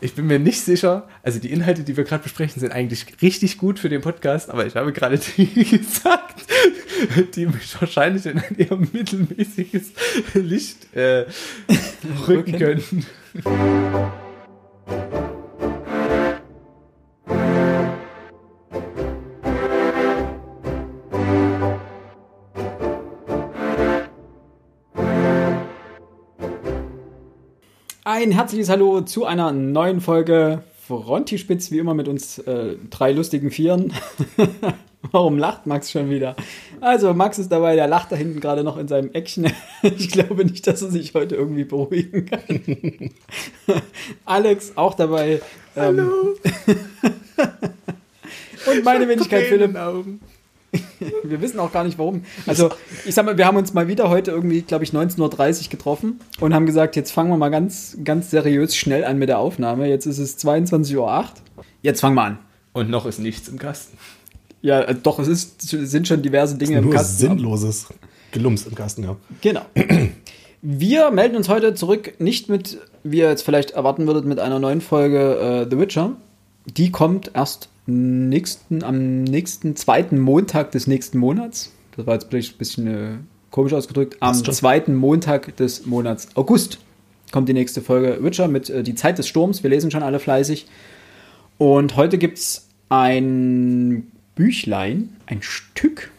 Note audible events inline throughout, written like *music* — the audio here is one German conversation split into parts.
ich bin mir nicht sicher, also die Inhalte, die wir gerade besprechen, sind eigentlich richtig gut für den Podcast, aber ich habe gerade die *laughs* gesagt, die mich wahrscheinlich in ein eher mittelmäßiges Licht äh, *laughs* rücken können. Ein herzliches Hallo zu einer neuen Folge Frontispitz, wie immer mit uns äh, drei lustigen Vieren. *laughs* Warum lacht Max schon wieder? Also, Max ist dabei, der lacht da hinten gerade noch in seinem Eckchen. *laughs* Ich glaube nicht, dass er sich heute irgendwie beruhigen kann. *laughs* Alex auch dabei. Ähm, Hallo. Und meine Wenigkeit Philipp. Augen. *laughs* wir wissen auch gar nicht warum. Also, ich sag mal, wir haben uns mal wieder heute irgendwie, glaube ich, 19.30 Uhr getroffen und haben gesagt, jetzt fangen wir mal ganz, ganz seriös schnell an mit der Aufnahme. Jetzt ist es 22.08 Uhr. Jetzt fangen wir an. Und noch ist nichts im Kasten. Ja, äh, doch, es ist, sind schon diverse Dinge im Kasten. Sinnloses Gelumps im Kasten, ja. Genau. Wir melden uns heute zurück, nicht mit, wie ihr jetzt vielleicht erwarten würdet, mit einer neuen Folge äh, The Witcher. Die kommt erst nächsten, am nächsten zweiten Montag des nächsten Monats. Das war jetzt vielleicht ein bisschen äh, komisch ausgedrückt. Am zweiten Montag des Monats August kommt die nächste Folge Witcher mit äh, Die Zeit des Sturms. Wir lesen schon alle fleißig. Und heute gibt es ein Büchlein, ein Stück,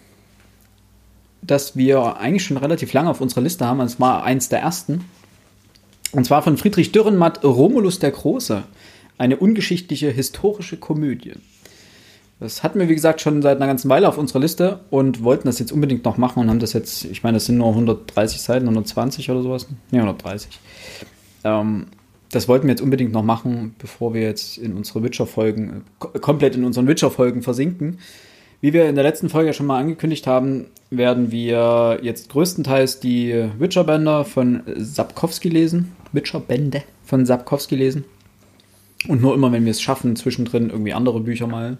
das wir eigentlich schon relativ lange auf unserer Liste haben. Es war eins der ersten. Und zwar von Friedrich Dürrenmatt, Romulus der Große. Eine ungeschichtliche historische Komödie. Das hatten wir, wie gesagt, schon seit einer ganzen Weile auf unserer Liste und wollten das jetzt unbedingt noch machen und haben das jetzt, ich meine, das sind nur 130 Seiten, 120 oder sowas. Ne, 130. Ähm, das wollten wir jetzt unbedingt noch machen, bevor wir jetzt in unsere Witcher-Folgen, komplett in unseren Witcher-Folgen versinken. Wie wir in der letzten Folge schon mal angekündigt haben, werden wir jetzt größtenteils die Witcher-Bänder von Sapkowski lesen. Witcher-Bände von Sapkowski lesen. Und nur immer, wenn wir es schaffen, zwischendrin irgendwie andere Bücher mal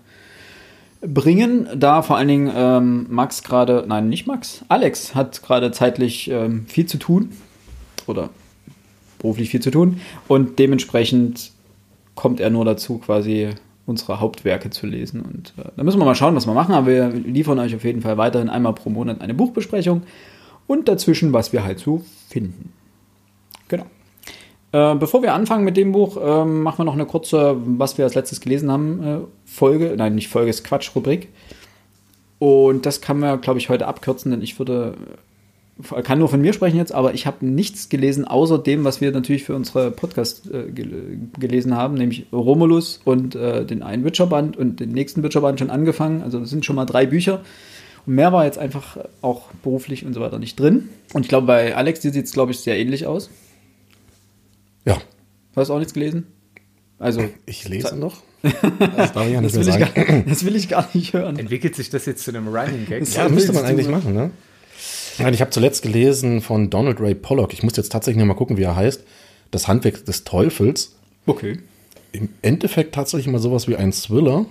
bringen, da vor allen Dingen ähm, Max gerade, nein, nicht Max, Alex hat gerade zeitlich ähm, viel zu tun oder beruflich viel zu tun und dementsprechend kommt er nur dazu, quasi unsere Hauptwerke zu lesen. Und äh, da müssen wir mal schauen, was wir machen, aber wir liefern euch auf jeden Fall weiterhin einmal pro Monat eine Buchbesprechung und dazwischen, was wir halt so finden. Äh, bevor wir anfangen mit dem Buch, äh, machen wir noch eine kurze, was wir als letztes gelesen haben, äh, Folge. Nein, nicht Folge, ist Quatsch, Rubrik. Und das kann man, glaube ich, heute abkürzen, denn ich würde, äh, kann nur von mir sprechen jetzt, aber ich habe nichts gelesen, außer dem, was wir natürlich für unsere Podcast äh, gel gelesen haben, nämlich Romulus und den einen Witcherband und den nächsten Witcherband schon angefangen. Also das sind schon mal drei Bücher. Und mehr war jetzt einfach auch beruflich und so weiter nicht drin. Und ich glaube, bei Alex, die sieht es, glaube ich, sehr ähnlich aus. Ja. Du hast auch nichts gelesen? Also. *laughs* Ich lese noch. *laughs* Das darf ich ja nicht das mehr sagen. Gar, *laughs* das will ich gar nicht hören. Entwickelt sich das jetzt zu einem Running Gag? Ja, müsste man eigentlich machen, ne? Ich habe zuletzt gelesen von Donald Ray Pollock. Ich muss jetzt tatsächlich noch mal gucken, wie er heißt. Das Handwerk des Teufels. Okay. Im Endeffekt tatsächlich mal sowas wie ein Thriller.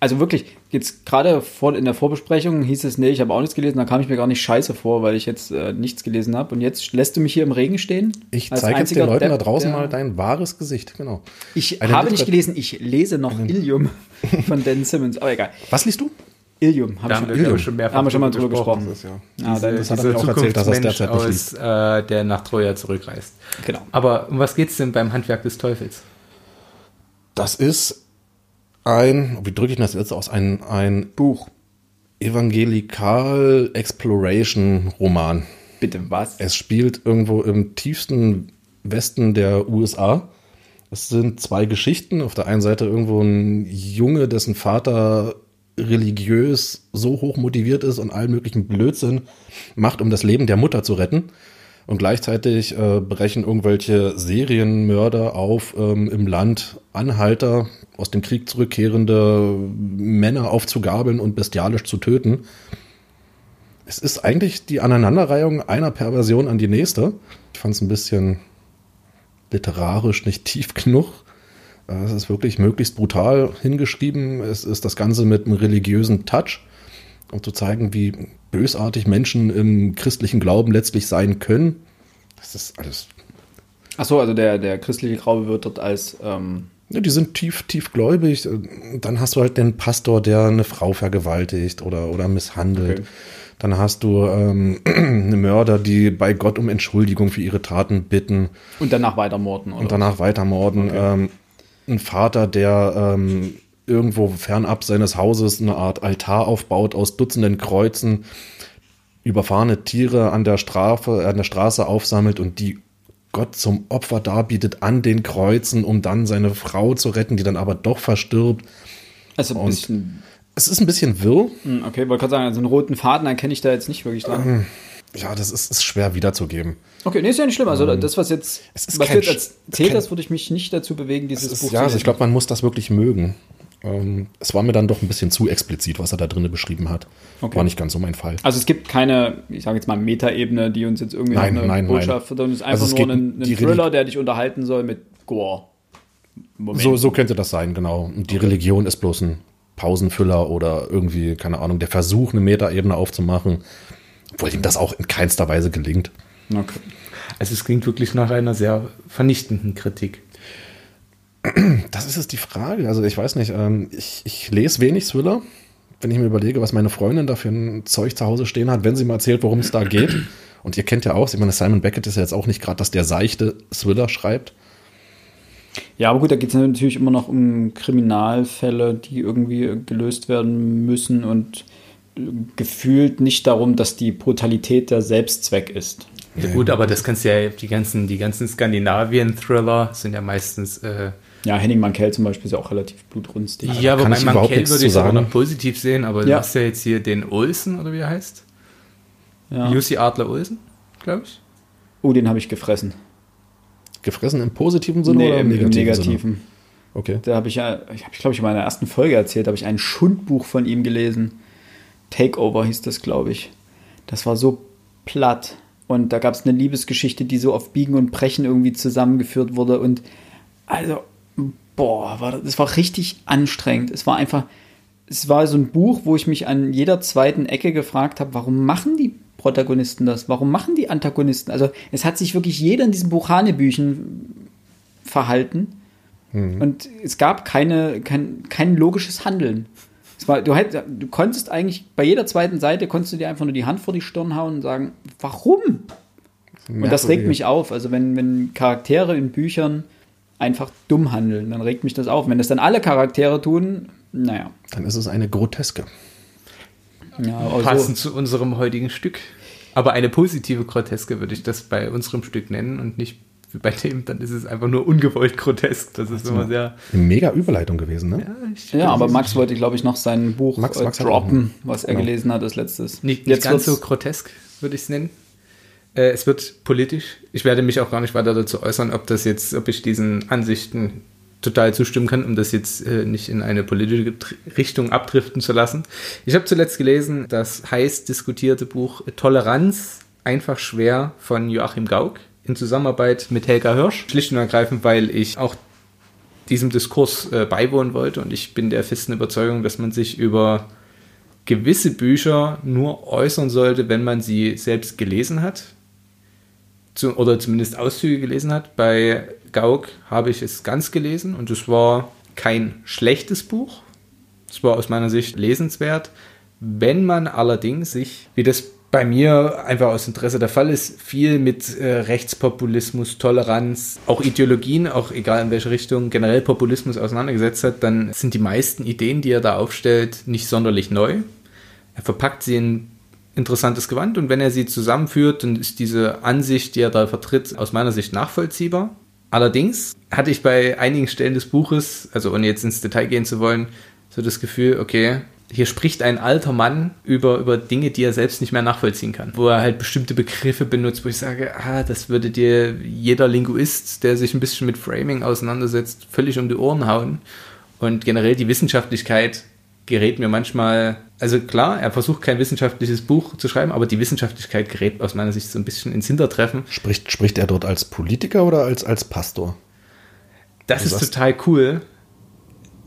Also wirklich, jetzt gerade in der Vorbesprechung hieß es, nee, ich habe auch nichts gelesen, da kam ich mir gar nicht scheiße vor, weil ich jetzt äh, nichts gelesen habe. Und jetzt lässt du mich hier im Regen stehen? Ich zeige jetzt den Leuten Depp, da draußen mal dein wahres Gesicht, genau. Ich Eine habe nicht gelesen, ich lese noch Ilium *laughs* von Dan Simmons, aber egal. Was liest du? Ilium. Hab da haben, wir schon mehrfach haben wir schon mal drüber gesprochen. gesprochen. Das, ja. diese, das hat er auch erzählt, dass er es derzeit nicht liest. Aus, äh, der nach Troja zurückreist. Genau. Aber um was geht es denn beim Handwerk des Teufels? Das ist ein, wie drücke ich das jetzt aus, ein, ein Buch. Evangelikal Exploration Roman. Bitte, was? Es spielt irgendwo im tiefsten Westen der USA. Es sind zwei Geschichten. Auf der einen Seite irgendwo ein Junge, dessen Vater religiös so hoch motiviert ist und allen möglichen Blödsinn macht, um das Leben der Mutter zu retten. Und gleichzeitig äh, brechen irgendwelche Serienmörder auf ähm, im Land Anhalter, aus dem Krieg zurückkehrende Männer aufzugabeln und bestialisch zu töten. Es ist eigentlich die Aneinanderreihung einer Perversion an die nächste. Ich fand es ein bisschen literarisch nicht tief genug. Es ist wirklich möglichst brutal hingeschrieben. Es ist das Ganze mit einem religiösen Touch, um zu zeigen, wie bösartig Menschen im christlichen Glauben letztlich sein können. Das ist alles. Ach so, also der, der christliche Glaube wird dort als ähm, Ja, die sind tief, tief gläubig. Dann hast du halt den Pastor, der eine Frau vergewaltigt oder, oder misshandelt. Okay. Dann hast du ähm, *clears throat* eine Mörder, die bei Gott um Entschuldigung für ihre Taten bitten Und danach weiter morden, oder? und danach weitermorden. Ähm, ein Vater, der ähm, irgendwo fernab seines Hauses eine Art Altar aufbaut aus Dutzenden Kreuzen, überfahrene Tiere an der, Strafe, an der Straße aufsammelt und die Gott zum Opfer darbietet an den Kreuzen, um dann seine Frau zu retten, die dann aber doch verstirbt. also ein und- bisschen. Es ist ein bisschen wirr. Hm, Okay, wollte gerade sagen, also einen roten Faden erkenne ich da jetzt nicht wirklich dran. Ja, das ist, ist schwer wiederzugeben. Okay, nee, ist ja nicht schlimm. Also das, was jetzt, Ähm, Es ist was kein jetzt erzählt hast, würde ich mich nicht dazu bewegen, dieses Es ist, Buch ja, zu also ich glaube, man muss das wirklich mögen. Ähm, es war mir dann doch ein bisschen zu explizit, was er da drinnen beschrieben hat. Okay. War nicht ganz so mein Fall. Also es gibt keine, ich sage jetzt mal, Metaebene, die uns jetzt irgendwie Nein, eine nein, Botschaft nein. sondern es ist Also einfach es nur ein, ein Thriller, der dich unterhalten soll mit Gore. Moment. So, so könnte das sein, genau. Und die Religion ist bloß ein Pausenfüller oder irgendwie, keine Ahnung, der Versuch, eine Metaebene aufzumachen, obwohl ihm das auch in keinster Weise gelingt. Okay. Also es klingt wirklich nach einer sehr vernichtenden Kritik. Das ist es die Frage. Also ich weiß nicht, ähm, ich, ich lese wenig Thriller, wenn ich mir überlege, was meine Freundin da für ein Zeug zu Hause stehen hat, wenn sie mal erzählt, worum es da geht. Und ihr kennt ja auch, ich meine, Simon Beckett ist ja jetzt auch nicht gerade, dass der seichte Thriller schreibt. Ja, aber gut, da geht es natürlich immer noch um Kriminalfälle, die irgendwie gelöst werden müssen und gefühlt nicht darum, dass die Brutalität der Selbstzweck ist. Ja, gut, aber das kannst du ja, die ganzen, die ganzen Skandinavien-Thriller sind ja meistens. Äh, Ja, Henning Mankell zum Beispiel ist ja auch relativ blutrünstig. ja, ich überhaupt Mankell würde zu ich aber sagen. noch positiv sehen, aber du Ja. hast ja jetzt hier den Olsen, oder wie er heißt? Ja. Lucy Adler Olsen, glaube ich. Oh, den habe ich gefressen. Gefressen im positiven Sinne Nee, oder im, im im negativen, negativen. Sinne? Okay. Da habe ich ja, ich habe, glaube ich, in meiner ersten Folge erzählt, habe ich ein Schundbuch von ihm gelesen. Takeover hieß das, glaube ich. Das war so platt. Und da gab es eine Liebesgeschichte, die so auf Biegen und Brechen irgendwie zusammengeführt wurde. Und also, boah, war das, das war richtig anstrengend. Es war einfach, es war so ein Buch, wo ich mich an jeder zweiten Ecke gefragt habe, warum machen die Protagonisten das? Warum machen die Antagonisten? Also, es hat sich wirklich jeder in diesen Buch Hanebüchen verhalten. Und es gab keine, kein, kein logisches Handeln. War, du, hätt, du konntest eigentlich, bei jeder zweiten Seite konntest du dir einfach nur die Hand vor die Stirn hauen und sagen, warum? Und das regt mich auf. Also wenn, wenn Charaktere in Büchern einfach dumm handeln, dann regt mich das auf. Wenn das dann alle Charaktere tun, naja. Dann ist es eine Groteske. Ja, aber Passend zu unserem heutigen Stück. Aber eine positive Groteske würde ich das bei unserem Stück nennen und nicht wie bei dem, dann ist es einfach nur ungewollt grotesk. Das ist immer sehr. Eine mega Überleitung gewesen, ne? Ja, ich- ja, aber Max wollte, glaube ich, noch sein Buch Max- äh, Max droppen, was er Genau. gelesen hat als letztes. Nicht, nicht Jetzt ganz so grotesk, würde ich es nennen. Äh, es wird politisch. Ich werde mich auch gar nicht weiter dazu äußern, ob das jetzt, ob ich diesen Ansichten total zustimmen kann, um das jetzt äh, nicht in eine politische Richtung abdriften zu lassen. Ich habe zuletzt gelesen das heiß diskutierte Buch Toleranz, einfach schwer von Joachim Gauck in Zusammenarbeit mit Helga Hirsch. Schlicht und ergreifend, weil ich auch diesem Diskurs äh, beiwohnen wollte und ich bin der festen Überzeugung, dass man sich über gewisse Bücher nur äußern sollte, wenn man sie selbst gelesen hat. Oder zumindest Auszüge gelesen hat. Bei Gauck habe ich es ganz gelesen und es war kein schlechtes Buch. Es war aus meiner Sicht lesenswert. Wenn man allerdings sich, wie das bei mir einfach aus Interesse der Fall ist, viel mit äh, Rechtspopulismus, Toleranz, auch Ideologien, auch egal in welche Richtung, generell Populismus auseinandergesetzt hat, dann sind die meisten Ideen, die er da aufstellt, nicht sonderlich neu. Er verpackt sie in interessantes Gewand und wenn er sie zusammenführt, dann ist diese Ansicht, die er da vertritt, aus meiner Sicht nachvollziehbar. Allerdings hatte ich bei einigen Stellen des Buches, also ohne jetzt ins Detail gehen zu wollen, so das Gefühl, okay, hier spricht ein alter Mann über, über Dinge, die er selbst nicht mehr nachvollziehen kann. Wo er halt bestimmte Begriffe benutzt, wo ich sage, ah, das würde dir jeder Linguist, der sich ein bisschen mit Framing auseinandersetzt, völlig um die Ohren hauen. Und generell die Wissenschaftlichkeit gerät mir manchmal, also klar, er versucht kein wissenschaftliches Buch zu schreiben, aber die Wissenschaftlichkeit gerät aus meiner Sicht so ein bisschen ins Hintertreffen. Spricht, spricht er dort als Politiker oder als, als Pastor? Das Du ist sagst- total cool.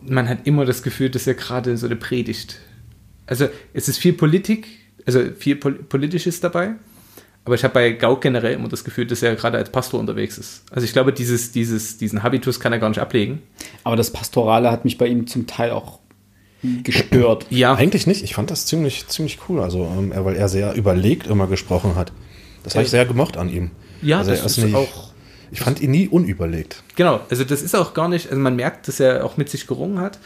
Man hat immer das Gefühl, dass er gerade so eine Predigt. Also es ist viel Politik, also viel Pol Politisches dabei, Aber ich habe bei Gauck generell immer das Gefühl, dass er gerade als Pastor unterwegs ist. Also ich glaube, dieses, dieses, diesen Habitus kann er gar nicht ablegen. Aber das Pastorale hat mich bei ihm zum Teil auch gestört. Ja. Eigentlich nicht. Ich fand das ziemlich, ziemlich cool. Also, ähm, weil er sehr überlegt immer gesprochen hat. Das habe ich sehr gemocht an ihm. Ja, also das ist nicht, auch. Ich fand ihn nie unüberlegt. Genau, also das ist auch gar nicht, also man merkt, dass er auch mit sich gerungen hat.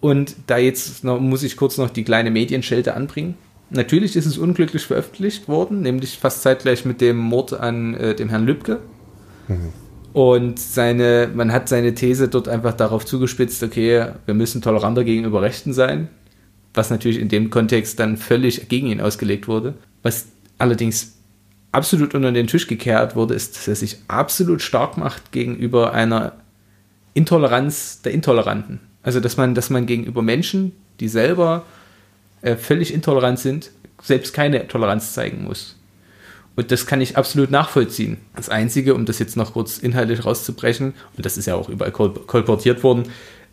Und da jetzt noch, muss ich kurz noch die kleine Medienschelte anbringen. Natürlich ist es unglücklich veröffentlicht worden, nämlich fast zeitgleich mit dem Mord an äh, dem Herrn Lübcke. Mhm. Und seine, man hat seine These dort einfach darauf zugespitzt, okay, wir müssen toleranter gegenüber Rechten sein, was natürlich in dem Kontext dann völlig gegen ihn ausgelegt wurde. Was allerdings absolut unter den Tisch gekehrt wurde, ist, dass er sich absolut stark macht gegenüber einer Intoleranz der Intoleranten. Also, dass man, dass man gegenüber Menschen, die selber äh, völlig intolerant sind, selbst keine Toleranz zeigen muss. Und das kann ich absolut nachvollziehen. Das Einzige, um das jetzt noch kurz inhaltlich rauszubrechen, und das ist ja auch überall kol kolportiert worden,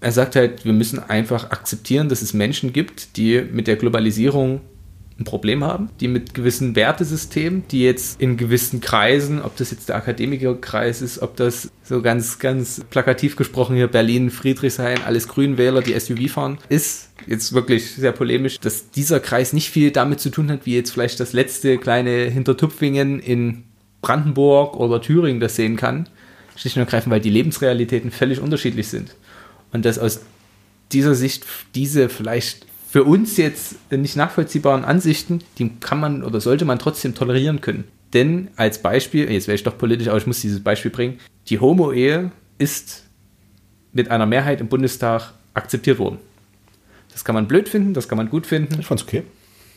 er sagt halt, wir müssen einfach akzeptieren, dass es Menschen gibt, die mit der Globalisierung ein Problem haben, die mit gewissen Wertesystemen, die jetzt in gewissen Kreisen, ob das jetzt der Akademikerkreis ist, ob das so ganz, ganz plakativ gesprochen hier Berlin, Friedrichshain, alles Grünwähler, die SUV fahren, ist jetzt wirklich sehr polemisch, dass dieser Kreis nicht viel damit zu tun hat, wie jetzt vielleicht das letzte kleine Hintertupfingen in Brandenburg oder Thüringen das sehen kann. Schlicht und ergreifend, weil die Lebensrealitäten völlig unterschiedlich sind. Und dass aus dieser Sicht diese vielleicht für uns jetzt nicht nachvollziehbaren Ansichten, die kann man oder sollte man trotzdem tolerieren können. Denn als Beispiel, jetzt wäre ich doch politisch, aber ich muss dieses Beispiel bringen, die Homo-Ehe ist mit einer Mehrheit im Bundestag akzeptiert worden. Das kann man blöd finden, das kann man gut finden. Ich fand's okay.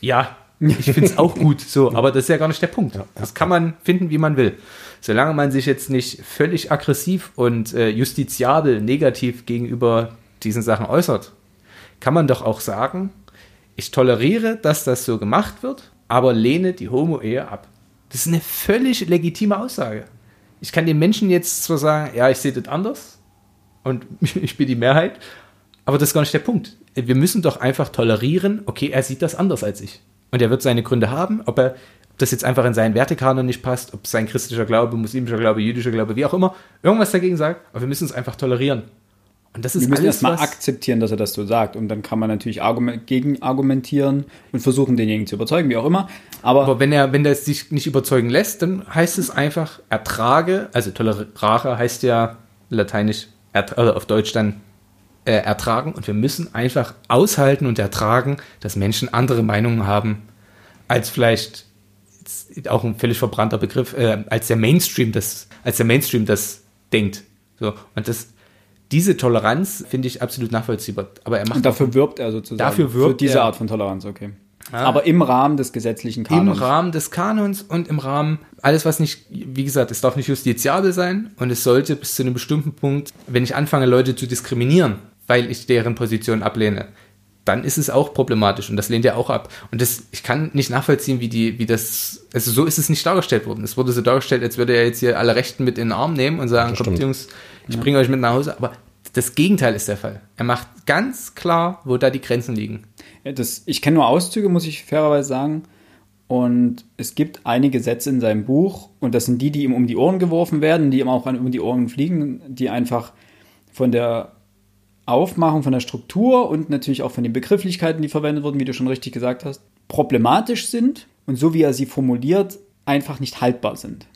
Ja, ich finde es *laughs* auch gut, so, aber das ist ja gar nicht der Punkt. Das kann man finden, wie man will. Solange man sich jetzt nicht völlig aggressiv und äh, justiziabel negativ gegenüber diesen Sachen äußert, kann man doch auch sagen, ich toleriere, dass das so gemacht wird, aber lehne die Homo-Ehe ab. Das ist eine völlig legitime Aussage. Ich kann den Menschen jetzt zwar sagen, ja, ich sehe das anders und *laughs* ich bin die Mehrheit, aber das ist gar nicht der Punkt. Wir müssen doch einfach tolerieren, okay, er sieht das anders als ich. Und er wird seine Gründe haben, ob er ob das jetzt einfach in seinen Wertekanon nicht passt, ob sein christlicher Glaube, muslimischer Glaube, jüdischer Glaube, wie auch immer, irgendwas dagegen sagt, aber wir müssen es einfach tolerieren. Und das ist Wir müssen erstmal akzeptieren, dass er das so sagt. Und dann kann man natürlich argument gegen argumentieren und versuchen, denjenigen zu überzeugen, wie auch immer. Aber, Aber wenn er, wenn er sich nicht überzeugen lässt, dann heißt es einfach ertrage, also tolerare heißt ja lateinisch, also auf Deutsch dann äh, ertragen. Und wir müssen einfach aushalten und ertragen, dass Menschen andere Meinungen haben, als vielleicht auch ein völlig verbrannter Begriff, äh, als der Mainstream das, als der Mainstream das denkt. So, und das, diese Toleranz finde ich absolut nachvollziehbar. Aber er macht und dafür wirbt er sozusagen. Dafür wirbt für diese er. Art von Toleranz, okay. Ja. Aber im Rahmen des gesetzlichen Kanons. Im Rahmen des Kanons und im Rahmen, alles was nicht, wie gesagt, es darf nicht justiziabel sein und es sollte bis zu einem bestimmten Punkt, wenn ich anfange, Leute zu diskriminieren, weil ich deren Position ablehne, dann ist es auch problematisch und das lehnt er auch ab. Und das, ich kann nicht nachvollziehen, wie die, wie das, also so ist es nicht dargestellt worden. Es wurde so dargestellt, als würde er jetzt hier alle Rechten mit in den Arm nehmen und sagen, kommt Jungs, ich ja. bringe euch mit nach Hause. Aber das Gegenteil ist der Fall. Er macht ganz klar, wo da die Grenzen liegen. Ja, das, ich kenne nur Auszüge, muss ich fairerweise sagen. Und es gibt einige Sätze in seinem Buch, und das sind die, die ihm um die Ohren geworfen werden, die ihm auch um die Ohren fliegen, die einfach von der Aufmachung, von der Struktur und natürlich auch von den Begrifflichkeiten, die verwendet wurden, wie du schon richtig gesagt hast, problematisch sind und so wie er sie formuliert, einfach nicht haltbar sind.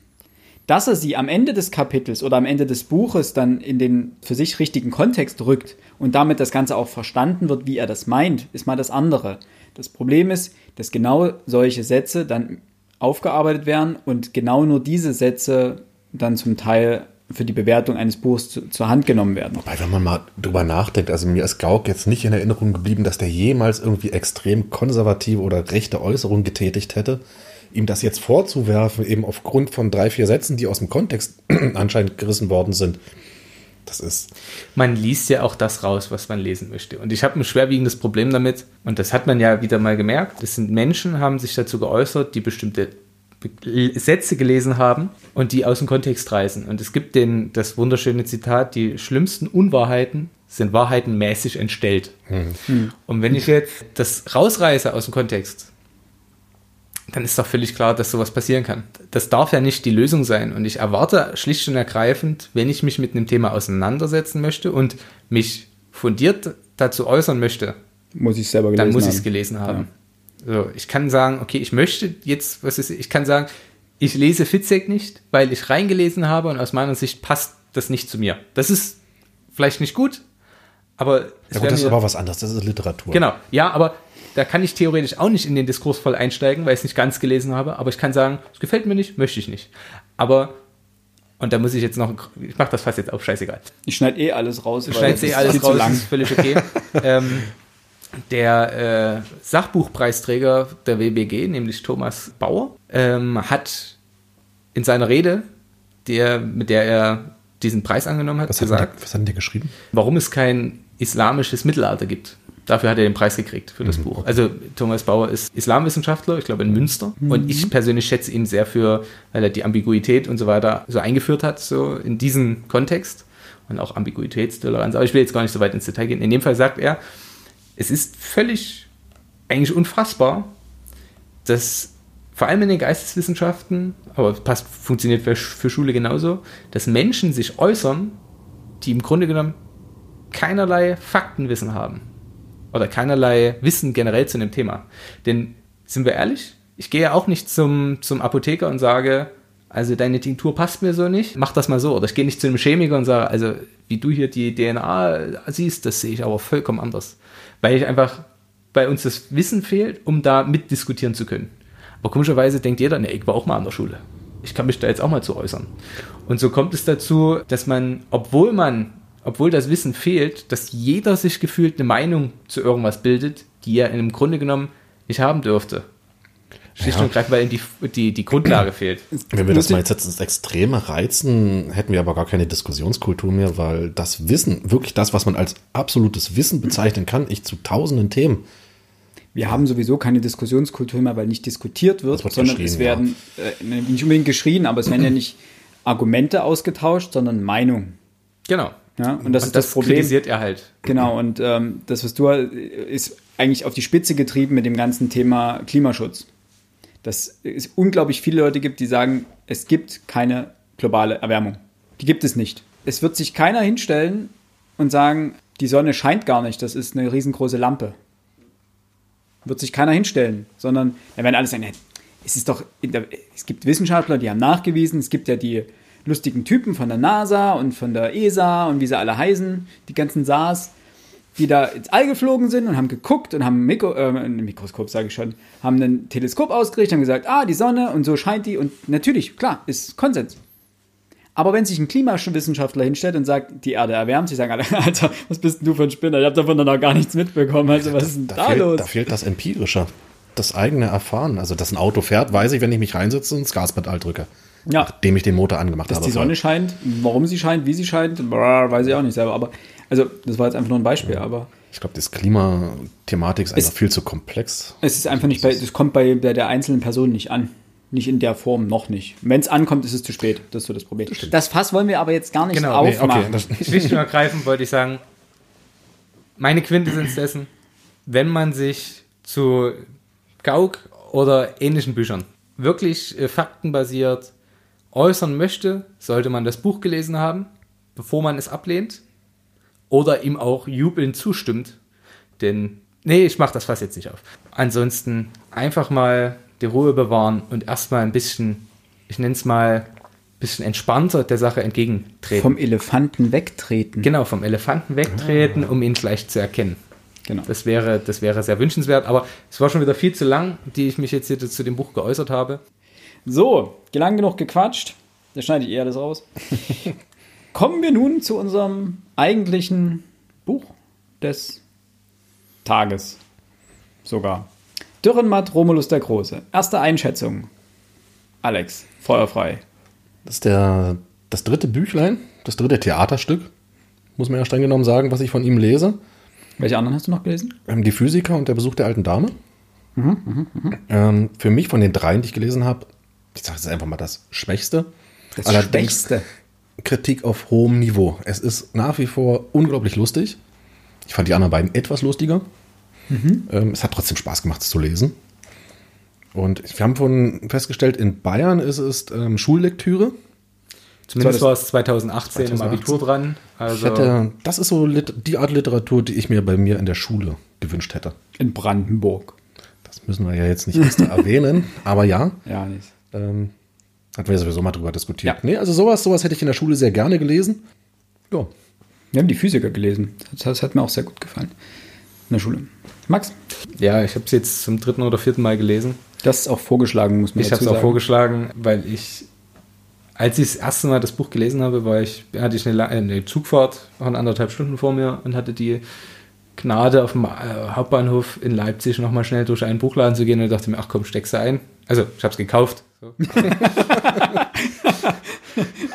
Dass er sie am Ende des Kapitels oder am Ende des Buches dann in den für sich richtigen Kontext rückt und damit das Ganze auch verstanden wird, wie er das meint, ist mal das andere. Das Problem ist, dass genau solche Sätze dann aufgearbeitet werden und genau nur diese Sätze dann zum Teil für die Bewertung eines Buchs zu, zur Hand genommen werden. Wobei, wenn man mal drüber nachdenkt, also mir ist Gauck jetzt nicht in Erinnerung geblieben, dass der jemals irgendwie extrem konservative oder rechte Äußerungen getätigt hätte ihm das jetzt vorzuwerfen, eben aufgrund von drei, vier Sätzen, die aus dem Kontext *clears throat* anscheinend gerissen worden sind, das ist. Man liest ja auch das raus, was man lesen möchte. Und ich habe ein schwerwiegendes Problem damit, und das hat man ja wieder mal gemerkt. Es sind Menschen, haben sich dazu geäußert, die bestimmte Sätze gelesen haben und die aus dem Kontext reißen. Und es gibt den, das wunderschöne Zitat, die schlimmsten Unwahrheiten sind Wahrheiten mäßig entstellt. Hm. Und wenn ich jetzt das rausreiße aus dem Kontext, dann ist doch völlig klar, dass sowas passieren kann. Das darf ja nicht die Lösung sein. Und ich erwarte schlicht und ergreifend, wenn ich mich mit einem Thema auseinandersetzen möchte und mich fundiert dazu äußern möchte, Muss ich selber gelesen dann muss ich es gelesen haben. So, ich kann sagen, okay, ich möchte jetzt, was ist, ich kann sagen, ich lese Fitzek nicht, weil ich reingelesen habe und aus meiner Sicht passt das nicht zu mir. Das ist vielleicht nicht gut, aber es Ja, gut, das ist aber was anderes, das ist Literatur. Genau, ja, aber da kann ich theoretisch auch nicht in den Diskurs voll einsteigen, weil ich es nicht ganz gelesen habe, aber ich kann sagen, es gefällt mir nicht, möchte ich nicht. Aber, und da muss ich jetzt noch, ich mache das fast jetzt auch scheißegal. Ich schneide eh alles raus. Schneidest das eh ist alles raus, lang. ist völlig okay. *laughs* ähm, der äh, Sachbuchpreisträger der WBG, nämlich Thomas Bauer, ähm, hat in seiner Rede, der, mit der er diesen Preis angenommen hat, Was, hat gesagt, der, was hat denn der geschrieben? warum es kein islamisches Mittelalter gibt. Dafür hat er den Preis gekriegt für das Buch. Also Thomas Bauer ist Islamwissenschaftler, ich glaube in Münster. Und ich persönlich schätze ihn sehr für, weil er die Ambiguität und so weiter so eingeführt hat, so in diesen Kontext. Und auch Ambiguitätstoleranz. Aber ich will jetzt gar nicht so weit ins Detail gehen. In dem Fall sagt er, es ist völlig eigentlich unfassbar, dass vor allem in den Geisteswissenschaften, aber passt, funktioniert für, für Schule genauso, dass Menschen sich äußern, die im Grunde genommen keinerlei Faktenwissen haben. Oder keinerlei Wissen generell zu einem Thema. Denn, sind wir ehrlich, ich gehe ja auch nicht zum, zum Apotheker und sage, also deine Tinktur passt mir so nicht, mach das mal so. Oder ich gehe nicht zu einem Chemiker und sage, also wie du hier die DNA siehst, das sehe ich aber vollkommen anders. Weil ich einfach, bei uns das Wissen fehlt, um da mitdiskutieren zu können. Aber komischerweise denkt jeder, ne, ich war auch mal an der Schule. Ich kann mich da jetzt auch mal zu äußern. Und so kommt es dazu, dass man, obwohl man, obwohl das Wissen fehlt, dass jeder sich gefühlt eine Meinung zu irgendwas bildet, die er im Grunde genommen nicht haben dürfte. Schlicht Ja. und greifend, weil ihm die, die, die Grundlage fehlt. Wenn wir das mal jetzt ins Extreme reizen, hätten wir aber gar keine Diskussionskultur mehr, weil das Wissen, wirklich das, was man als absolutes Wissen bezeichnen kann, ich zu tausenden Themen. Wir haben sowieso keine Diskussionskultur mehr, weil nicht diskutiert wird, wird sondern es werden äh, nicht unbedingt geschrien, aber es werden ja nicht Argumente ausgetauscht, sondern Meinungen. Genau. Ja, und das und ist das, Problem. kritisiert er halt. Genau, und ähm, das, was du äh, ist eigentlich auf die Spitze getrieben mit dem ganzen Thema Klimaschutz. Dass es unglaublich viele Leute gibt, die sagen, es gibt keine globale Erwärmung. Die gibt es nicht. Es wird sich keiner hinstellen und sagen, die Sonne scheint gar nicht, das ist eine riesengroße Lampe. Wird sich keiner hinstellen, sondern da werden alle sagen, "Nee, es ist doch, der, es gibt Wissenschaftler, die haben nachgewiesen, es gibt ja die lustigen Typen von der NASA und von der ESA und wie sie alle heißen, die ganzen SARS, die da ins All geflogen sind und haben geguckt und haben ein, Mikro, äh, ein Mikroskop, sage ich schon, haben ein Teleskop ausgerichtet, haben gesagt, ah, die Sonne und so scheint die und natürlich, klar, ist Konsens. Aber wenn sich ein Klimawissenschaftler hinstellt und sagt, die Erde erwärmt, sie sagen alle, *laughs* Alter, was bist denn du für ein Spinner? Ich habe davon dann noch gar nichts mitbekommen. Also was ist denn Da, da, fehlt, los? da fehlt das Empirische, das eigene Erfahren. Also, dass ein Auto fährt, weiß ich, wenn ich mich reinsetze und das Gaspedal drücke. Ja. Nachdem ich den Motor angemacht Dass habe. die Sonne scheint, warum sie scheint, wie sie scheint, weiß ich auch nicht selber. Aber also das war jetzt einfach nur ein Beispiel. Aber Ich glaube, das Klimathematik ist einfach Es- viel zu komplex. es ist einfach nicht bei, das kommt bei, der einzelnen Person nicht an. Nicht in der Form, noch nicht. Wenn es ankommt, ist es zu spät. Das ist so das Problem. Das, Fass wollen wir aber jetzt gar nicht Genau, nee, aufmachen. das, Schlicht und ergreifend wollte ich sagen, meine Quintessenz dessen, wenn man sich zu Gauk oder ähnlichen Büchern wirklich äh, faktenbasiert äußern möchte, sollte man das Buch gelesen haben, bevor man es ablehnt oder ihm auch jubelnd zustimmt. Denn, nee, ich mache das fast jetzt nicht auf. Ansonsten einfach mal die Ruhe bewahren und erstmal ein bisschen, ich nenne es mal, ein bisschen entspannter der Sache entgegentreten. Vom Elefanten wegtreten. Genau, vom Elefanten wegtreten, um ihn vielleicht zu erkennen. Genau. Das wäre, das wäre sehr wünschenswert, aber es war schon wieder viel zu lang, die ich mich jetzt hier zu dem Buch geäußert habe. So, lang genug gequatscht. Da schneide ich eher alles raus. *laughs* Kommen wir nun zu unserem eigentlichen Buch des Tages. Sogar. Dürrenmatt Romulus der Große. Erste Einschätzung. Alex, feuerfrei. das ist der, das dritte Büchlein, das dritte Theaterstück, muss man ja streng genommen sagen, was ich von ihm lese. Welche anderen hast du noch gelesen? Ähm, Die Physiker und der Besuch der alten Dame. ähm, für mich von den dreien, die ich gelesen habe, ich sage jetzt einfach mal das Schwächste. Das Allerdings Schwächste. Kritik auf hohem Niveau. Es ist nach wie vor unglaublich lustig. Ich fand die anderen beiden etwas lustiger. Ähm, es hat trotzdem Spaß gemacht, es zu lesen. Und wir haben von festgestellt, in Bayern ist es ähm, Schullektüre. Zumindest war es 2018, im 2018. Abitur dran. Also hätte, das ist so die Art Literatur, die ich mir bei mir in der Schule gewünscht hätte. In Brandenburg. Das müssen wir ja jetzt nicht extra *laughs* erwähnen, aber ja. Ja, nicht. Ähm, hatten wir ja sowieso mal drüber diskutiert. Ja. Nee, also sowas, sowas hätte ich in der Schule sehr gerne gelesen. Ja. Wir haben die Physiker gelesen. Das, das hat mir auch sehr gut gefallen. In der Schule. Max, ja, ich habe es jetzt zum dritten oder vierten Mal gelesen. das ist auch vorgeschlagen, muss man Ich habe dazu es auch sagen. vorgeschlagen, weil ich, als ich das erste Mal das Buch gelesen habe, war ich, hatte ich eine, la- eine Zugfahrt von anderthalb Stunden vor mir und hatte die Gnade, auf dem äh, Hauptbahnhof in Leipzig nochmal schnell durch einen Buchladen zu gehen und dachte mir, ach komm, steckst du ein. Also, ich habe es gekauft. So. *laughs*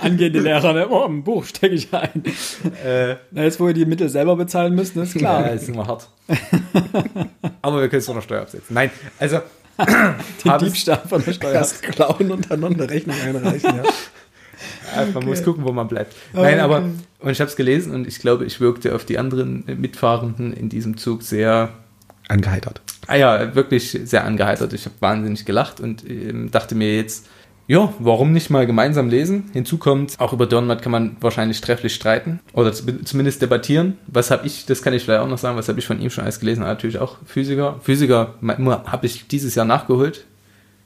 Angehende Lehrer, ne? oh, ein Buch stecke ich ein. äh, Na, jetzt, wo ihr die Mittel selber bezahlen müsst, ist klar. Ja, ist immer hart. *laughs* Aber wir können es von der Steuer absetzen. Nein, also *laughs* Den Diebstahl von der Steuer. Erst klauen und dann noch eine Rechnung einreichen. Ja. Man muss gucken, wo man bleibt. Nein, aber und ich habe es gelesen und ich glaube, ich wirkte auf die anderen Mitfahrenden in diesem Zug sehr, Angeheitert. Ah ja, wirklich sehr angeheitert. Ich habe wahnsinnig gelacht und ähm, dachte mir jetzt, ja, warum nicht mal gemeinsam lesen? Hinzu kommt, auch über Dürrenmatt kann man wahrscheinlich trefflich streiten oder zumindest debattieren. Was habe ich, das kann ich vielleicht auch noch sagen, was habe ich von ihm schon alles gelesen? Natürlich auch Physiker. Physiker habe ich dieses Jahr nachgeholt,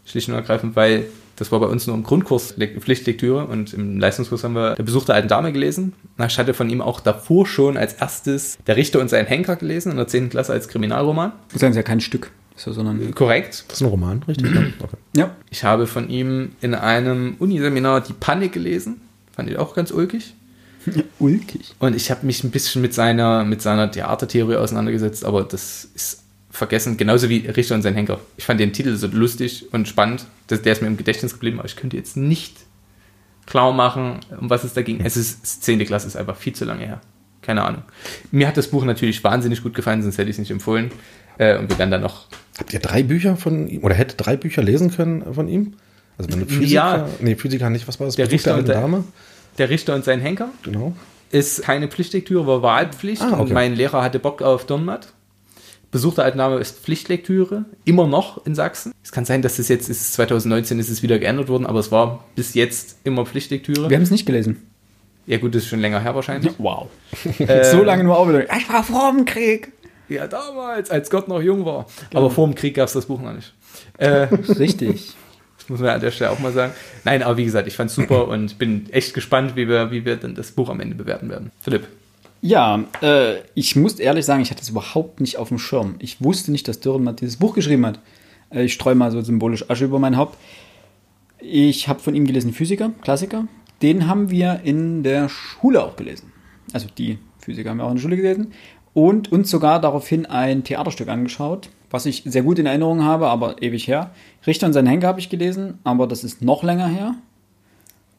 schlicht und ergreifend, weil das war bei uns nur im Grundkurs Le- Pflichtlektüre und im Leistungskurs haben wir der Besuch der alten Dame gelesen. Ich hatte von ihm auch davor schon als erstes Der Richter und sein Henker gelesen, in der 10. Klasse als Kriminalroman. Das ist ja kein Stück, so, sondern. Korrekt. Das ist ein Roman, richtig? Ja. Okay. Ja. Ich habe von ihm in einem Uniseminar Die Panik gelesen. Fand ich auch ganz ulkig. Ulkig. Und ich habe mich ein bisschen mit seiner, mit seiner Theatertheorie auseinandergesetzt, aber das ist vergessen, genauso wie Richter und sein Henker. Ich fand den Titel so lustig und spannend, das, der ist mir im Gedächtnis geblieben, aber ich könnte jetzt nicht klar machen, um was es da ging. Es ist, es 10. Klasse ist einfach viel zu lange her. Keine Ahnung. Mir hat das Buch natürlich wahnsinnig gut gefallen, sonst hätte ich es nicht empfohlen. Äh, und wir werden dann noch Habt ihr drei Bücher von ihm oder hättet drei Bücher lesen können von ihm? Also wenn du Physiker, Ja. nee, Physiker nicht, was war das? Der Richter der und der- Dame? Der Richter und sein Henker. Genau. ist keine Pflichtlektüre, war Wahlpflicht Ah, okay. und mein Lehrer hatte Bock auf Dürrenmatt. Besuch der alten Dame ist Pflichtlektüre, immer noch in Sachsen. Es kann sein, dass es jetzt ist 2019 ist es wieder geändert worden, aber es war bis jetzt immer Pflichtlektüre. Wir haben es nicht gelesen. Ja gut, das ist schon länger her wahrscheinlich. Wow. *laughs* Äh, so lange nur Aufbildung. Ich war vor dem Krieg. Ja, damals, als Gott noch jung war. Aber vor dem Krieg gab es das Buch noch nicht. Äh, Richtig. *laughs* das muss man an der Stelle auch mal sagen. Nein, aber wie gesagt, ich fand es super *clears throat* und bin echt gespannt, wie wir, wie wir dann das Buch am Ende bewerten werden. Philipp. Ja, äh, ich muss ehrlich sagen, ich hatte es überhaupt nicht auf dem Schirm. Ich wusste nicht, dass Dürrenmatt dieses Buch geschrieben hat. Äh, ich streue mal so symbolisch Asche über mein Haupt. Ich habe von ihm gelesen Physiker, Klassiker. Den haben wir in der Schule auch gelesen. Also die Physiker haben wir auch in der Schule gelesen. Und uns sogar daraufhin ein Theaterstück angeschaut, was ich sehr gut in Erinnerung habe, aber ewig her. Richter und sein Henker habe ich gelesen, aber das ist noch länger her.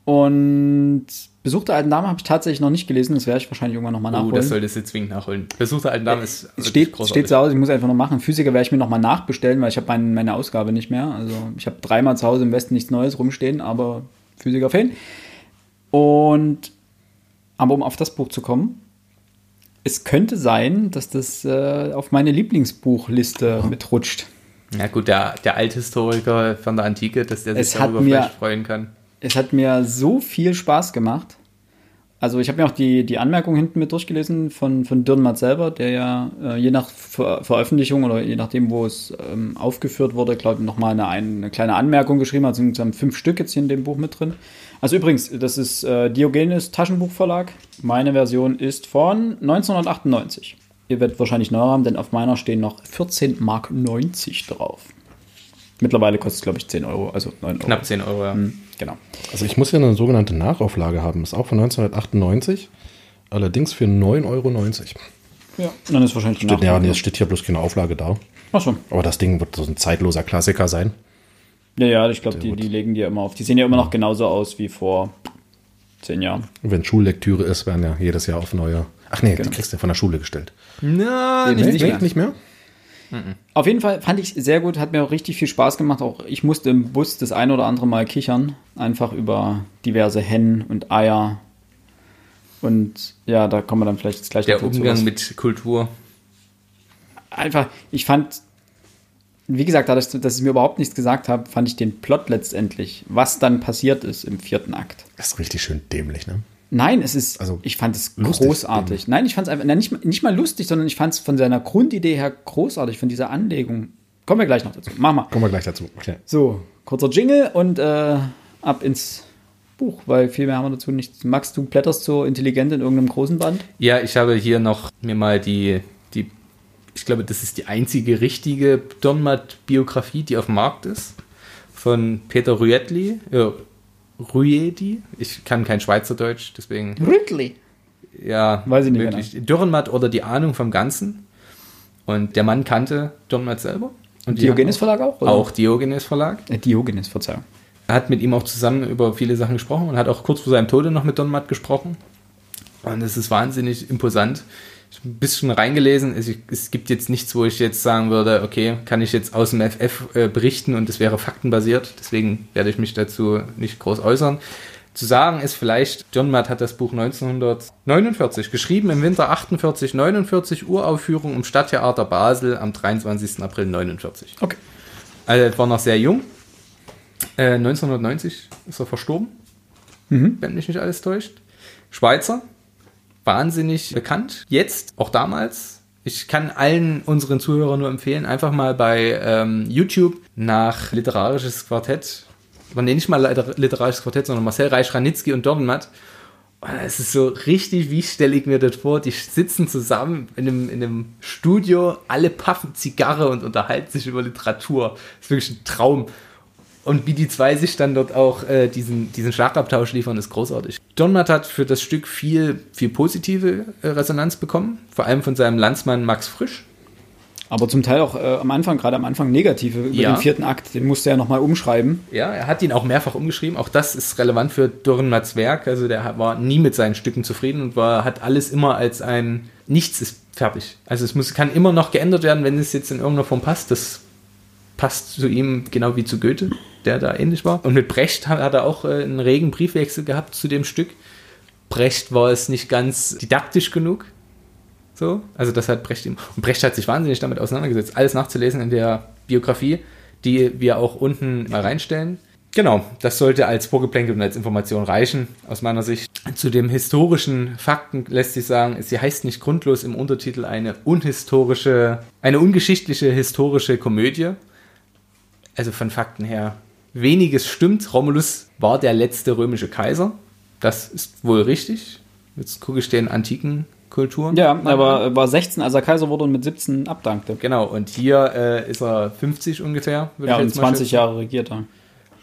Und Besuch der alten Dame habe ich tatsächlich noch nicht gelesen, das werde ich wahrscheinlich irgendwann nochmal Oh, nachholen. das solltest du zwingend nachholen. Besuch der alten Dame ist Es wirklich steht, großartig. steht zu Hause, ich muss einfach noch machen. Physiker werde ich mir nochmal nachbestellen, weil ich habe mein, meine Ausgabe nicht mehr. Also ich habe dreimal zu Hause im Westen nichts Neues rumstehen, aber Physiker fehlen. Und aber um auf das Buch zu kommen, es könnte sein, dass das äh, auf meine Lieblingsbuchliste mitrutscht. Ja gut, der, der Althistoriker von der Antike, dass der sich Es hat darüber mir- vielleicht freuen kann. Es hat mir so viel Spaß gemacht. Also ich habe mir auch die, die Anmerkung hinten mit durchgelesen von, von Dürrenmatt selber, der ja äh, je nach Ver Veröffentlichung oder je nachdem, wo es ähm, aufgeführt wurde, glaube ich, nochmal eine, eine kleine Anmerkung geschrieben hat. Es sind insgesamt fünf Stück jetzt hier in dem Buch mit drin. Also übrigens, das ist äh, Diogenes Taschenbuchverlag. Meine Version ist von 1998. Ihr werdet wahrscheinlich neuer haben, denn auf meiner stehen noch 14 Mark 90 drauf. Mittlerweile kostet es, glaube ich, 10 Euro, also 9 Euro. Knapp 10 Euro, ja. Hm, Genau. Also ich muss ja eine sogenannte Nachauflage haben. Ist auch von 1998. Allerdings für 9,90 Euro. Ja, dann ist wahrscheinlich Steht, ja, nee, es steht hier bloß keine Auflage da. Ach so. Aber das Ding wird so ein zeitloser Klassiker sein. Ja, ja, ich glaube, die, die legen die ja immer auf. Die sehen ja immer noch genauso aus wie vor zehn Jahren. Wenn Schullektüre ist, werden ja jedes Jahr auf neue. Ach nee, Genau. die kriegst du ja von der Schule gestellt. Na, nicht Nee, mehr. nicht mehr? Auf jeden Fall fand ich sehr gut, hat mir auch richtig viel Spaß gemacht. Auch ich musste im Bus das ein oder andere Mal kichern. Einfach über diverse Hennen und Eier. Und ja, da kommen wir dann vielleicht jetzt gleich Der Umgang mit Kultur. einfach, ich fand, wie gesagt, dadurch, dass ich mir überhaupt nichts gesagt habe, fand ich den Plot letztendlich, was dann passiert ist im vierten Akt. Das ist richtig schön dämlich, ne? Nein, es ist, Also, ich fand es lustig, großartig. Nein, ich fand es einfach, nein, nicht, mal- nicht mal lustig, sondern ich fand es von seiner Grundidee her großartig, von dieser Anlegung. Kommen wir gleich noch dazu. Mach mal. Kommen wir gleich dazu. Okay. So, kurzer Jingle und äh, ab ins Buch, weil viel mehr haben wir dazu nicht. Max, du blätterst so intelligent in irgendeinem großen Band. Ja, ich habe hier noch mir mal die, die ich glaube, das ist die einzige richtige Donmat-Biografie, die auf dem Markt ist, von Peter Ruetli, äh, Ruedi. Ich kann kein Schweizerdeutsch, deswegen, Ridley. ja, Weiß ich nicht möglich. Dürrenmatt oder die Ahnung vom Ganzen. Und der Mann kannte Dürrenmatt selber. Und Diogenes haben Verlag auch? auch, auch Diogenes Verlag. Äh, Diogenes, Verzeihung. Er hat mit ihm auch zusammen über viele Sachen gesprochen und hat auch kurz vor seinem Tode noch mit Don Matt gesprochen. Und es ist wahnsinnig imposant. Ein bisschen reingelesen. Es, es gibt jetzt nichts, wo ich jetzt sagen würde, okay, kann ich jetzt aus dem FF äh, berichten und es wäre faktenbasiert. Deswegen werde ich mich dazu nicht groß äußern. Zu sagen ist vielleicht, John Matt hat das Buch 1949 geschrieben, im Winter 48, 49, Uraufführung im Stadttheater Basel am 23. April 49. Okay. Also er war noch sehr jung. Äh, 1990 ist er verstorben, wenn mich nicht alles täuscht. Schweizer, wahnsinnig bekannt. Jetzt, auch damals. Ich kann allen unseren Zuhörern nur empfehlen, einfach mal bei ähm, YouTube nach literarisches Quartett, oder nee, nicht mal liter- literarisches Quartett, sondern Marcel Reich-Ranitzky und Dornmatt. Es ist so richtig, wie stelle ich mir das vor? Die sitzen zusammen in einem, in einem Studio, alle paffen Zigarre und unterhalten sich über Literatur. Das ist wirklich ein Traum. Und wie die zwei sich dann dort auch äh, diesen, diesen Schlagabtausch liefern, ist großartig. John Matt hat für das Stück viel, viel positive äh, Resonanz bekommen, vor allem von seinem Landsmann Max Frisch. Aber zum Teil auch äh, am Anfang, gerade am Anfang negative über Ja. den vierten Akt. Den musste er nochmal umschreiben. Ja, er hat ihn auch mehrfach umgeschrieben. Auch das ist relevant für Dürrenmatts Werk. Also der war nie mit seinen Stücken zufrieden und war, hat alles immer als ein Nichts ist fertig. Also es muss, kann immer noch geändert werden, wenn es jetzt in irgendeiner Form passt. Das passt zu ihm genau wie zu Goethe, der da ähnlich war. Und mit Brecht hat, er auch äh, einen regen Briefwechsel gehabt zu dem Stück. Brecht war es nicht ganz didaktisch genug. So, also das hat Brecht ihm. Und Brecht hat sich wahnsinnig damit auseinandergesetzt, alles nachzulesen in der Biografie, die wir auch unten mal reinstellen. Genau, das sollte als Vorgeplänkel und als Information reichen, aus meiner Sicht. Zu dem historischen Fakten lässt sich sagen, sie heißt nicht grundlos im Untertitel eine unhistorische, eine ungeschichtliche historische Komödie. Also von Fakten her weniges stimmt. Romulus war der letzte römische Kaiser. Das ist wohl richtig. Jetzt gucke ich den antiken Kulturen. Ja, mal er war, war 16, als er Kaiser wurde und mit 17 abdankte. Genau, und hier äh, ist er 50 ungefähr. Ja, ich und jetzt mal 20 schätzen. Jahre regiert er.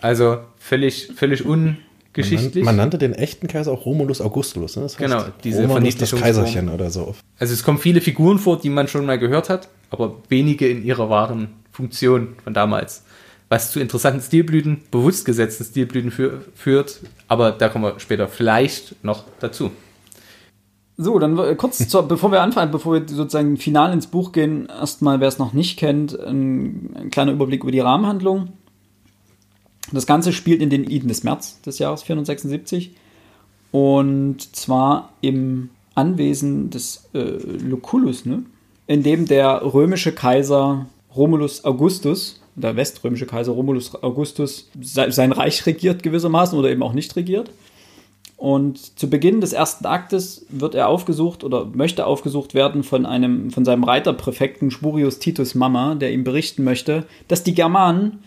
Also völlig, völlig ungeschichtlich. Man, man nannte den echten Kaiser auch Romulus Augustulus. Ne? Das heißt Genau, diese Romulus das. Kaiserchen oder so. Also es kommen viele Figuren vor, die man schon mal gehört hat, aber wenige in ihrer wahren Funktion von damals. Was zu interessanten Stilblüten, bewusst gesetzten Stilblüten für, führt, aber da kommen wir später vielleicht noch dazu. So, dann äh, kurz, *laughs* zur, bevor wir anfangen, bevor wir sozusagen final ins Buch gehen, erstmal, wer es noch nicht kennt, ein, ein kleiner Überblick über die Rahmenhandlung. Das Ganze spielt in den Iden des März des Jahres 476 und zwar im Anwesen des äh, Lucullus, ne? in dem der römische Kaiser Romulus Augustus, der weströmische Kaiser Romulus Augustus, se- sein Reich regiert gewissermaßen oder eben auch nicht regiert. Und zu Beginn des ersten Aktes wird er aufgesucht oder möchte aufgesucht werden von einem, von seinem Reiterpräfekten Spurius Titus Mama, der ihm berichten möchte, dass die Germanen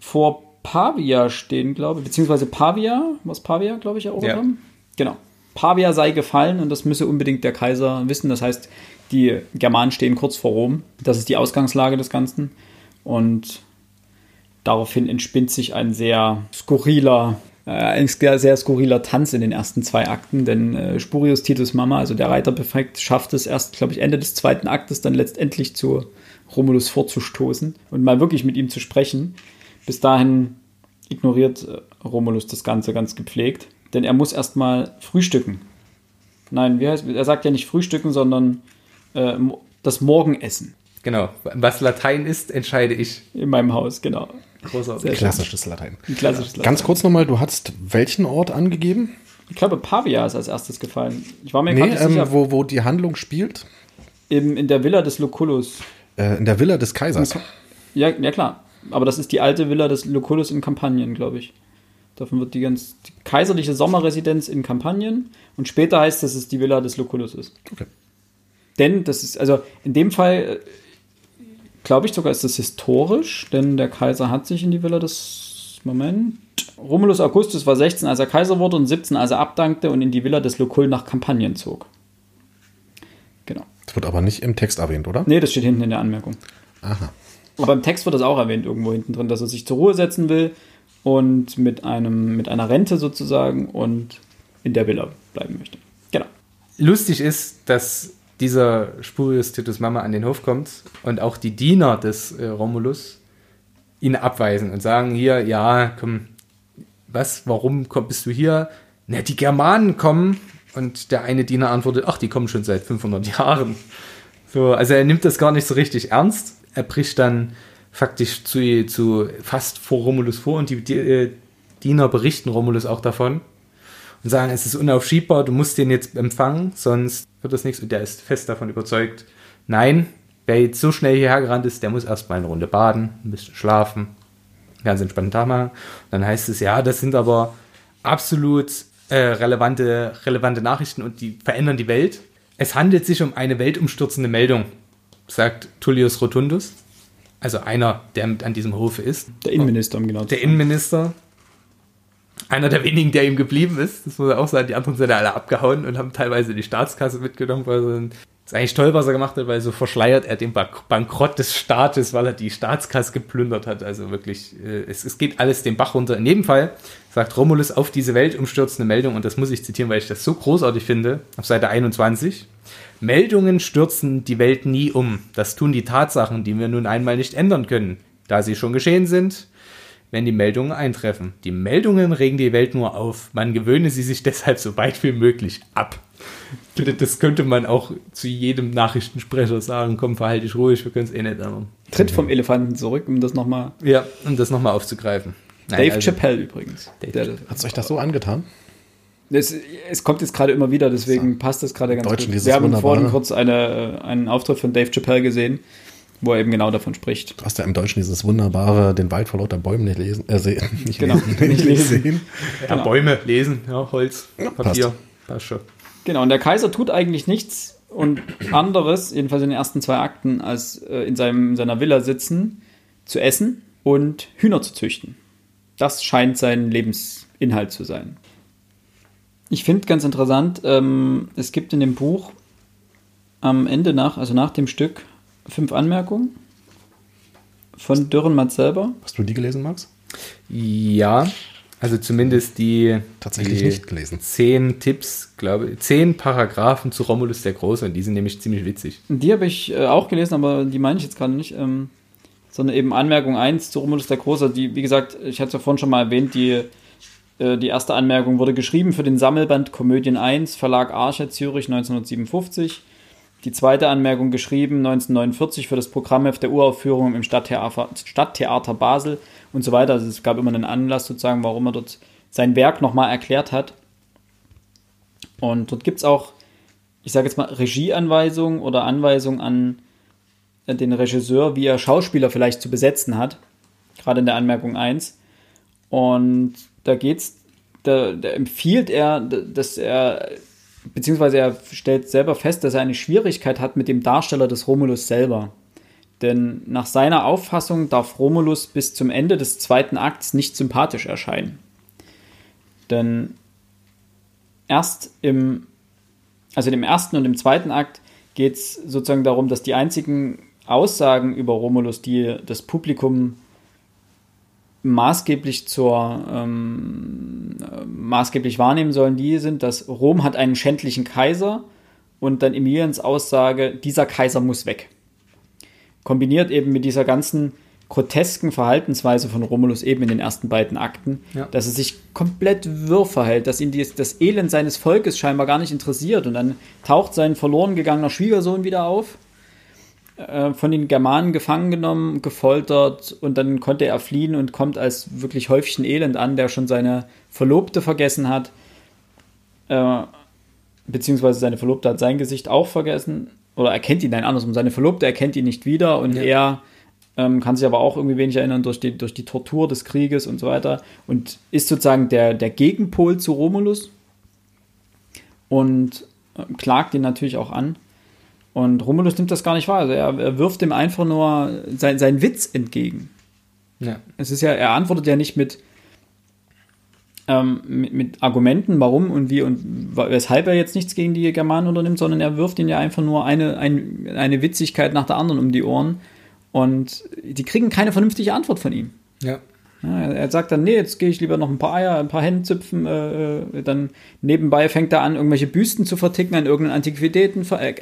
vor Pavia stehen, glaube ich, beziehungsweise Pavia, was Pavia, glaube ich, erobert Ja. haben. Genau. Pavia sei gefallen und das müsse unbedingt der Kaiser wissen. Das heißt, die Germanen stehen kurz vor Rom. Das ist die Ausgangslage des Ganzen. Und daraufhin entspinnt sich ein sehr skurriler, äh, ein sehr, sehr skurriler Tanz in den ersten zwei Akten, denn äh, Spurius Titus Mama, also der Reiterpräfekt, schafft es erst, glaube ich, Ende des zweiten Aktes dann letztendlich zu Romulus vorzustoßen und mal wirklich mit ihm zu sprechen. Bis dahin ignoriert äh, Romulus das Ganze ganz gepflegt, denn er muss erstmal frühstücken. Nein, wie heißt, er sagt ja nicht frühstücken, sondern äh, das Morgenessen Genau, was Latein ist, entscheide ich. in meinem Haus, genau. Großartig. Klassisches Latein. Ein klassisches Ganz kurz nochmal, du hast welchen Ort angegeben? Ich glaube, Pavia ist als erstes gefallen. Ich war mir Nee, gerade nicht ähm, sicher. wo, wo die Handlung spielt? Im, in der Villa des Lucullus. Äh, in der Villa des Kaisers. Ja, ja klar. Aber das ist die alte Villa des Lucullus in Kampagnen, glaube ich. Davon wird die ganz die kaiserliche Sommerresidenz in Kampagnen und später heißt es, dass es die Villa des Lucullus ist. Okay. Denn das ist, also in dem Fall, äh, glaube ich sogar, ist das historisch, denn der Kaiser hat sich in die Villa des, Moment, Romulus Augustus war 16, als er Kaiser wurde und 17, als er abdankte und in die Villa des Lucull nach Kampagnen zog. Genau. Das wird aber nicht im Text erwähnt, oder? Nee, das steht hinten in der Anmerkung. Aha. Aber im Text wird das auch erwähnt, irgendwo hinten drin, dass er sich zur Ruhe setzen will und mit, einem, mit einer Rente sozusagen und in der Villa bleiben möchte. Genau. Lustig ist, dass dieser Spurius Titus Mama an den Hof kommt und auch die Diener des äh, Romulus ihn abweisen und sagen hier, ja, komm, was, warum komm, bist du hier? Na, die Germanen kommen und der eine Diener antwortet, ach, die kommen schon seit 500 Jahren. So, also er nimmt das gar nicht so richtig ernst. Er bricht dann faktisch zu, zu fast vor Romulus vor und die, die äh, Diener berichten Romulus auch davon und sagen, es ist unaufschiebbar, du musst den jetzt empfangen, sonst wird das nichts. Und der ist fest davon überzeugt, nein, wer jetzt so schnell hierher gerannt ist, der muss erstmal eine Runde baden, ein bisschen schlafen, ganz entspannten Tag machen. Dann heißt es, ja, das sind aber absolut äh, relevante, relevante Nachrichten und die verändern die Welt. Es handelt sich um eine weltumstürzende Meldung, sagt Tullius Rotundus, also einer, der mit an diesem Hofe ist. Der Innenminister, um genau zu Der. Innenminister. Einer der wenigen, der ihm geblieben ist. Das muss er auch sagen. Die anderen sind ja alle abgehauen und haben teilweise die Staatskasse mitgenommen. Weil sie, das ist eigentlich toll, was er gemacht hat, weil so verschleiert er den Bank Bankrott des Staates, weil er die Staatskasse geplündert hat. Also wirklich, äh, es, es geht alles den Bach runter. In jedem Fall sagt Romulus auf diese weltumstürzende Meldung, und das muss ich zitieren, weil ich das so großartig finde, auf Seite 21. Meldungen stürzen die Welt nie um. Das tun die Tatsachen, die wir nun einmal nicht ändern können, da sie schon geschehen sind, wenn die Meldungen eintreffen. Die Meldungen regen die Welt nur auf. Man gewöhne sie sich *laughs* deshalb so weit wie möglich ab. *laughs* Das könnte man auch zu jedem Nachrichtensprecher sagen. Komm, verhalte dich ruhig, wir können es eh nicht ändern. Tritt vom Elefanten zurück, um das nochmal. Ja, um das nochmal aufzugreifen. Nein, Dave also- Chappelle übrigens. Hat es euch das so angetan? es, es kommt jetzt gerade immer wieder, deswegen passt das gerade ganz Deutschen gut. Wir haben vorhin kurz eine, äh, einen Auftritt von Dave Chappelle gesehen, wo er eben genau davon spricht. Du hast ja im Deutschen dieses wunderbare, den Wald vor lauter Bäumen nicht lesen, äh, sehen, *laughs* nicht Genau, lesen, nicht lesen. sehen. Ja, Bäume, lesen, ja, Holz, passt. Papier, passt schon. Genau, und der Kaiser tut eigentlich nichts und anderes, jedenfalls in den ersten zwei Akten, als äh, in, seinem, in seiner Villa sitzen, zu essen und Hühner zu züchten. Das scheint sein Lebensinhalt zu sein. Ich finde ganz interessant, ähm, es gibt in dem Buch am Ende nach, also nach dem Stück, fünf Anmerkungen von Dürrenmatt selber. Hast du die gelesen, Max? Ja, also zumindest die Tatsächlich die nicht gelesen. Zehn Tipps, glaube ich, zehn Paragraphen zu Romulus der Große und die sind nämlich ziemlich witzig. Die habe ich äh, auch gelesen, aber die meine ich jetzt gerade nicht. Ähm, sondern eben Anmerkung 1 zu Romulus der Große. Die, wie gesagt, ich hatte es ja vorhin schon mal erwähnt, die, äh, die erste Anmerkung wurde geschrieben für den Sammelband Komödien 1, Verlag Arche, Zürich 1957. Die zweite Anmerkung geschrieben 1949 für das Programmheft der Uraufführung im Stadttheater, Stadttheater Basel und so weiter. Also es gab immer einen Anlass sozusagen, warum er dort sein Werk nochmal erklärt hat. Und dort gibt es auch, ich sage jetzt mal, Regieanweisungen oder Anweisungen an den Regisseur, wie er Schauspieler vielleicht zu besetzen hat. Gerade in der Anmerkung 1. Und da geht's, da, da empfiehlt er, dass er, beziehungsweise er stellt selber fest, dass er eine Schwierigkeit hat mit dem Darsteller des Romulus selber. Denn nach seiner Auffassung darf Romulus bis zum Ende des zweiten Akts nicht sympathisch erscheinen. Denn erst im, also im ersten und im zweiten Akt geht es sozusagen darum, dass die einzigen Aussagen über Romulus, die das Publikum maßgeblich zur ähm, äh, maßgeblich wahrnehmen sollen, die sind, dass Rom hat einen schändlichen Kaiser und dann Emiliens Aussage, dieser Kaiser muss weg. Kombiniert eben mit dieser ganzen grotesken Verhaltensweise von Romulus eben in den ersten beiden Akten, Ja. dass er sich komplett wirr verhält, dass ihn dies, das Elend seines Volkes scheinbar gar nicht interessiert und dann taucht sein verloren gegangener Schwiegersohn wieder auf, von den Germanen gefangen genommen, gefoltert und dann konnte er fliehen und kommt als wirklich Häufchen Elend an, der schon seine Verlobte vergessen hat, äh, beziehungsweise seine Verlobte hat sein Gesicht auch vergessen oder erkennt ihn, nein, andersrum, seine Verlobte erkennt ihn nicht wieder und Ja. er ähm, kann sich aber auch irgendwie wenig erinnern durch die, durch die Tortur des Krieges und so weiter und ist sozusagen der, der Gegenpol zu Romulus und äh, klagt ihn natürlich auch an. Und Romulus nimmt das gar nicht wahr. Also er, er wirft ihm einfach nur sein, seinen Witz entgegen. Ja. Es ist ja, er antwortet ja nicht mit, ähm, mit, mit Argumenten, warum und wie und weshalb er jetzt nichts gegen die Germanen unternimmt, sondern er wirft ihnen ja einfach nur eine, ein, eine Witzigkeit nach der anderen um die Ohren. Und die kriegen keine vernünftige Antwort von ihm. Ja. Ja, er, sagt dann, nee, jetzt gehe ich lieber noch ein paar Eier, ein paar Hände züpfen. Äh, äh, dann nebenbei fängt er an, irgendwelche Büsten zu verticken an irgendeinen Antiquitäten, äh,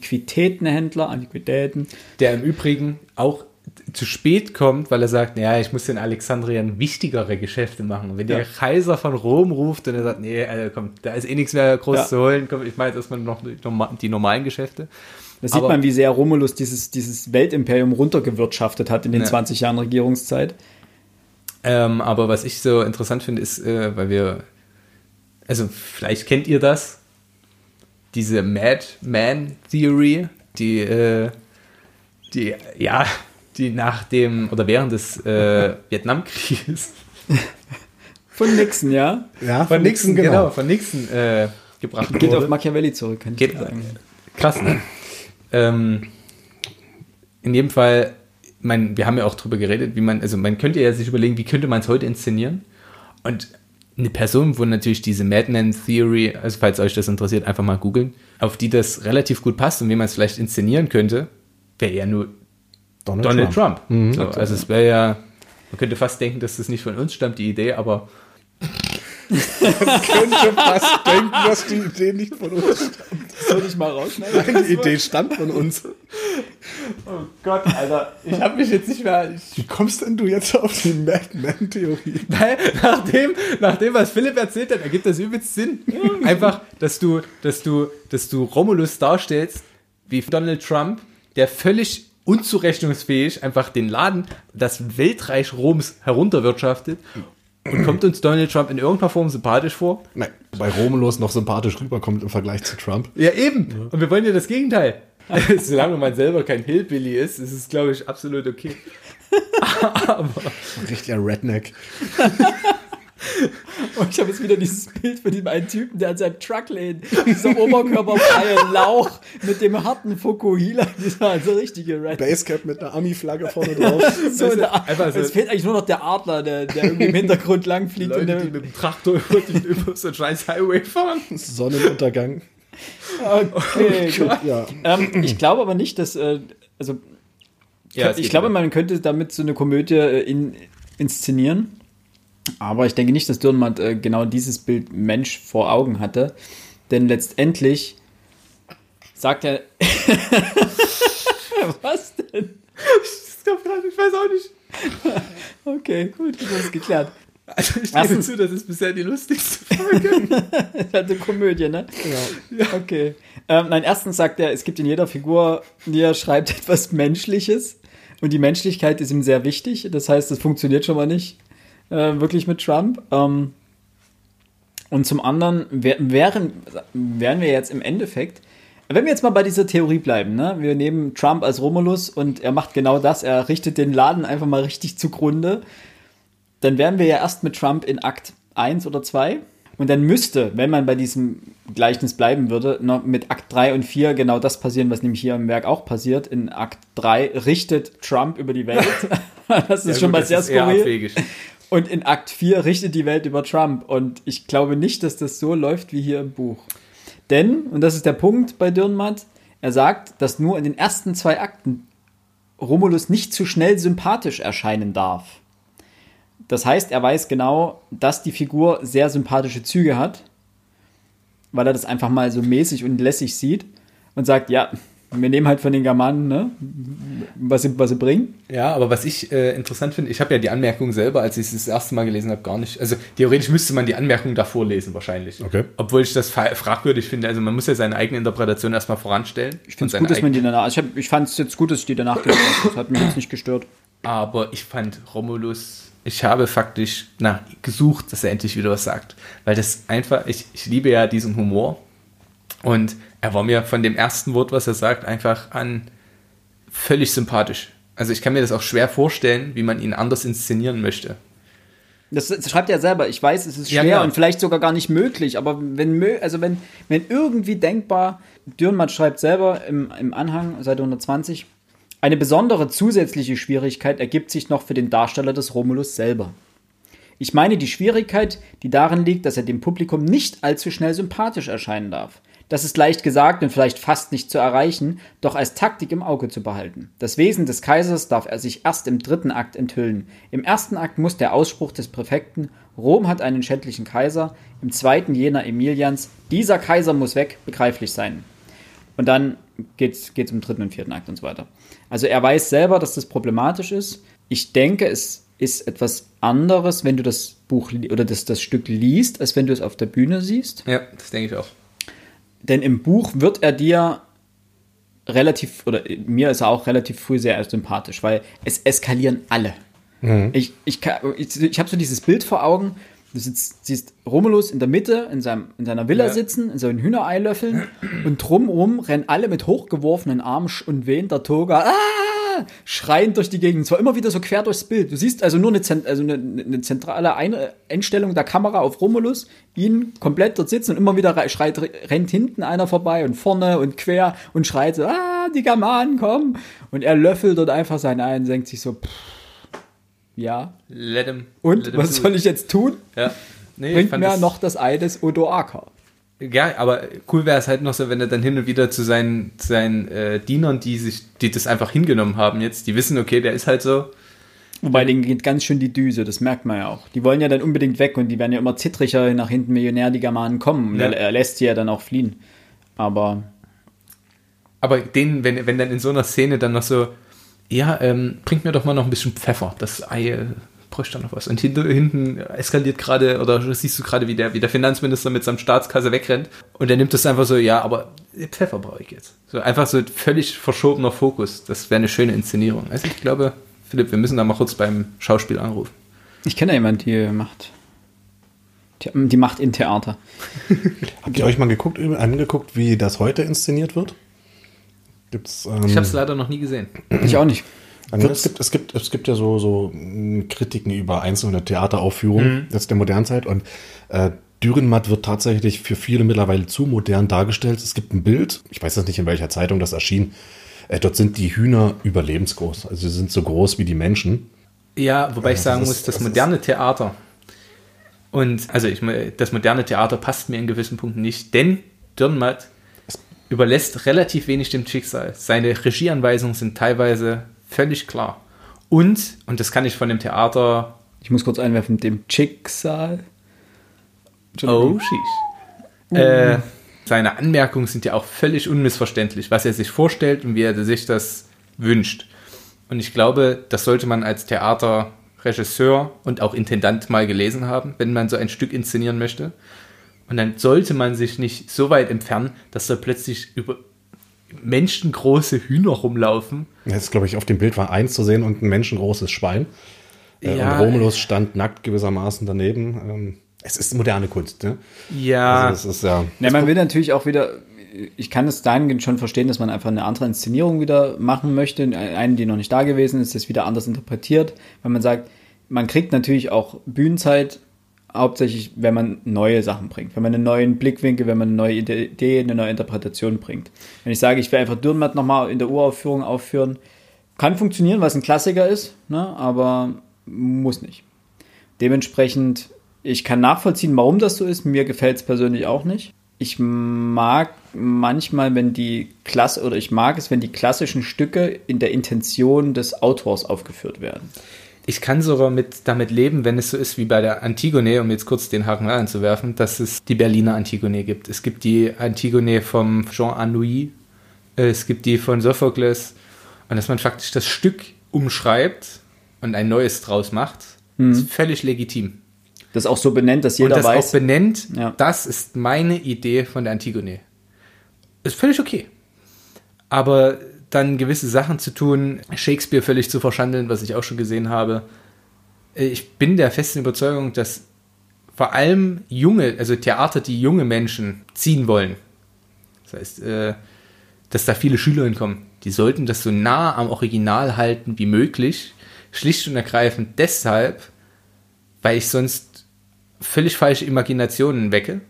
Antiquitätenhändler, Antiquitäten. Der im Übrigen auch zu spät kommt, weil er sagt, naja, ich muss in Alexandrien wichtigere Geschäfte machen. Und wenn Ja. der Kaiser von Rom ruft und er sagt, nee, also komm, da ist eh nichts mehr groß Ja. zu holen, komm, ich meine erstmal noch die, norma- die normalen Geschäfte. Da sieht man, wie sehr Romulus dieses, dieses Weltimperium runtergewirtschaftet hat in den Ja. 20 Jahren Regierungszeit. Ähm, aber was ich so interessant finde, ist, äh, weil wir, also vielleicht kennt ihr das, diese Madman Theory, die, äh, die, ja, die nach dem oder während des äh, *laughs* Vietnamkrieges Von Nixon, ja. Ja, von Nixon, genau, von Nixon äh, gebracht Geht auf wurde. Machiavelli zurück, kann ich Geht, sagen. krass, ne? ähm, in jedem Fall, mein, wir haben ja auch drüber geredet, wie man, also man könnte ja sich überlegen, wie könnte man es heute inszenieren? Und eine Person, wo natürlich diese Madman Theory, also falls euch das interessiert, einfach mal googeln, auf die das relativ gut passt und wie man es vielleicht inszenieren könnte, wäre ja nur Donald, Donald Trump. Trump. So, also es wäre ja, man könnte fast denken, dass das nicht von uns stammt, die Idee, aber könnte fast denken, dass die Idee nicht von uns stammt. Soll ich mal rausschneiden? Nein, die Idee stammt von uns. oh Gott, Alter, ich habe mich jetzt nicht mehr, Wie kommst denn du jetzt auf die Madman-Theorie? Weil nach dem, nach dem, was Philipp erzählt hat, ergibt das übelst Sinn. Einfach, dass du, dass du, dass du Romulus darstellst wie Donald Trump, der völlig unzurechnungsfähig einfach den Laden, das Weltreich Roms herunterwirtschaftet und kommt uns Donald Trump in irgendeiner Form sympathisch vor? Nein, bei Romulus noch sympathisch rüberkommt im Vergleich zu Trump. Ja, eben. Und wir wollen ja das Gegenteil. *laughs* Solange man selber kein Hillbilly ist, ist es, glaube ich, absolut okay. Richtiger Redneck. *laughs* *laughs* Und ich habe jetzt wieder dieses Bild von diesem einen Typen, der an seinem Truck lehnt, dieser oberkörperfreie Lauch mit dem harten Fukuhila, *laughs* dieser also richtige Red. Basecap mit einer Ami-Flagge vorne drauf. *laughs* So in der, einfach so- es fehlt eigentlich nur noch der Adler, der, der irgendwie im Hintergrund lang fliegt. und Leute, der, die mit dem Traktor über, so einen scheiß Highway fahren. Sonnenuntergang. okay, gut. Ja. Ähm, ich glaube aber nicht, dass, äh, also Ja, ich glaube, man könnte damit so eine Komödie äh, in, inszenieren. Aber ich denke nicht, dass Dürrenmatt äh, genau dieses Bild Mensch vor Augen hatte. Denn letztendlich sagt er. *laughs* Was denn? Ich glaub grad, ich weiß auch nicht. Okay, gut, das ist geklärt. Also ich gebe zu, das ist bisher die lustigste Folge. *laughs* Das ist halt eine Komödie, ne? Ja. Okay. Ähm, nein, erstens sagt er, es gibt in jeder Figur, die er schreibt, *laughs* etwas Menschliches. Und die Menschlichkeit ist ihm sehr wichtig. Das heißt, das funktioniert schon mal nicht äh, wirklich mit Trump. Ähm, und zum anderen wär, wären, wären wir jetzt im Endeffekt, wenn wir jetzt mal bei dieser Theorie bleiben, ne? wir nehmen Trump als Romulus und er macht genau das, er richtet den Laden einfach mal richtig zugrunde, dann wären wir ja erst mit Trump in Akt 1 oder 2. Und dann müsste, wenn man bei diesem Gleichnis bleiben würde, noch mit Akt 3 und 4 genau das passieren, was nämlich hier im Werk auch passiert. In Akt 3 richtet Trump über die Welt. *laughs* das ist schon mal sehr skurril. Und in Akt 4 richtet die Welt über Trump. Und ich glaube nicht, dass das so läuft wie hier im Buch. Denn, und das ist der Punkt bei Dürrenmatt, er sagt, dass nur in den ersten zwei Akten Romulus nicht zu schnell sympathisch erscheinen darf. Das heißt, er weiß genau, dass die Figur sehr sympathische Züge hat, weil er das einfach mal so mäßig und lässig sieht und sagt, ja, wir nehmen halt von den Germanen, ne, was sie, was sie bringen. Ja, aber was ich äh, interessant finde, ich habe ja die Anmerkung selber, als ich es das erste Mal gelesen habe, gar nicht. Also theoretisch müsste man die Anmerkung davor lesen, wahrscheinlich. Okay. Obwohl ich das fragwürdig finde. Also man muss ja seine eigene Interpretation erstmal voranstellen. Ich finde es gut, dass man die danach. Also ich, hab- ich fand es jetzt gut, dass ich die danach gelesen habe. Das hat mich jetzt nicht gestört. Aber ich fand Romulus, ich habe faktisch nach, gesucht, dass er endlich wieder was sagt. Weil das einfach, ich, ich liebe ja diesen Humor. Und er war mir von dem ersten Wort, was er sagt, einfach an völlig sympathisch. Also ich kann mir das auch schwer vorstellen, wie man ihn anders inszenieren möchte. Das, schreibt er selber. Ich weiß, es ist Ja, schwer klar. und vielleicht sogar gar nicht möglich, aber wenn, also wenn, wenn irgendwie denkbar, Dürrenmatt schreibt selber im, im Anhang, Seite 120, eine besondere zusätzliche Schwierigkeit ergibt sich noch für den Darsteller des Romulus selber. Ich meine die Schwierigkeit, die darin liegt, dass er dem Publikum nicht allzu schnell sympathisch erscheinen darf. Das ist leicht gesagt und vielleicht fast nicht zu erreichen, doch als Taktik im Auge zu behalten. Das Wesen des Kaisers darf er sich erst im dritten Akt enthüllen. Im ersten Akt muss der Ausspruch des Präfekten, Rom hat einen schändlichen Kaiser, im zweiten jener Emilians, dieser Kaiser muss weg, begreiflich sein. Und dann geht's, geht's im dritten und vierten Akt und so weiter. Also er weiß selber, dass das problematisch ist. Ich denke, es ist etwas anderes, wenn du das Buch oder das, das Stück liest, als wenn du es auf der Bühne siehst. Ja, das denke ich auch. Denn im Buch wird er dir relativ, oder mir ist er auch relativ früh sehr sympathisch, weil es eskalieren alle. Ich, ich, kann- ich, ich habe so dieses Bild vor Augen, du sitzt, siehst Romulus in der Mitte in, seinem, in seiner Villa Ja. sitzen, in seinen Hühnerei löffeln und drumrum rennen alle mit hochgeworfenen Armen und wehender Toga, ah, schreiend durch die Gegend. Zwar immer wieder so quer durchs Bild. Du siehst also nur eine, Zent- also eine, eine zentrale Ein Einstellung der Kamera auf Romulus, ihn komplett dort sitzen und immer wieder rei- schreit, rennt hinten einer vorbei und vorne und quer und schreit so, ah, die Germanen kommen. Und er löffelt dort einfach sein Ei und denkt sich so, pff, ja, Let him. und let him was soll it. ich jetzt tun? Ja. Nee, Bringt mir noch das Ei des Odoaker. Ja, aber cool wäre es halt noch so, wenn er dann hin und wieder zu seinen, seinen äh, Dienern, die sich, die das einfach hingenommen haben jetzt, die wissen, okay, der ist halt so. Wobei denen geht ganz schön die Düse, das merkt man ja auch. Die wollen ja dann unbedingt weg und die werden ja immer zittriger nach hinten Millionär, die Germanen kommen. Ja. er, er lässt sie ja dann auch fliehen. Aber Aber denen, wenn, wenn dann in so einer Szene dann noch so, ja, ähm, bringt mir doch mal noch ein bisschen Pfeffer, das Ei äh, bräuchte da noch was. Und hinter, hinten eskaliert gerade, oder siehst du gerade, wie der, wie der Finanzminister mit seinem Staatskasse wegrennt. Und er nimmt das einfach so, ja, aber Pfeffer brauche ich jetzt. So einfach so völlig verschobener Fokus. Das wäre eine schöne Inszenierung. Also ich glaube, Philipp, wir müssen da mal kurz beim Schauspiel anrufen. ich kenne ja jemanden, die macht. Die, die macht in Theater. *laughs* Habt ihr euch mal geguckt, angeguckt, wie das heute inszeniert wird? Gibt's, ähm, Ich habe es leider noch nie gesehen. Ich auch nicht. Es, gibt, es, gibt, es gibt ja so, so mh, Kritiken über einzelne Theateraufführungen jetzt der Modernzeit und äh, Dürrenmatt wird tatsächlich für viele mittlerweile zu modern dargestellt. Es gibt ein Bild, ich weiß jetzt nicht, in welcher Zeitung das erschien. Äh, dort sind die Hühner überlebensgroß. Also sie sind so groß wie die Menschen. Ja, wobei ich das sagen ist- muss, das, das moderne Theater und also ich das moderne Theater passt mir in gewissen Punkten nicht, denn Dürrenmatt überlässt relativ wenig dem Schicksal. Seine Regieanweisungen sind teilweise völlig klar. Und, und das kann ich von dem Theater Ich muss kurz einwerfen, dem Schicksal. Oh, sheesh. Äh, seine Anmerkungen sind ja auch völlig unmissverständlich, was er sich vorstellt und wie er sich das wünscht. Und ich glaube, das sollte man als Theaterregisseur und auch Intendant mal gelesen haben, wenn man so ein Stück inszenieren möchte. Und dann sollte man sich nicht so weit entfernen, dass da plötzlich über menschengroße Hühner rumlaufen. Jetzt, glaube ich, auf dem Bild war eins zu sehen und ein menschengroßes Schwein. Äh, Ja. Und Romulus stand nackt gewissermaßen daneben. Ähm, es ist moderne Kunst, ne? Ja, Also ist ja. Ja, man will natürlich auch wieder, ich kann es dahingehend schon verstehen, dass man einfach eine andere Inszenierung wieder machen möchte, eine, die noch nicht da gewesen ist, das wieder anders interpretiert, weil man sagt, man kriegt natürlich auch Bühnenzeit, hauptsächlich, wenn man neue Sachen bringt, wenn man einen neuen Blickwinkel, wenn man eine neue Idee, eine neue Interpretation bringt. Wenn ich sage, ich will einfach Dürrenmatt nochmal in der Uraufführung aufführen, kann funktionieren, weil es ein Klassiker ist, ne, aber muss nicht. Dementsprechend, ich kann nachvollziehen, warum das so ist. Mir gefällt es persönlich auch nicht. Ich mag manchmal, wenn die Klasse, oder ich mag es, wenn die klassischen Stücke in der Intention des Autors aufgeführt werden. Ich kann sogar mit, damit leben, wenn es so ist wie bei der Antigone, um jetzt kurz den Haken anzuwerfen, dass es die Berliner Antigone gibt. Es gibt die Antigone vom Jean Anouilh, äh, es gibt die von Sophokles und dass man faktisch das Stück umschreibt und ein neues draus macht, ist völlig legitim. Das auch so benennt, dass Und jeder das weiß. auch benennt, Ja. das ist meine Idee von der Antigone. Ist völlig okay. Aber dann gewisse Sachen zu tun, Shakespeare völlig zu verschandeln, was ich auch schon gesehen habe. Äh, Ich bin der festen Überzeugung, dass vor allem junge, also Theater, die junge Menschen ziehen wollen. Das heißt, äh, dass da viele Schüler hinkommen, Die sollten das so nah am Original halten wie möglich. Schlicht und ergreifend deshalb, weil ich sonst völlig falsche Imaginationen wecke.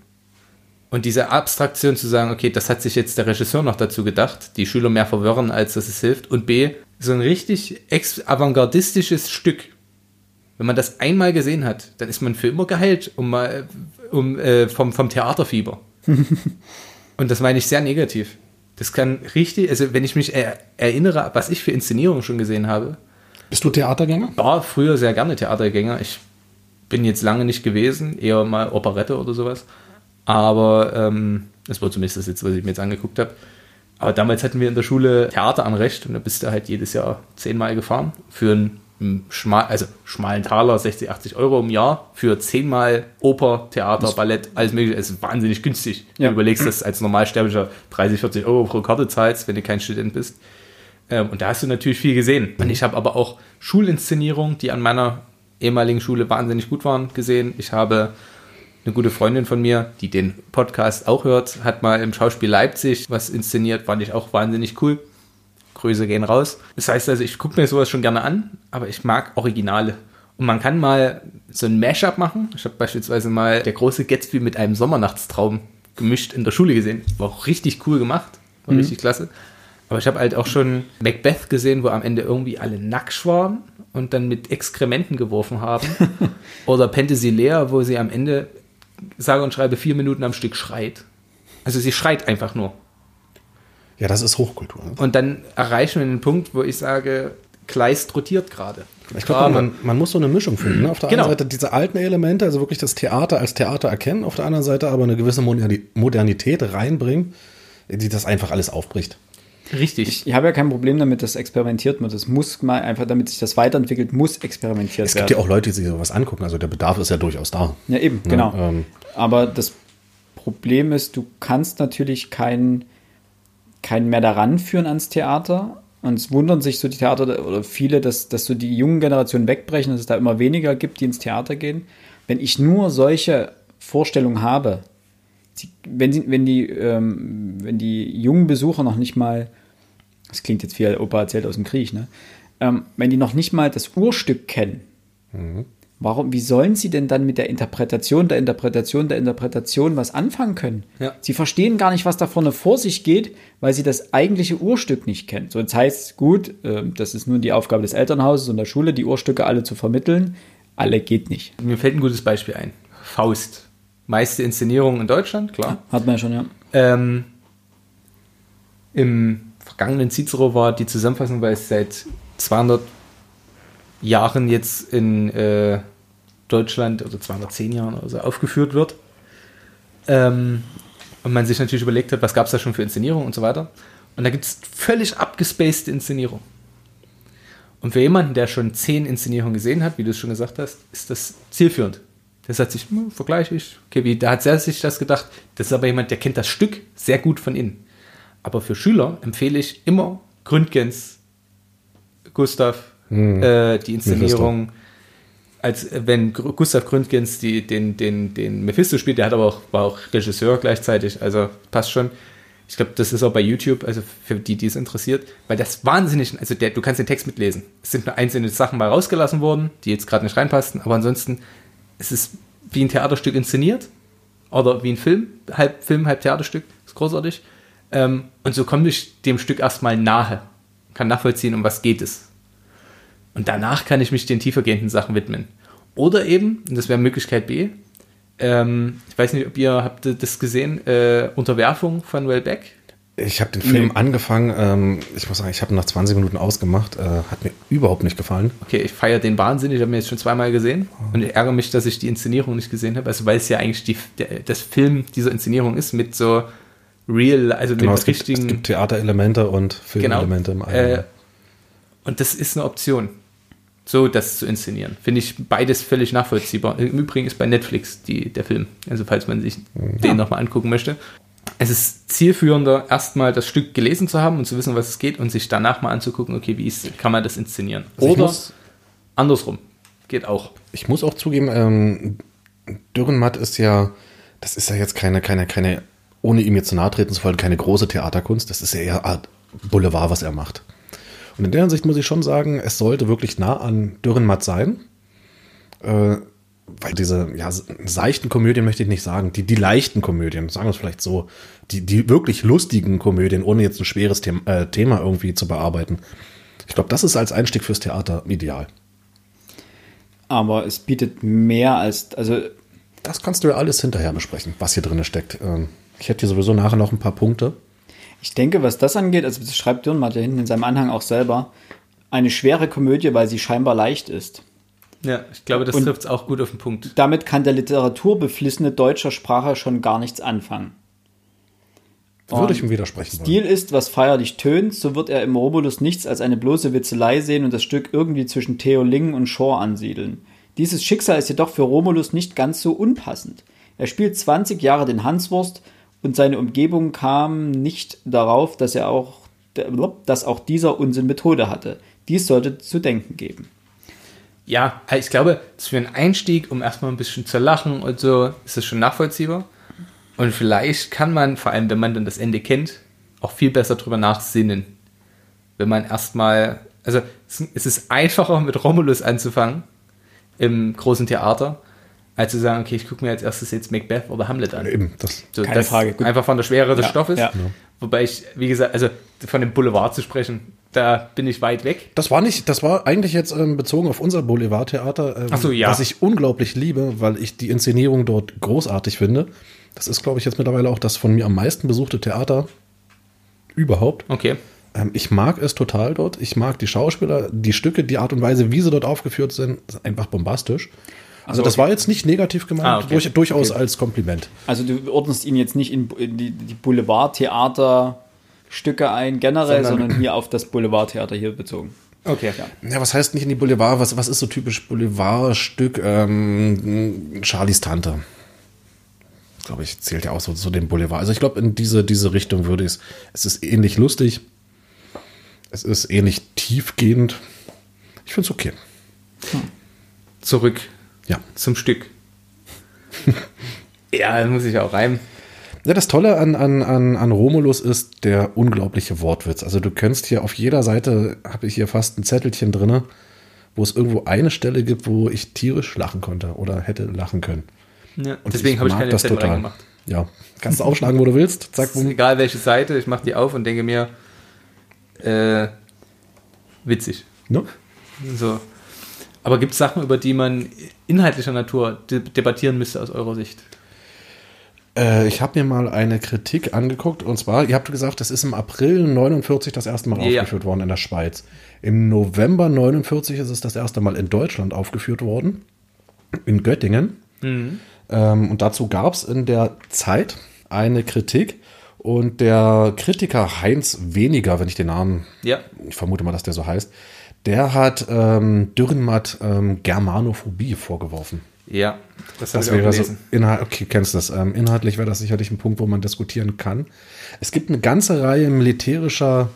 Und diese Abstraktion zu sagen, okay, das hat sich jetzt der Regisseur noch dazu gedacht, die Schüler mehr verwirren, als dass es hilft. Und B, so ein richtig avantgardistisches Stück. Wenn man das einmal gesehen hat, dann ist man für immer geheilt um, um, äh, vom, vom Theaterfieber. *laughs* Und das meine ich sehr negativ. Das kann richtig, also wenn ich mich er, erinnere, was ich für Inszenierungen schon gesehen habe. Bist du Theatergänger? War früher sehr gerne Theatergänger. Ich bin jetzt lange nicht gewesen, eher mal Operette oder sowas. Aber ähm, das war zumindest das jetzt, was ich mir jetzt angeguckt habe. Aber damals hatten wir in der Schule Theateranrecht und da bist du halt jedes Jahr zehnmal gefahren für einen schmal, also schmalen Taler, 60, 80 Euro im Jahr für zehnmal Oper, Theater, Ballett, alles mögliche. Es ist wahnsinnig günstig. Ja. Du überlegst, dass als Normalsterblicher 30, 40 Euro pro Karte zahlst, wenn du kein Student bist. Ähm, und da hast du natürlich viel gesehen. Und ich habe aber auch Schulinszenierungen, die an meiner ehemaligen Schule wahnsinnig gut waren, gesehen. Ich habe eine gute Freundin von mir, die den Podcast auch hört, hat mal im Schauspiel Leipzig was inszeniert, fand ich auch wahnsinnig cool. Grüße gehen raus. Das heißt also, ich gucke mir sowas schon gerne an, aber ich mag Originale. Und man kann mal so ein Mashup machen. Ich habe beispielsweise mal der große Gatsby mit einem Sommernachtstraum gemischt in der Schule gesehen. War auch richtig cool gemacht. War mhm. richtig klasse. Aber ich habe halt auch schon Macbeth gesehen, wo am Ende irgendwie alle nackt waren und dann mit Exkrementen geworfen haben. *laughs* Oder Penthesilea, wo sie am Ende, sage und schreibe, vier Minuten am Stück schreit. Also sie schreit einfach nur. Ja, das ist Hochkultur. Ne? Und dann erreichen wir den Punkt, wo ich sage, Kleist rotiert gerade. Ich glaube, man, man, muss so eine Mischung finden. Ne? Auf der genau. einen Seite diese alten Elemente, also wirklich das Theater als Theater erkennen, auf der anderen Seite aber eine gewisse Modernität reinbringen, die das einfach alles aufbricht. Richtig. Ich, ich habe ja kein Problem damit, dass experimentiert wird. Das muss mal einfach, damit sich das weiterentwickelt, muss experimentiert werden. Es gibt werden. ja auch Leute, die sich sowas angucken. Also der Bedarf ist ja durchaus da. Ja, eben, ja, genau. Ähm, aber das Problem ist, du kannst natürlich keinen keinen mehr daran führen ans Theater. Und es wundern sich so die Theater oder viele, dass, dass so die jungen Generationen wegbrechen, dass es da immer weniger gibt, die ins Theater gehen. Wenn ich nur solche Vorstellungen habe, die, wenn, sie, wenn, die, ähm, wenn die jungen Besucher noch nicht mal, das klingt jetzt wie Opa erzählt aus dem Krieg, ne? Ähm, wenn die noch nicht mal das Urstück kennen, mhm. Warum, wie sollen sie denn dann mit der Interpretation, der Interpretation, der Interpretation was anfangen können? Ja. Sie verstehen gar nicht, was da vorne vor sich geht, weil sie das eigentliche Urstück nicht kennen. So, jetzt heißt gut, äh, das ist nun die Aufgabe des Elternhauses und der Schule, die Urstücke alle zu vermitteln. Alle geht nicht. Mir fällt ein gutes Beispiel ein. Faust. Meiste Inszenierung in Deutschland, klar. Hat man ja schon, ja. Ähm, Im vergangenen Cicero war die Zusammenfassung, weil es seit 200 Jahren jetzt in äh, Deutschland oder 210 Jahren oder so aufgeführt wird. Ähm, und man sich natürlich überlegt hat, was gab es da schon für Inszenierungen und so weiter. Und da gibt es völlig abgespacede Inszenierung. Und für jemanden, der schon zehn Inszenierungen gesehen hat, wie du es schon gesagt hast, ist das zielführend. Der sagt sich, hm, vergleiche ich. Okay, wie, da hat er sich das gedacht. Das ist aber jemand, der kennt das Stück sehr gut von innen. Aber für Schüler empfehle ich immer Gründgens, Gustav, hm. äh, die Inszenierung, als wenn Gustav Gründgens die, den, den, den Mephisto spielt, der hat aber auch, war auch Regisseur gleichzeitig, also passt schon. Ich glaube, das ist auch bei YouTube, also für die, die es interessiert, weil das wahnsinnig, also der, du kannst den Text mitlesen. Es sind nur einzelne Sachen mal rausgelassen worden, die jetzt gerade nicht reinpassten, aber ansonsten es ist wie ein Theaterstück inszeniert oder wie ein Film, halb Film, halb Theaterstück, ist großartig. Ähm, und so komme ich dem Stück erstmal nahe, kann nachvollziehen, um was geht es. Und danach kann ich mich den tiefergehenden Sachen widmen. Oder eben, und das wäre Möglichkeit B, ähm, ich weiß nicht, ob ihr habt das gesehen, äh, Unterwerfung von Wellbeck. Ich habe den Film nee. angefangen, ähm, ich muss sagen, ich habe ihn nach 20 Minuten ausgemacht, äh, hat mir überhaupt nicht gefallen. Okay, ich feiere den Wahnsinn, ich habe ihn jetzt schon zweimal gesehen und ich ärgere mich, dass ich die Inszenierung nicht gesehen habe, also weil es ja eigentlich die, der, das Film dieser Inszenierung ist mit so real, also genau, mit es richtigen... Gibt, es gibt Theaterelemente und Filmelemente genau, im einen. Äh, und das ist eine Option so das zu inszenieren. Finde ich beides völlig nachvollziehbar. Im Übrigen ist bei Netflix die, der Film, also falls man sich mhm. den nochmal angucken möchte. Es ist zielführender, erstmal das Stück gelesen zu haben und zu wissen, was es geht und sich danach mal anzugucken, okay, wie ist, kann man das inszenieren. Also Oder andersrum. Geht auch. Ich muss auch zugeben, ähm, Dürrenmatt ist ja, das ist ja jetzt keine, keine, keine, ohne ihm jetzt zu nahe treten zu wollen, keine große Theaterkunst. Das ist ja eher Art Boulevard, was er macht. Und in der Hinsicht muss ich schon sagen, es sollte wirklich nah an Dürrenmatt sein. Äh, weil diese ja, seichten Komödien möchte ich nicht sagen, die, die leichten Komödien, sagen wir es vielleicht so, die, die wirklich lustigen Komödien, ohne jetzt ein schweres Thema, äh, Thema irgendwie zu bearbeiten. Ich glaube, das ist als Einstieg fürs Theater ideal. Aber es bietet mehr als, also. Das kannst du ja alles hinterher besprechen, was hier drin steckt. Ähm, ich hätte hier sowieso nachher noch ein paar Punkte. Ich denke, was das angeht, also das schreibt Dürrenmatt ja hinten in seinem Anhang auch selber, eine schwere Komödie, weil sie scheinbar leicht ist. Ja, ich glaube, das trifft es auch gut auf den Punkt. Damit kann der literaturbeflissene deutscher Sprache schon gar nichts anfangen. Würde ich ihm widersprechen. Stil wollen. ist, was feierlich tönt, so wird er im Romulus nichts als eine bloße Witzelei sehen und das Stück irgendwie zwischen Theo Lingen und Shaw ansiedeln. Dieses Schicksal ist jedoch für Romulus nicht ganz so unpassend. Er spielt 20 Jahre den Hanswurst und seine Umgebung kam nicht darauf, dass er auch, dass auch dieser Unsinn Methode hatte. Dies sollte zu denken geben ja, ich glaube, für einen Einstieg, um erstmal ein bisschen zu lachen und so, ist das schon nachvollziehbar. Und vielleicht kann man, vor allem wenn man dann das Ende kennt, auch viel besser drüber nachsinnen. Wenn man erstmal, also es ist einfacher mit Romulus anzufangen im großen Theater, als zu sagen, okay, ich gucke mir als erstes jetzt Macbeth oder Hamlet an. Eben, das so, keine das Frage. Gut. Einfach von der Schwere des ja, Stoffes. Ja. Wobei ich, wie gesagt, also von dem Boulevard zu sprechen, da bin ich weit weg. Das war nicht, das war eigentlich jetzt ähm, bezogen auf unser Boulevardtheater, ähm, so, ja. was ich unglaublich liebe, weil ich die Inszenierung dort großartig finde. Das ist, glaube ich, jetzt mittlerweile auch das von mir am meisten besuchte Theater überhaupt. Okay. Ähm, ich mag es total dort. Ich mag die Schauspieler, die Stücke, die Art und Weise, wie sie dort aufgeführt sind, einfach bombastisch. Also, das okay. war jetzt nicht negativ gemeint, ah, okay. durch, durchaus okay. als Kompliment. Also du ordnest ihn jetzt nicht in die, die Boulevardtheater Stücke ein, generell, sondern, sondern hier auf das Boulevardtheater hier bezogen. Okay. Ja. ja, was heißt nicht in die Boulevard? Was, was ist so typisch Boulevardstück? Ähm, Charlies Tante. Glaube ich, zählt ja auch so zu dem Boulevard. Also ich glaube, in diese, diese Richtung würde ich es. Es ist ähnlich lustig. Es ist ähnlich tiefgehend. Ich finde es okay. Hm. Zurück. Ja. Zum Stück. *laughs* ja, muss ich auch reimen. Ja, das Tolle an, an, an, an Romulus ist der unglaubliche Wortwitz. Also du kennst hier auf jeder Seite, habe ich hier fast ein Zettelchen drin, wo es irgendwo eine Stelle gibt, wo ich tierisch lachen konnte oder hätte lachen können. Ja, Und deswegen habe ich keine Zettel total. reingemacht. Ja, kannst du aufschlagen, wo du willst. Zack, boom. egal welche Seite, ich mache die auf und denke mir, äh, witzig. Ne? So. Aber gibt es Sachen, über die man inhaltlicher Natur debattieren müsste aus eurer Sicht? Äh, ich habe mir mal eine Kritik angeguckt und zwar, ihr habt gesagt, das ist im April 49 das erste Mal ja. aufgeführt worden in der Schweiz. Im November 49 ist es das erste Mal in Deutschland aufgeführt worden, in Göttingen. Mhm. Ähm, und dazu gab es in der Zeit eine Kritik und der Kritiker Heinz Weniger, wenn ich den Namen, ja. ich vermute mal, dass der so heißt, der hat ähm, Dürrenmatt ähm, Germanophobie vorgeworfen. Ja, das, das wäre so Inhalt, okay, kennst du das. Ähm, inhaltlich wäre das sicherlich ein Punkt, wo man diskutieren kann. Es gibt eine ganze Reihe militärischer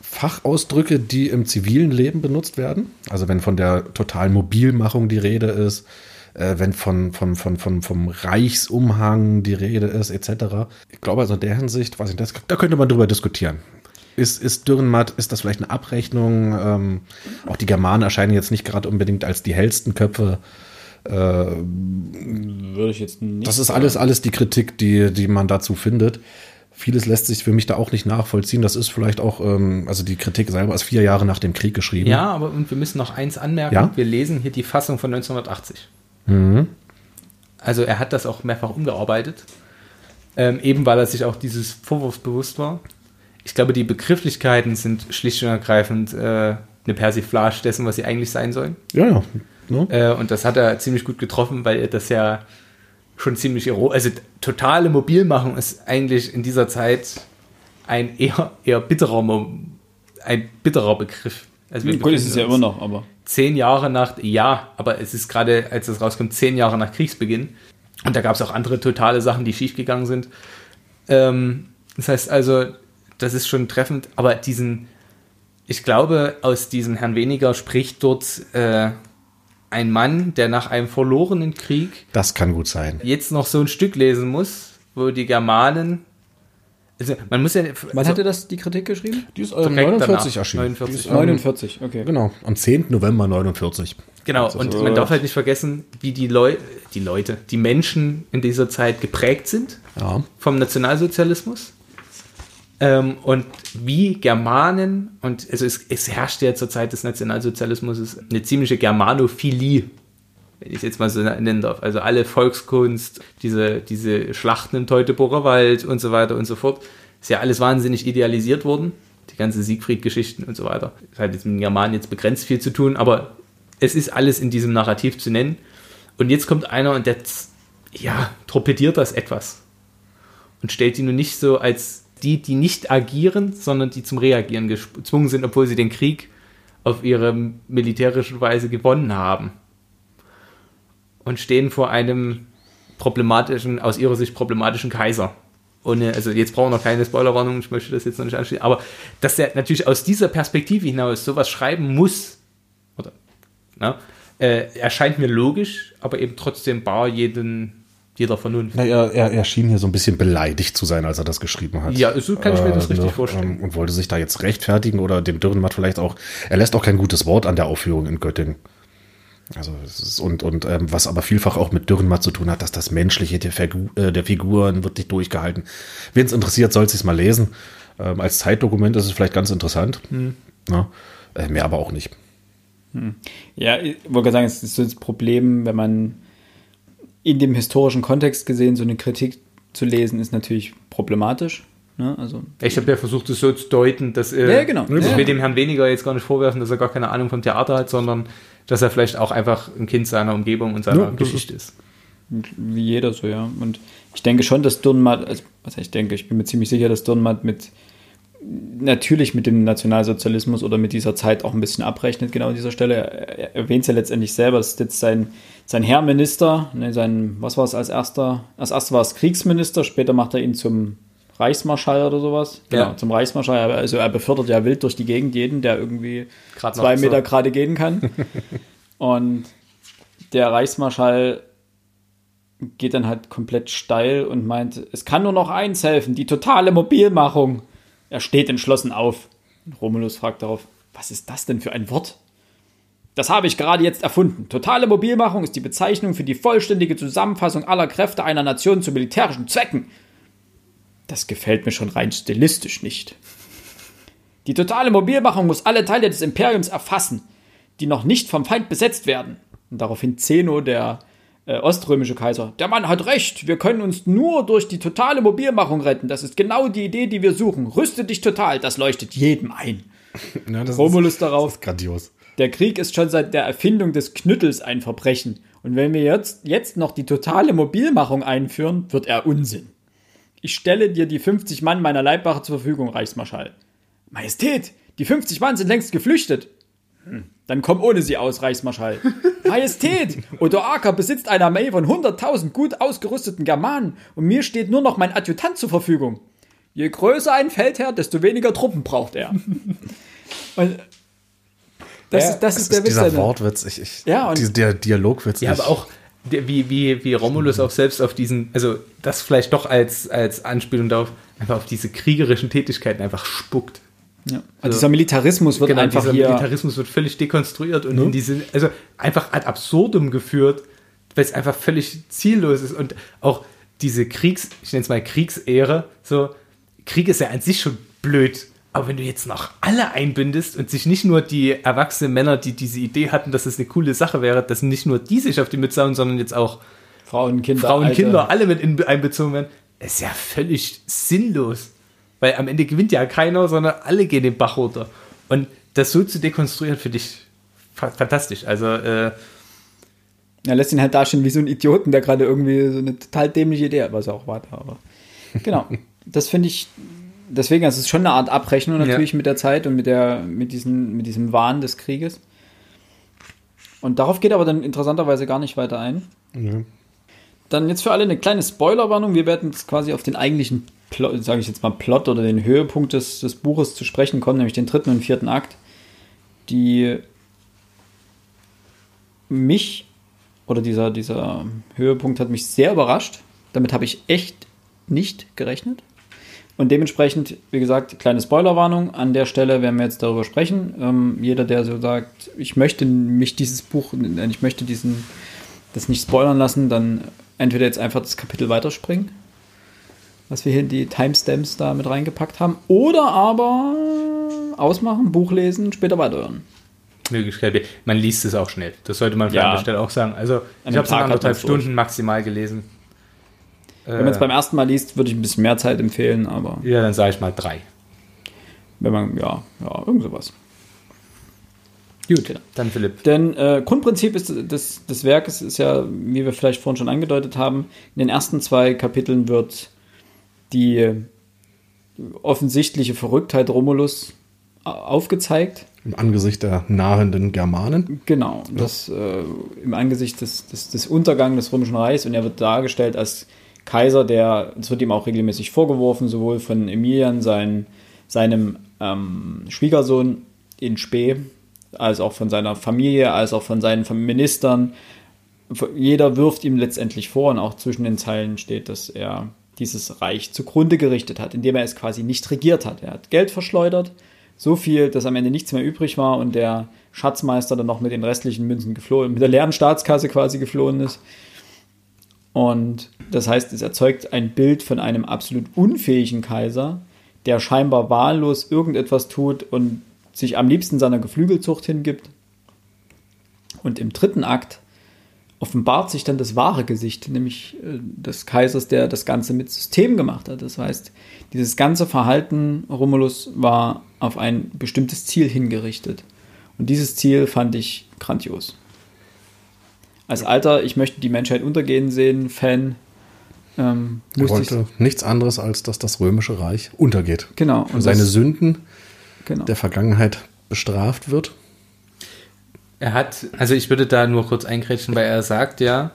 Fachausdrücke, die im zivilen Leben benutzt werden. Also wenn von der totalen Mobilmachung die Rede ist, äh, wenn von, von, von, von, vom Reichsumhang die Rede ist, etc. Ich glaube also in der Hinsicht, weiß ich, das, da könnte man drüber diskutieren. Ist, ist Dürrenmatt, ist das vielleicht eine Abrechnung? Ähm, auch die Germanen erscheinen jetzt nicht gerade unbedingt als die hellsten Köpfe. Äh, Würde ich jetzt nicht. Das ist alles, alles die Kritik, die, die man dazu findet. Vieles lässt sich für mich da auch nicht nachvollziehen. Das ist vielleicht auch, ähm, also die Kritik selber ist vier Jahre nach dem Krieg geschrieben. Ja, aber und wir müssen noch eins anmerken. Ja? Wir lesen hier die Fassung von 1980. Mhm. Also er hat das auch mehrfach umgearbeitet. Ähm, eben weil er sich auch dieses Vorwurfs bewusst war ich glaube, die Begrifflichkeiten sind schlicht und ergreifend äh, eine Persiflage dessen, was sie eigentlich sein sollen. Ja, ja. No. Äh, und das hat er ziemlich gut getroffen, weil er das ja schon ziemlich also totale Mobilmachung ist eigentlich in dieser Zeit ein eher, eher bitterer, ein bitterer Begriff. Also wir Gut, ist es ja immer noch, aber. Zehn Jahre nach, ja, aber es ist gerade, als es rauskommt, zehn Jahre nach Kriegsbeginn. Und da gab es auch andere totale Sachen, die schiefgegangen sind. Ähm, das heißt also, das ist schon treffend, aber diesen, ich glaube, aus diesem Herrn Weniger spricht dort äh, ein Mann, der nach einem verlorenen Krieg. Das kann gut sein. Jetzt noch so ein Stück lesen muss, wo die Germanen Also man muss ja. Wann also, hatte das die Kritik geschrieben? Die ist Direkt 49 danach. erschienen. 49. Die ist, ähm, 49, okay. Genau, am 10. November 49. Genau, Also und so- man darf halt nicht vergessen, wie die, Leu die Leute, die Menschen in dieser Zeit geprägt sind Ja. vom Nationalsozialismus. Ähm, und wie Germanen, und also es, es herrscht ja zur Zeit des Nationalsozialismus eine ziemliche Germanophilie, wenn ich es jetzt mal so nennen darf. Also alle Volkskunst, diese, diese Schlachten im Teutoburger Wald und so weiter und so fort, ist ja alles wahnsinnig idealisiert worden. Die ganze Siegfried-Geschichten und so weiter. Das hat jetzt mit den Germanen jetzt begrenzt viel zu tun, aber es ist alles in diesem Narrativ zu nennen. Und jetzt kommt einer und der, ja, torpediert das etwas. Und stellt die nun nicht so als die, die nicht agieren, sondern die zum Reagieren gezwungen sind, obwohl sie den Krieg auf ihre militärische Weise gewonnen haben. Und stehen vor einem problematischen, aus ihrer Sicht problematischen Kaiser. Ohne, also jetzt brauchen wir noch keine Spoilerwarnung, ich möchte das jetzt noch nicht anschließen, aber dass der natürlich aus dieser Perspektive hinaus sowas schreiben muss, oder, na, äh, erscheint mir logisch, aber eben trotzdem bar jeden, jeder Vernunft. Na, er, er, er schien hier so ein bisschen beleidigt zu sein, als er das geschrieben hat. Ja, so kann ich mir das richtig ne, vorstellen. ähm, Und wollte sich da jetzt rechtfertigen oder dem Dürrenmatt vielleicht auch. Er lässt auch kein gutes Wort an der Aufführung in Göttingen. Also ist, und, und ähm, was aber vielfach auch mit Dürrenmatt zu tun hat, dass das Menschliche der, Figu äh, der Figuren wird nicht durchgehalten. Wen es interessiert, soll es mal lesen. Ähm, als Zeitdokument ist es vielleicht ganz interessant. Hm. Ja, äh, mehr aber auch nicht. Ja, ich wollte gerade sagen, es ist so das Problem, wenn man in dem historischen Kontext gesehen so eine Kritik zu lesen, ist natürlich problematisch. Ne? Also, Ich habe ja versucht, es so zu deuten, dass äh, Ja, genau. ich Ja. will dem Herrn weniger jetzt gar nicht vorwerfen, dass er gar keine Ahnung vom Theater hat, sondern dass er vielleicht auch einfach ein Kind seiner Umgebung und seiner Ja, das Geschichte ist. wie jeder so, ja. Und ich denke schon, dass Dürrenmatt, also, was ich denke, ich bin mir ziemlich sicher, dass Dürrenmatt mit natürlich mit dem Nationalsozialismus oder mit dieser Zeit auch ein bisschen abrechnet, genau an dieser Stelle. Er, er erwähnt es ja letztendlich selber, ist jetzt sein, sein Herrminister, ne, sein, was war es als erster? Als erster war es Kriegsminister, später macht er ihn zum Reichsmarschall oder sowas. Genau, Ja. zum Reichsmarschall. Also er befördert ja wild durch die Gegend jeden, der irgendwie Grad zwei so. Meter gerade gehen kann. *laughs* Und der Reichsmarschall geht dann halt komplett steil und meint, es kann nur noch eins helfen, die totale Mobilmachung. Er steht entschlossen auf. Romulus fragt darauf, was ist das denn für ein Wort? Das habe ich gerade jetzt erfunden. Totale Mobilmachung ist die Bezeichnung für die vollständige Zusammenfassung aller Kräfte einer Nation zu militärischen Zwecken. Das gefällt mir schon rein stilistisch nicht. Die totale Mobilmachung muss alle Teile des Imperiums erfassen, die noch nicht vom Feind besetzt werden. Und daraufhin Zeno, der äh, oströmische Kaiser. Der Mann hat recht, wir können uns nur durch die totale Mobilmachung retten. Das ist genau die Idee, die wir suchen. Rüste dich total, das leuchtet jedem ein. *laughs* Ja, das Romulus darauf. ist grandios. Der Krieg ist schon seit der Erfindung des Knüttels ein Verbrechen. Und wenn wir jetzt, jetzt noch die totale Mobilmachung einführen, wird er Unsinn. Ich stelle dir die 50 Mann meiner Leibwache zur Verfügung, Reichsmarschall. Majestät, die 50 Mann sind längst geflüchtet. Hm, dann komm ohne sie aus, Reichsmarschall. *laughs* Majestät, Odoaker besitzt eine Armee von 100.000 gut ausgerüsteten Germanen und mir steht nur noch mein Adjutant zur Verfügung. Je größer ein Feldherr, desto weniger Truppen braucht er. *laughs* Und das, Ja, ist, das Das ist der ist Witz. dieser daran. Wortwitz. Ich, ich, Ja, und- der Dialogwitz. Ja, ich- aber auch der, wie, wie, wie Romulus auch selbst auf diesen, also das vielleicht doch als, als Anspielung darauf, einfach auf diese kriegerischen Tätigkeiten einfach spuckt. Ja. Also dieser Militarismus wird Genau, einfach dieser hier. Militarismus wird völlig dekonstruiert und in diese, also einfach ad absurdum geführt, weil es einfach völlig ziellos ist und auch diese Kriegs, ich nenne es mal Kriegsehre, so, Krieg ist ja an sich schon blöd, aber wenn du jetzt noch alle einbindest und sich nicht nur die erwachsenen Männer, die diese Idee hatten, dass es eine coole Sache wäre, dass nicht nur die sich auf die Mütze hauen, sondern jetzt auch Frauen, Kinder, Frauen. Kinder, alle mit in, einbezogen werden, ist ja völlig sinnlos. Weil am Ende gewinnt ja keiner, sondern alle gehen den Bach runter. Und das so zu dekonstruieren, finde ich fa fantastisch. Also, äh, Er lässt ihn halt dastehen wie so ein Idioten, der gerade irgendwie so eine total dämliche Idee hat, was er auch war. Aber genau, *laughs* das finde ich, deswegen, also es ist schon eine Art Abrechnung natürlich mit der Zeit und mit, der, mit, diesen, mit diesem Wahn des Krieges. Und darauf geht er aber dann interessanterweise gar nicht weiter ein. Ja. Dann jetzt für alle eine kleine Spoilerwarnung. Wir werden jetzt quasi auf den eigentlichen sage ich jetzt mal Plot oder den Höhepunkt des, des Buches zu sprechen kommen, nämlich den dritten und vierten Akt, die mich oder dieser, dieser Höhepunkt hat mich sehr überrascht. Damit habe ich echt nicht gerechnet. Und dementsprechend, wie gesagt, kleine Spoilerwarnung. An der Stelle werden wir jetzt darüber sprechen. Ähm, jeder, der so sagt, ich möchte mich dieses Buch, äh, ich möchte diesen, das nicht spoilern lassen, dann entweder jetzt einfach das Kapitel weiterspringen, was wir hier in die Timestamps da mit reingepackt haben, oder aber ausmachen, Buch lesen, später weiterhören. Möglichkeit. Man liest es auch schnell. Das sollte man Ja. an der Stelle auch sagen. Also, An ich habe es in anderthalb man's durch. Stunden maximal gelesen. Wenn man es Äh, beim ersten Mal liest, würde ich ein bisschen mehr Zeit empfehlen, aber ja, dann sage ich mal drei. wenn man, ja, ja, irgend sowas. Gut, dann Philipp. Denn äh, Grundprinzip ist, des, des Werkes ist ja, wie wir vielleicht vorhin schon angedeutet haben, in den ersten zwei Kapiteln wird die offensichtliche Verrücktheit Romulus aufgezeigt. Im Angesicht der nahenden Germanen. Genau, das äh, im Angesicht des, des, des Untergangs des Römischen Reichs und er wird dargestellt als Kaiser, der, es wird ihm auch regelmäßig vorgeworfen, sowohl von Emilian, sein, seinem ähm, Schwiegersohn in Spee, als auch von seiner Familie, als auch von seinen Ministern. Jeder wirft ihm letztendlich vor und auch zwischen den Zeilen steht, dass er dieses Reich zugrunde gerichtet hat, indem er es quasi nicht regiert hat. Er hat Geld verschleudert, so viel, dass am Ende nichts mehr übrig war und der Schatzmeister dann noch mit den restlichen Münzen geflohen, mit der leeren Staatskasse quasi geflohen ist. Und das heißt, es erzeugt ein Bild von einem absolut unfähigen Kaiser, der scheinbar wahllos irgendetwas tut und sich am liebsten seiner Geflügelzucht hingibt. Und im dritten Akt offenbart sich dann das wahre Gesicht, nämlich äh, des Kaisers, der das Ganze mit System gemacht hat. Das heißt, dieses ganze Verhalten Romulus war auf ein bestimmtes Ziel hingerichtet. Und dieses Ziel fand ich grandios. Als alter, ich möchte die Menschheit untergehen sehen, Fan, ähm, Er wollte nichts anderes, als dass das römische Reich untergeht. Genau. Für seine das- Sünden genau. der Vergangenheit bestraft wird. Er hat, also ich würde da nur kurz eingrätschen, weil er sagt ja,